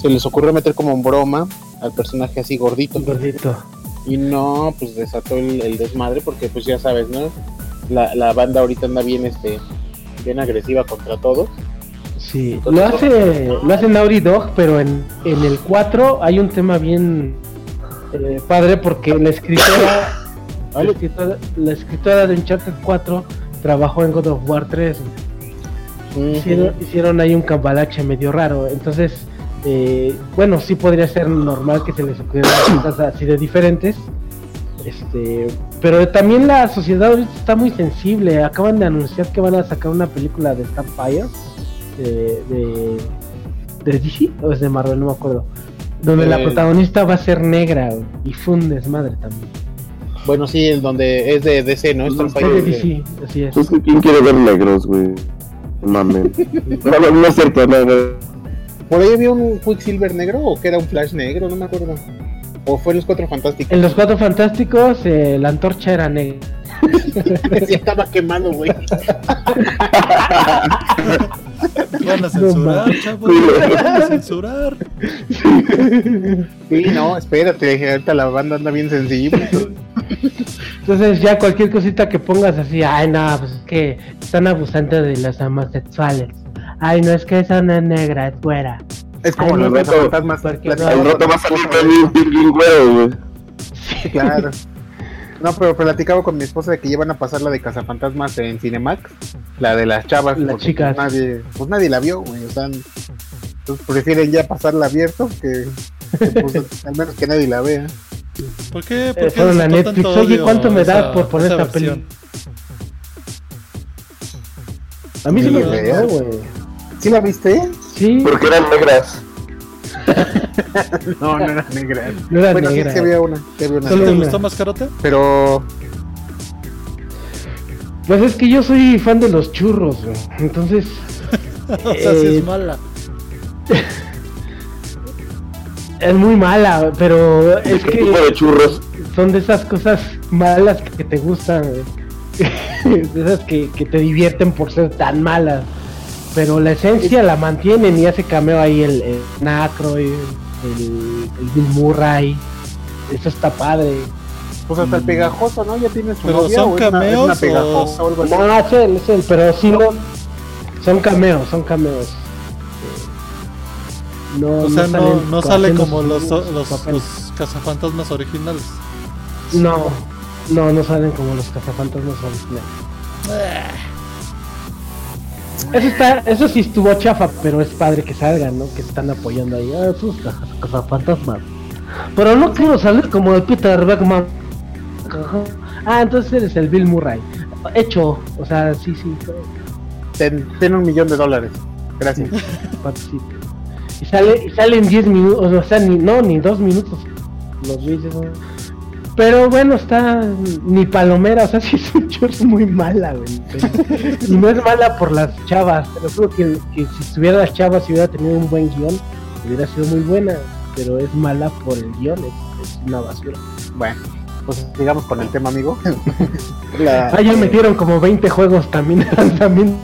Speaker 4: se les ocurrió meter como en broma al personaje así gordito.
Speaker 2: Gordito.
Speaker 4: Y no, pues desató el, el desmadre porque pues ya sabes, ¿no? La, la banda ahorita anda bien, este, bien agresiva contra todos.
Speaker 2: Sí, lo hace, lo hace Naughty Dog, pero en, en el 4 hay un tema bien eh, padre porque la escritora, la escritora, la escritora de Uncharted 4 trabajó en God of War 3. Hicieron, hicieron ahí un cambalache medio raro, entonces, eh, bueno, sí podría ser normal que se les ocurrieran cosas así de diferentes. Este, pero también la sociedad ahorita está muy sensible. Acaban de anunciar que van a sacar una película de Starfire de, de, de DC o es de Marvel, no me acuerdo. Donde la
Speaker 4: Eh.
Speaker 2: protagonista va a ser negra güey, y fue un desmadre también.
Speaker 4: Bueno, sí, el donde es de DC, ¿no?
Speaker 2: Es
Speaker 4: Starfire
Speaker 2: de
Speaker 4: de-
Speaker 2: DC, así es.
Speaker 3: Es que quién quiere ver negros, güey. Mamen. No, no, no es cierto, no, no.
Speaker 4: Por ahí había un Quicksilver negro o que era un Flash negro, no me acuerdo. O fue los Cuatro Fantásticos.
Speaker 2: En los Cuatro Fantásticos eh, la antorcha era negra.
Speaker 4: Sí, estaba quemado, güey.
Speaker 1: Van a censurar, chavos. Van a censurar.
Speaker 4: Sí, no, espérate, ahorita la banda anda bien sensible.
Speaker 2: Entonces ya cualquier cosita que pongas así, ay no, pues es que están abusando de los homosexuales. Ay no, es que esa no es negra, es güera.
Speaker 4: Es como
Speaker 2: Ay,
Speaker 4: los
Speaker 2: no,
Speaker 4: fantasmas.
Speaker 2: no.
Speaker 3: rato va a salir Güero, güey.
Speaker 4: Sí, claro. No, pero platicaba con mi esposa de que llevan a pasar la de Cazafantasmas en Cinemax, la de las chavas,
Speaker 2: Las
Speaker 4: porque,
Speaker 2: chicas.
Speaker 4: Pues nadie, pues nadie la vio, güey. O sea, entonces prefieren ya pasarla abierto que, que, pues, al menos que nadie la vea.
Speaker 1: ¿Por qué? ¿Por
Speaker 2: Eh,
Speaker 1: qué
Speaker 2: fueron a
Speaker 1: desató
Speaker 2: Netflix.
Speaker 1: tanto
Speaker 2: Oye, ¿cuánto me das por poner
Speaker 1: esa
Speaker 2: esta peli? A mí sí me gustó, güey.
Speaker 4: ¿Sí la viste?
Speaker 2: Sí,
Speaker 3: Porque eran negras.
Speaker 4: No, no era negra.
Speaker 2: No era
Speaker 4: bueno,
Speaker 2: negra.
Speaker 4: sí, sí había una. sí había una
Speaker 2: Solo
Speaker 1: ¿Te gustó Mascarota?
Speaker 4: Pero
Speaker 2: Pues es que yo soy fan de los churros, güey. Entonces,
Speaker 1: o sea, sí
Speaker 2: Eh,
Speaker 1: es mala.
Speaker 2: es muy mala, pero es
Speaker 3: ¿Qué tipo
Speaker 2: que
Speaker 3: de churros?
Speaker 2: son de esas cosas malas que te gustan, güey. De esas que, que te divierten por ser tan malas. Pero la esencia la mantienen y hace cameo ahí el, el Nacro, el, el Bill Murray. Eso está padre.
Speaker 4: pues hasta el pegajoso, ¿no? Ya tiene su
Speaker 1: Pero
Speaker 4: novia,
Speaker 1: son
Speaker 4: o es una- es una
Speaker 1: cameos
Speaker 4: pegajosa
Speaker 1: o-
Speaker 4: o algo así.
Speaker 2: No, es él, es él, pero sí no. Son cameos, son cameos. No,
Speaker 1: O sea, no, no sale como los, los, los cazafantasmas originales.
Speaker 2: No, no, no salen como los cazafantasmas originales. Eso está, eso sí estuvo chafa, pero es padre que salgan, ¿no? Que están apoyando ahí. Ah, esos caza- cazafantasmas. Pero no quiero salir como el Peter Beckman. Ah, entonces eres el Bill Murray. Hecho, o sea, sí, sí,
Speaker 4: Ten, ten un millón de dólares. Gracias.
Speaker 2: participa. Y sale, y sale en 10 minutos, o sea, ni, no, ni 2 minutos. Los ¿no? Pero bueno, está ni palomera, o sea, sí es un short muy mala, güey. y no es mala por las chavas, pero creo que, que si estuviera las chavas y hubiera tenido un buen guion, hubiera sido muy buena, pero es mala por el guion, es, es una basura.
Speaker 4: Bueno, pues sigamos con el tema, amigo. La-
Speaker 2: Ah, ya metieron como 20 juegos también lanzamiento.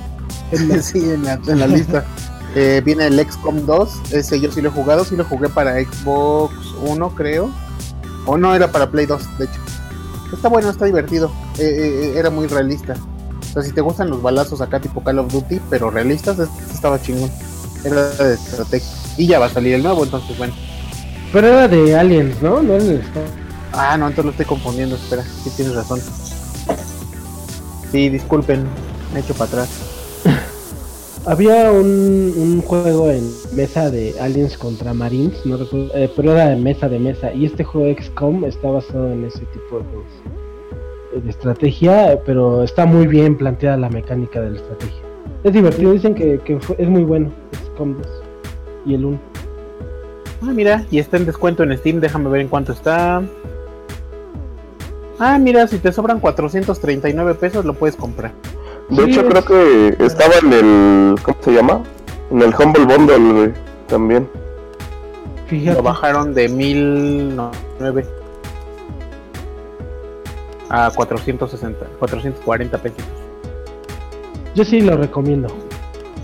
Speaker 2: en la-
Speaker 4: sí, en la, en la lista. Eh, viene el XCOM 2. Ese yo sí lo he jugado. Sí lo jugué para Xbox 1, creo. O no, era para Play 2, de hecho. Está bueno, está divertido. Eh, eh, era muy realista. O sea, si te gustan los balazos acá tipo Call of Duty, pero realistas, estaba chingón. Era de estrategia. Y ya va a salir el nuevo, entonces bueno.
Speaker 2: Pero era de Aliens, ¿no? No era de
Speaker 4: Ah, no, entonces lo estoy confundiendo. Espera, sí tienes razón. Sí, disculpen, me he hecho para atrás.
Speaker 2: Había un, juego en mesa de Aliens contra Marines, no recuerdo, eh, pero era de mesa de mesa. Y este juego XCOM está basado en ese tipo de estrategia, pero está muy bien planteada la mecánica de la estrategia. Es divertido, dicen que, que fue- es muy bueno XCOM 2 y el 1.
Speaker 4: Ah, mira, y está en descuento en Steam, déjame ver en cuánto está. Ah, mira, si te sobran 439 pesos lo puedes comprar.
Speaker 3: De
Speaker 2: Sí,
Speaker 3: hecho,
Speaker 2: es-
Speaker 3: creo que estaba en el. ¿Cómo se llama? En el Humble Bundle, güey, también.
Speaker 2: Fíjate,
Speaker 4: Lo bajaron de 1009 a 460, 440 pesos.
Speaker 2: yo sí lo recomiendo.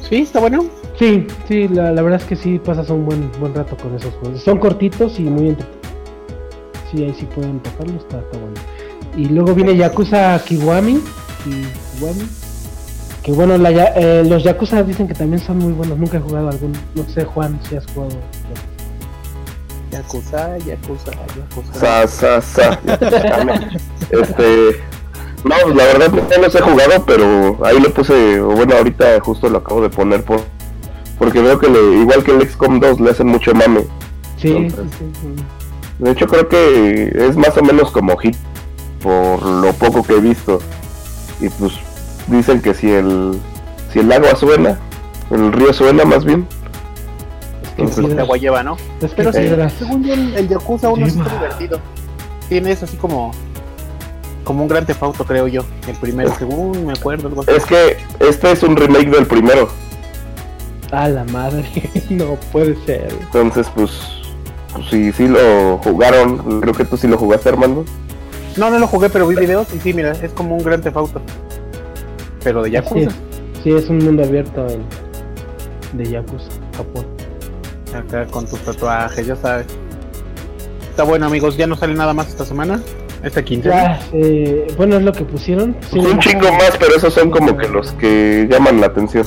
Speaker 4: Sí, está bueno.
Speaker 2: Sí, sí, la, la verdad es que sí pasas un buen buen rato con esos juegos. Son cortitos y muy entretenidos. Sí, ahí sí pueden tocarlo, está, está bueno. Y luego viene Yakuza Kiwami. Kiwami. Que bueno, la ya- eh, los Yakuza dicen que también son muy buenos. Nunca he jugado algún. No sé, Juan, si has jugado.
Speaker 4: Yakuza, Yakuza, Yakuza.
Speaker 3: Sa, sa, sa. este. No, pues la verdad no los he jugado, pero ahí lo puse. o Bueno, ahorita justo lo acabo de poner por. Porque veo que le- igual que el XCOM 2 le hacen mucho mame.
Speaker 2: Sí, sí,
Speaker 3: Entonces-
Speaker 2: sí, sí.
Speaker 3: De hecho, creo que es más o menos como hit por lo poco que he visto. Y pues dicen que si el si el agua suena, el río suena más bien.
Speaker 2: Es que
Speaker 3: Entonces,
Speaker 2: sí,
Speaker 4: de agua lleva, ¿no?
Speaker 2: es que
Speaker 4: Pero sí,
Speaker 2: sí,
Speaker 4: según yo, el, el Yakuza 1 sí está
Speaker 2: Lleva.
Speaker 4: divertido. Tiene eso así como como un gran tefauto, creo yo. El primero, según me acuerdo. Algo así.
Speaker 3: Es que este es un remake del primero.
Speaker 2: A la madre. no puede ser.
Speaker 3: Entonces, pues, pues si sí lo jugaron, creo que tú sí lo jugaste, Armando.
Speaker 4: No, no lo jugué, pero vi videos y sí, mira, es como un gran tefauto. Pero de Yakuza.
Speaker 2: es. Sí, es un mundo abierto en, de Yakuza, Japón.
Speaker 4: Acá con tus tatuajes, ya sabes. Está bueno, amigos, ya no sale nada más esta semana. Esta quincena.
Speaker 2: Ya, eh, bueno, es lo que pusieron. Sí,
Speaker 3: un chingo más, pero esos son como que los que llaman la atención.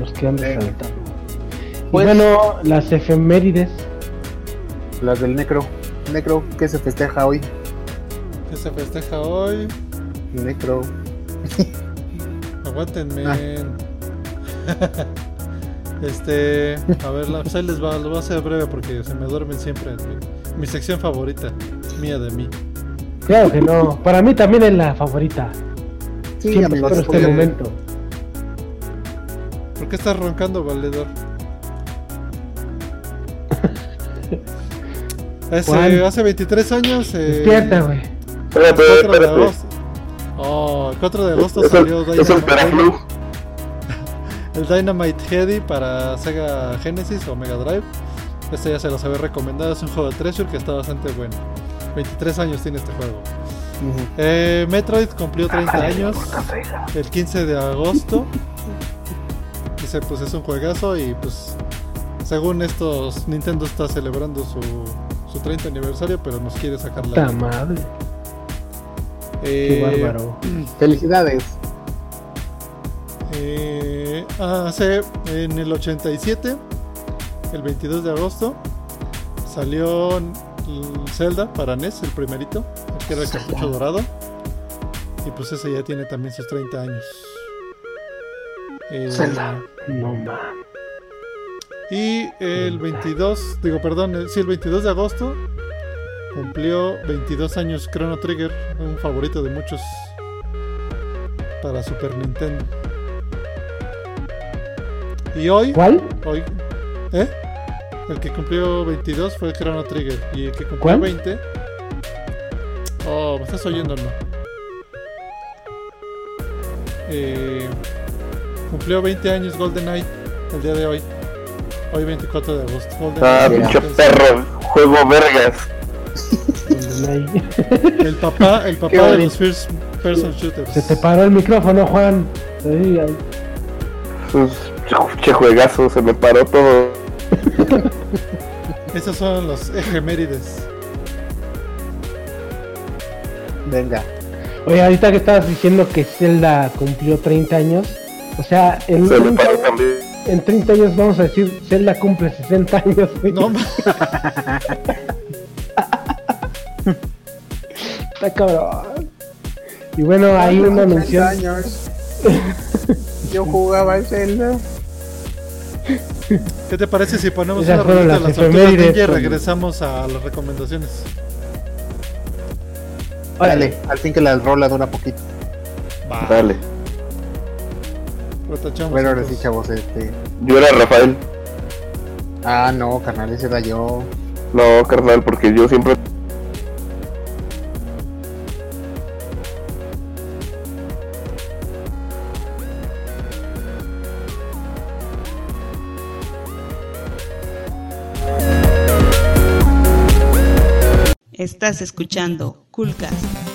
Speaker 2: Los que han resaltado. Y
Speaker 4: Pues-
Speaker 2: bueno, las efemérides.
Speaker 4: Las del Necro. Necro, ¿qué se festeja hoy?
Speaker 1: Que se festeja hoy.
Speaker 4: Necro.
Speaker 1: Aguántenme.
Speaker 4: Ah.
Speaker 1: este. A ver, la, pues ahí les va. Lo voy a hacer breve porque se me duermen siempre. Mi, mi sección favorita. Mía de mí.
Speaker 2: Claro que no. Para mí también es la favorita.
Speaker 4: Sí,
Speaker 2: Siempre
Speaker 4: amigos.
Speaker 2: espero este
Speaker 1: porque-
Speaker 2: momento.
Speaker 1: ¿Por qué estás roncando, valedor? Ese, hace 23 años. eh,
Speaker 2: Despierta, güey.
Speaker 3: Espérate,
Speaker 1: 4 de
Speaker 3: espérate.
Speaker 1: Oh, el 4 de agosto
Speaker 3: Es
Speaker 1: salió
Speaker 3: el, es el
Speaker 1: Dynamite, el Dynamite Heady para Sega Genesis o Mega Drive. Este ya se los había recomendado. Es un juego de Treasure que está bastante bueno. 23 años tiene este juego. Eh, Metroid cumplió 30 años el 15 de agosto. Dice, pues es un juegazo y pues según estos, Nintendo está celebrando su, su 30 aniversario, pero nos quiere sacar la...
Speaker 2: Puta madre.
Speaker 1: Eh,
Speaker 2: Qué bárbaro.
Speaker 4: Felicidades.
Speaker 1: Eh, hace en el 87, el 22 de agosto, salió el Zelda para NES, el primerito, el que era el cartucho dorado. Y pues ese ya tiene también sus 30 años. Eh,
Speaker 2: Zelda. No.
Speaker 1: Y el 22, digo, perdón, el- sí, el 22 de agosto cumplió 22 años Chrono Trigger, un favorito de muchos para Super Nintendo. Y hoy,
Speaker 2: ¿Cuál?
Speaker 1: hoy, ¿eh? El que cumplió 22 fue Chrono Trigger y el que cumplió
Speaker 2: ¿Cuál?
Speaker 1: 20. Oh, ¿me estás oyendo o no? Eh, cumplió 20 años GoldenEye el día de hoy. Hoy 24 de agosto.
Speaker 3: Ah, pinche perro. Juego vergas.
Speaker 1: El papá, el papá de los first person shooters.
Speaker 2: Se te paró el micrófono, Juan.
Speaker 3: Pues, Che juegazo, se me paró todo.
Speaker 1: Esos son los efemérides.
Speaker 4: Venga.
Speaker 2: Oye, ahorita que estabas diciendo que Zelda cumplió 30 años, o sea, en,
Speaker 3: Se me
Speaker 2: 30,
Speaker 3: paró también.
Speaker 2: en 30 años vamos a decir Zelda cumple 60 años.
Speaker 1: No,
Speaker 2: Está cabrón. Y bueno, hay una mención.
Speaker 4: años. Yo jugaba en Zelda.
Speaker 1: ¿qué te parece si ponemos
Speaker 2: Esas
Speaker 1: una rolita de
Speaker 2: las
Speaker 1: tortugas ninja y
Speaker 2: con-
Speaker 1: regresamos a las recomendaciones?
Speaker 4: Órale, al fin que la rola dura poquito.
Speaker 1: Va,
Speaker 3: Dale.
Speaker 4: Bueno, ahora sí, chavos, este.
Speaker 3: Yo era Rafael.
Speaker 4: Ah, no, carnal, ese era yo.
Speaker 3: No, carnal, porque yo siempre.
Speaker 5: Estás escuchando Coolcast.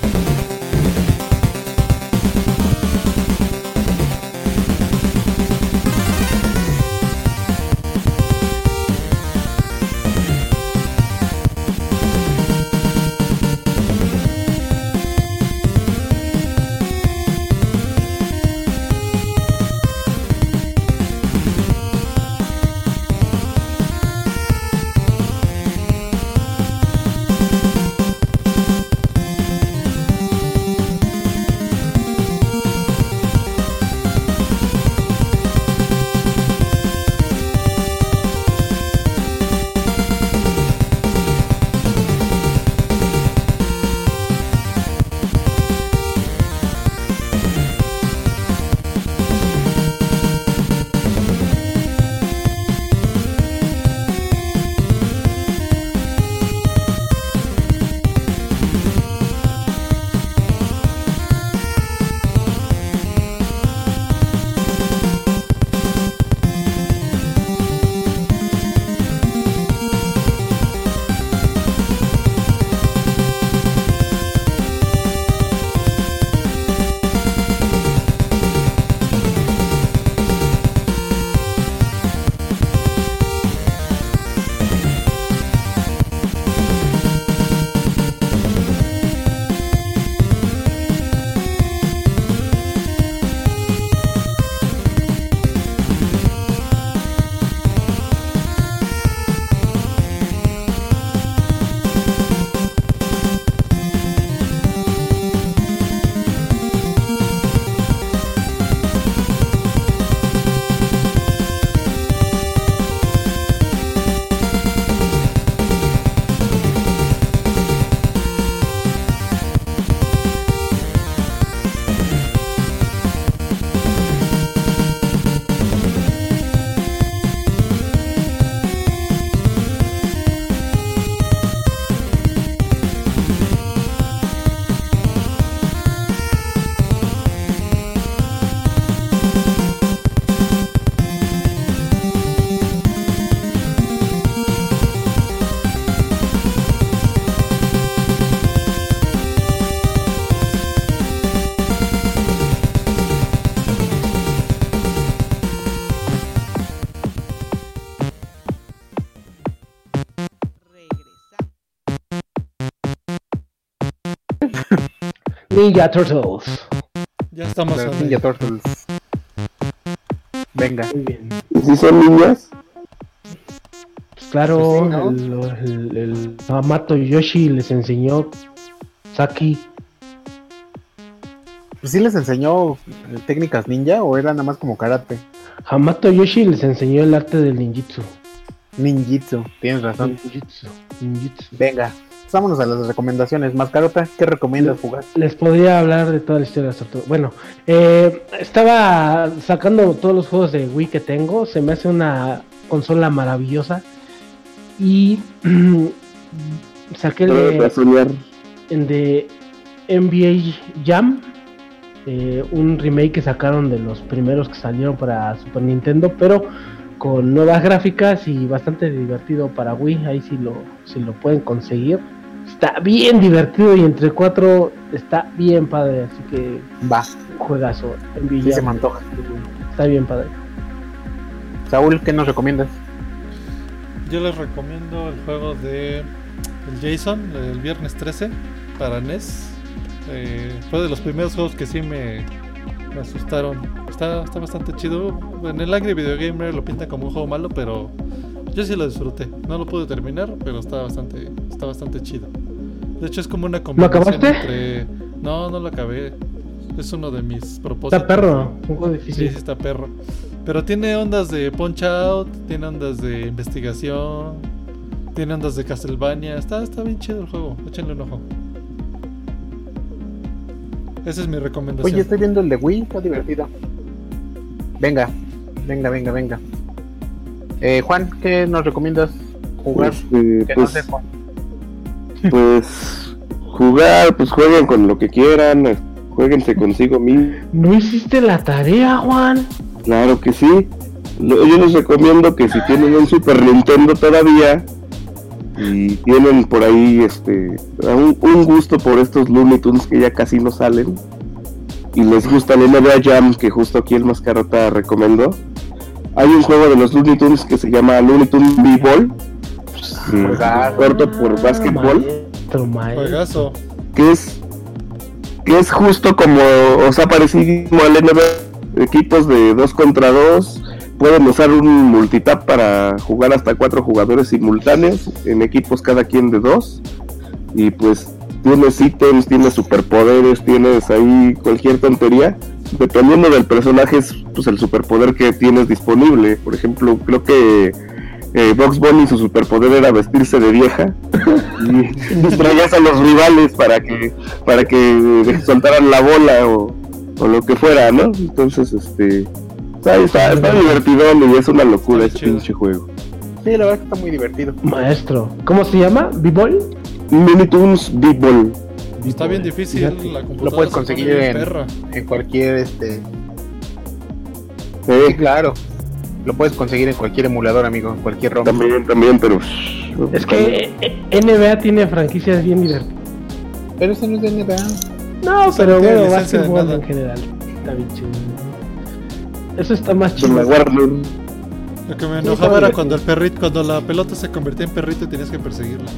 Speaker 2: Ninja Turtles.
Speaker 1: Ya estamos
Speaker 4: Los
Speaker 1: en
Speaker 4: Ninja Turtles. Venga.
Speaker 2: Muy bien.
Speaker 3: ¿Y si son niñas?
Speaker 2: Pues claro,
Speaker 4: sí, ¿no?
Speaker 2: el, el, Yoshi les enseñó Saki.
Speaker 4: Pues ¿Sí les enseñó eh, técnicas ninja o era nada más como karate?
Speaker 2: Hamato Yoshi les enseñó el arte del ninjitsu.
Speaker 4: Ninjitsu, tienes razón.
Speaker 2: Ninjitsu. ninjitsu.
Speaker 4: Venga, vámonos a las recomendaciones. Mascarota, ¿qué recomiendas jugar?
Speaker 2: Les podría hablar de toda la historia de las tortugas. Bueno, eh, estaba sacando todos los juegos de Wii que tengo. Se me hace una consola maravillosa. Y saqué el de,
Speaker 3: soñar.
Speaker 2: el de NBA Jam. eh, un remake que sacaron de los primeros que salieron para Super Nintendo. Pero con nuevas gráficas y bastante divertido para Wii. Ahí sí lo, si lo pueden conseguir. Está bien divertido y entre cuatro está bien padre. Así que
Speaker 4: Va,
Speaker 2: juegazo. NBA
Speaker 4: sí se me antoja.
Speaker 2: Está bien padre.
Speaker 4: Saúl, ¿qué nos recomiendas?
Speaker 1: Yo les recomiendo el juego de el Jason, el viernes 13 para NES. Eh, fue de los primeros juegos que sí me, me asustaron. Está, está bastante chido. En el Angry Video Gamer lo pinta como un juego malo, pero yo sí lo disfruté. No lo pude terminar, pero está bastante, está bastante chido. De hecho es como una combinación
Speaker 2: acabaste?
Speaker 1: entre... No, no lo acabé. Es uno de mis propósitos.
Speaker 2: Está perro. Un juego
Speaker 1: Sí,
Speaker 2: difícil.
Speaker 1: sí está perro. Pero tiene ondas de Punch Out, tiene ondas de investigación, tiene ondas de Castlevania. Está, está bien chido el juego, échenle un ojo. Esa es mi recomendación.
Speaker 4: Oye, estoy viendo el de Wii, está divertido. Venga, venga, venga, venga. Eh, Juan, ¿qué nos recomiendas jugar?
Speaker 3: Este,
Speaker 4: que no
Speaker 3: pues,
Speaker 4: sea Juan.
Speaker 3: Pues jugar, pues jueguen con lo que quieran, eh, jueguense consigo mismo.
Speaker 2: No hiciste la tarea, Juan.
Speaker 3: Claro que sí. Yo les recomiendo que si tienen un Super Nintendo todavía y tienen por ahí este un, un gusto por estos Looney Tunes que ya casi no salen y les gusta el NBA Jam que justo aquí el Mascarota recomendó. Hay un juego de los Looney Tunes que se llama Looney Tunes B-Ball,
Speaker 4: Juegazo.
Speaker 3: corto por básquetbol.
Speaker 2: Maestro, maestro.
Speaker 1: Juegazo.
Speaker 3: que es que es justo como o sea parecido al NBA equipos de dos contra dos pueden usar un multitap para jugar hasta cuatro jugadores simultáneos en equipos cada quien de dos y pues tienes ítems tienes superpoderes tienes ahí cualquier tontería dependiendo del personaje es pues el superpoder que tienes disponible por ejemplo creo que eh, Box Bunny su superpoder era vestirse de vieja y distraías a los rivales para que para que soltaran la bola o, o lo que fuera, ¿no? Entonces, este está, está, está divertidón y es una locura ese pinche juego.
Speaker 4: Sí, la verdad que está muy divertido.
Speaker 2: Maestro. ¿Cómo se llama? ¿B-Boy?
Speaker 3: Mini Toons Big Ball.
Speaker 1: Está bien difícil, la computadora
Speaker 4: Lo puedes conseguir en-
Speaker 1: perra.
Speaker 4: En cualquier, este... Sí,
Speaker 3: Eh,
Speaker 4: claro. Lo puedes conseguir en cualquier emulador, amigo, en cualquier ROM.
Speaker 3: también, también, pero
Speaker 2: Es que NBA tiene franquicias bien divertidas.
Speaker 4: Pero ese no es de NBA.
Speaker 2: No, pero bueno, básquetbol en general. Está bien chido. Eso está más chido.
Speaker 1: Lo que me enojaba era cuando el perrito, cuando la pelota se convertía en perrito y tenías que perseguirla.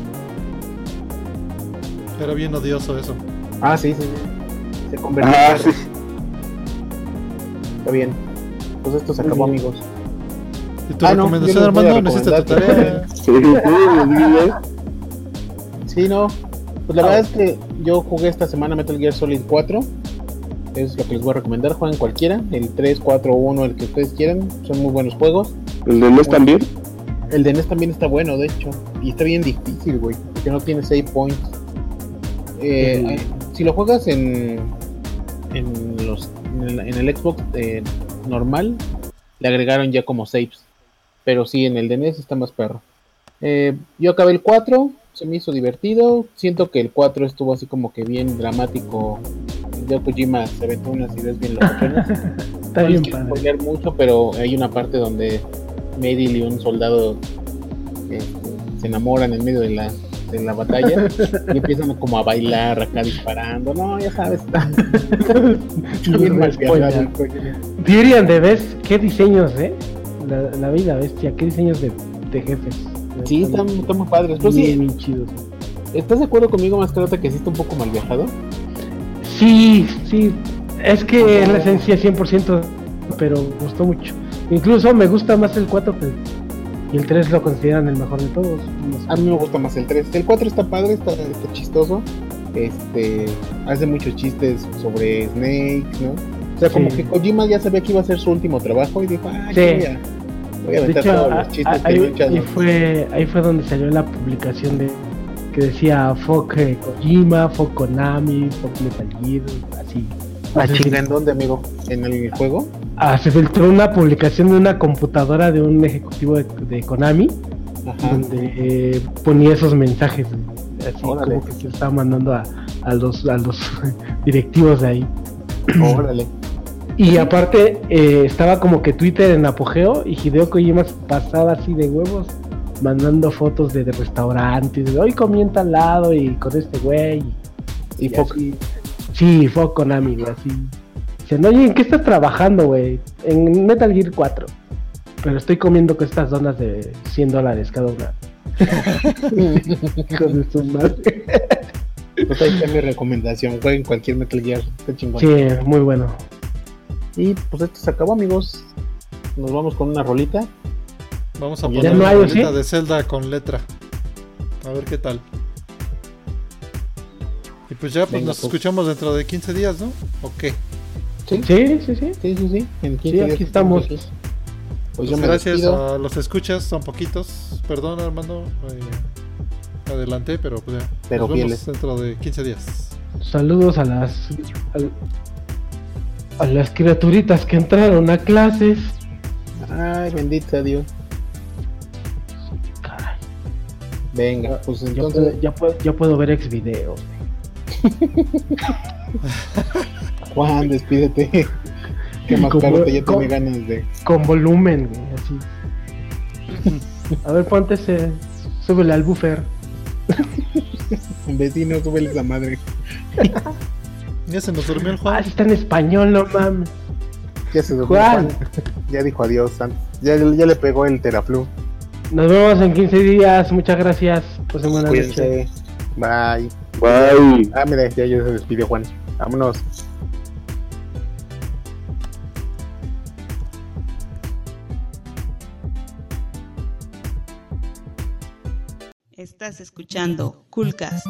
Speaker 1: Era bien odioso eso.
Speaker 4: Ah, sí, sí. sí. Se convirtió
Speaker 3: Ah,
Speaker 4: en
Speaker 3: sí.
Speaker 4: Está bien. Pues esto se acabó, amigos.
Speaker 1: ¿Y tu
Speaker 4: Ah, no,
Speaker 1: recomendación, Armando? ¿No hiciste tu tarea?
Speaker 3: Sí, sí, sí, sí.
Speaker 4: Sí, no. Pues la verdad es que yo jugué esta semana Metal Gear Solid 4. Es lo que les voy a recomendar. Jueguen cualquiera. El 3, 4, 1, el que ustedes quieran. Son muy buenos juegos.
Speaker 3: El de NES también.
Speaker 4: El de NES también está bueno, de hecho. Y está bien difícil, güey. Porque no tiene save points. Eh, si lo juegas en, en, los, en, el, en el Xbox eh, normal, le agregaron ya como saves. Pero sí, en el de NES está más perro. Eh, yo acabé el 4, se me hizo divertido. Siento que el 4 estuvo así como que bien dramático. Hideo Kojima se aventó unas ideas bien locochonas.
Speaker 2: Está
Speaker 4: No les quiero mucho, pero hay una parte donde Medil y un soldado este, se enamoran en medio de la, de la batalla y empiezan como a bailar acá disparando. No, ya sabes, está, está bien mal.
Speaker 2: Dirían de vez qué diseños, ¿eh? La, la vida bestia, qué diseños de, de jefes.
Speaker 4: Sí, están, están muy padres. Pero
Speaker 2: bien,
Speaker 4: sí,
Speaker 2: bien chidos.
Speaker 4: ¿Estás de acuerdo conmigo, Mascarota, que está un poco mal viajado?
Speaker 2: Sí, sí. Es que es la esencia 100%, pero gustó mucho. Incluso me gusta más el 4 que el, y el 3 lo consideran el mejor de todos.
Speaker 4: A mí me gusta más el 3. El 4 está padre, está, está chistoso. Este hace muchos chistes sobre Snake, ¿no? O sea, como
Speaker 2: Sí.
Speaker 4: que Kojima ya sabía que iba a ser su último trabajo y dijo, ah,
Speaker 2: Sí.
Speaker 4: voy a, voy a
Speaker 2: De hecho,
Speaker 4: todos los chistes
Speaker 2: ahí, ahí fue, ahí fue donde salió la publicación de que decía Fuck eh, Kojima, Fuck Konami, Fuck Metal Gear, así.
Speaker 4: Ah, ¿en dónde, amigo? ¿En el juego?
Speaker 2: Ah, se filtró una publicación de una computadora de un ejecutivo de, de Konami
Speaker 4: Ajá.
Speaker 2: donde eh, ponía esos mensajes así
Speaker 4: Órale.
Speaker 2: como que se estaba mandando a, a los a los directivos de ahí
Speaker 4: Órale.
Speaker 2: Y aparte eh, estaba como que Twitter en apogeo y Hideo Kojima pasaba así de huevos mandando fotos de, de restaurantes de hoy comí en tal lado y con este güey
Speaker 4: Y
Speaker 2: y
Speaker 4: Fox.
Speaker 2: así. sí fue Konami güey, así dicen oye ¿en qué estás trabajando güey? en Metal Gear 4 pero estoy comiendo con estas donas de 100 dólares cada una Hijo de su madre.
Speaker 4: Pues ahí está mi recomendación. Jueguen cualquier Metal Gear. Está chingón.
Speaker 2: Sí, muy bueno.
Speaker 4: Y pues esto se acabó, amigos. Nos vamos con una rolita.
Speaker 1: Vamos a poner
Speaker 2: no ¿o
Speaker 1: rolita
Speaker 2: sí?
Speaker 1: de Zelda con letra. A ver qué tal. Y pues ya, pues
Speaker 4: Venga,
Speaker 1: nos
Speaker 4: pues.
Speaker 1: escuchamos dentro de 15 días, ¿no? ¿O qué?
Speaker 4: Sí,
Speaker 2: Sí, sí, sí.
Speaker 4: sí, sí. sí. En 15
Speaker 2: Sí,
Speaker 4: días
Speaker 2: aquí estamos.
Speaker 4: aquí. Pues
Speaker 1: Pues
Speaker 4: me
Speaker 1: gracias
Speaker 4: despido.
Speaker 1: a los escuchas, son poquitos. Perdón, Armando. eh, adelanté, pero pues ya.
Speaker 4: Pero
Speaker 1: nos vemos
Speaker 4: fieles.
Speaker 1: dentro de 15 días.
Speaker 2: Saludos a las al- a, las criaturitas que entraron a clases.
Speaker 4: Ay, bendito Dios.
Speaker 2: Caray,
Speaker 4: Venga, pues
Speaker 2: ya,
Speaker 4: entonces.
Speaker 2: puedo, ya, puedo, ya puedo ver ex videos.
Speaker 4: Juan, despídete. Que más
Speaker 2: Como-
Speaker 4: caro ya tiene ganas de.
Speaker 2: Con volumen, güey, así. A ver, ponte ese. Súbele al buffer.
Speaker 4: Vecino, súbele esa madre.
Speaker 1: Ya se nos durmió el
Speaker 2: Ah,
Speaker 1: Juan.
Speaker 2: sí está en español, no mames.
Speaker 4: Ya se durmió
Speaker 2: Juan.
Speaker 4: Juan. Ya dijo adiós, San. Ya, ya le pegó el teraflu.
Speaker 2: Nos vemos en 15 días. Muchas gracias. Pues buenas noches.
Speaker 4: Bye.
Speaker 3: Bye.
Speaker 4: Ah, mira, ya, ya se despidió Juan. Vámonos.
Speaker 5: Estás escuchando Coolcast.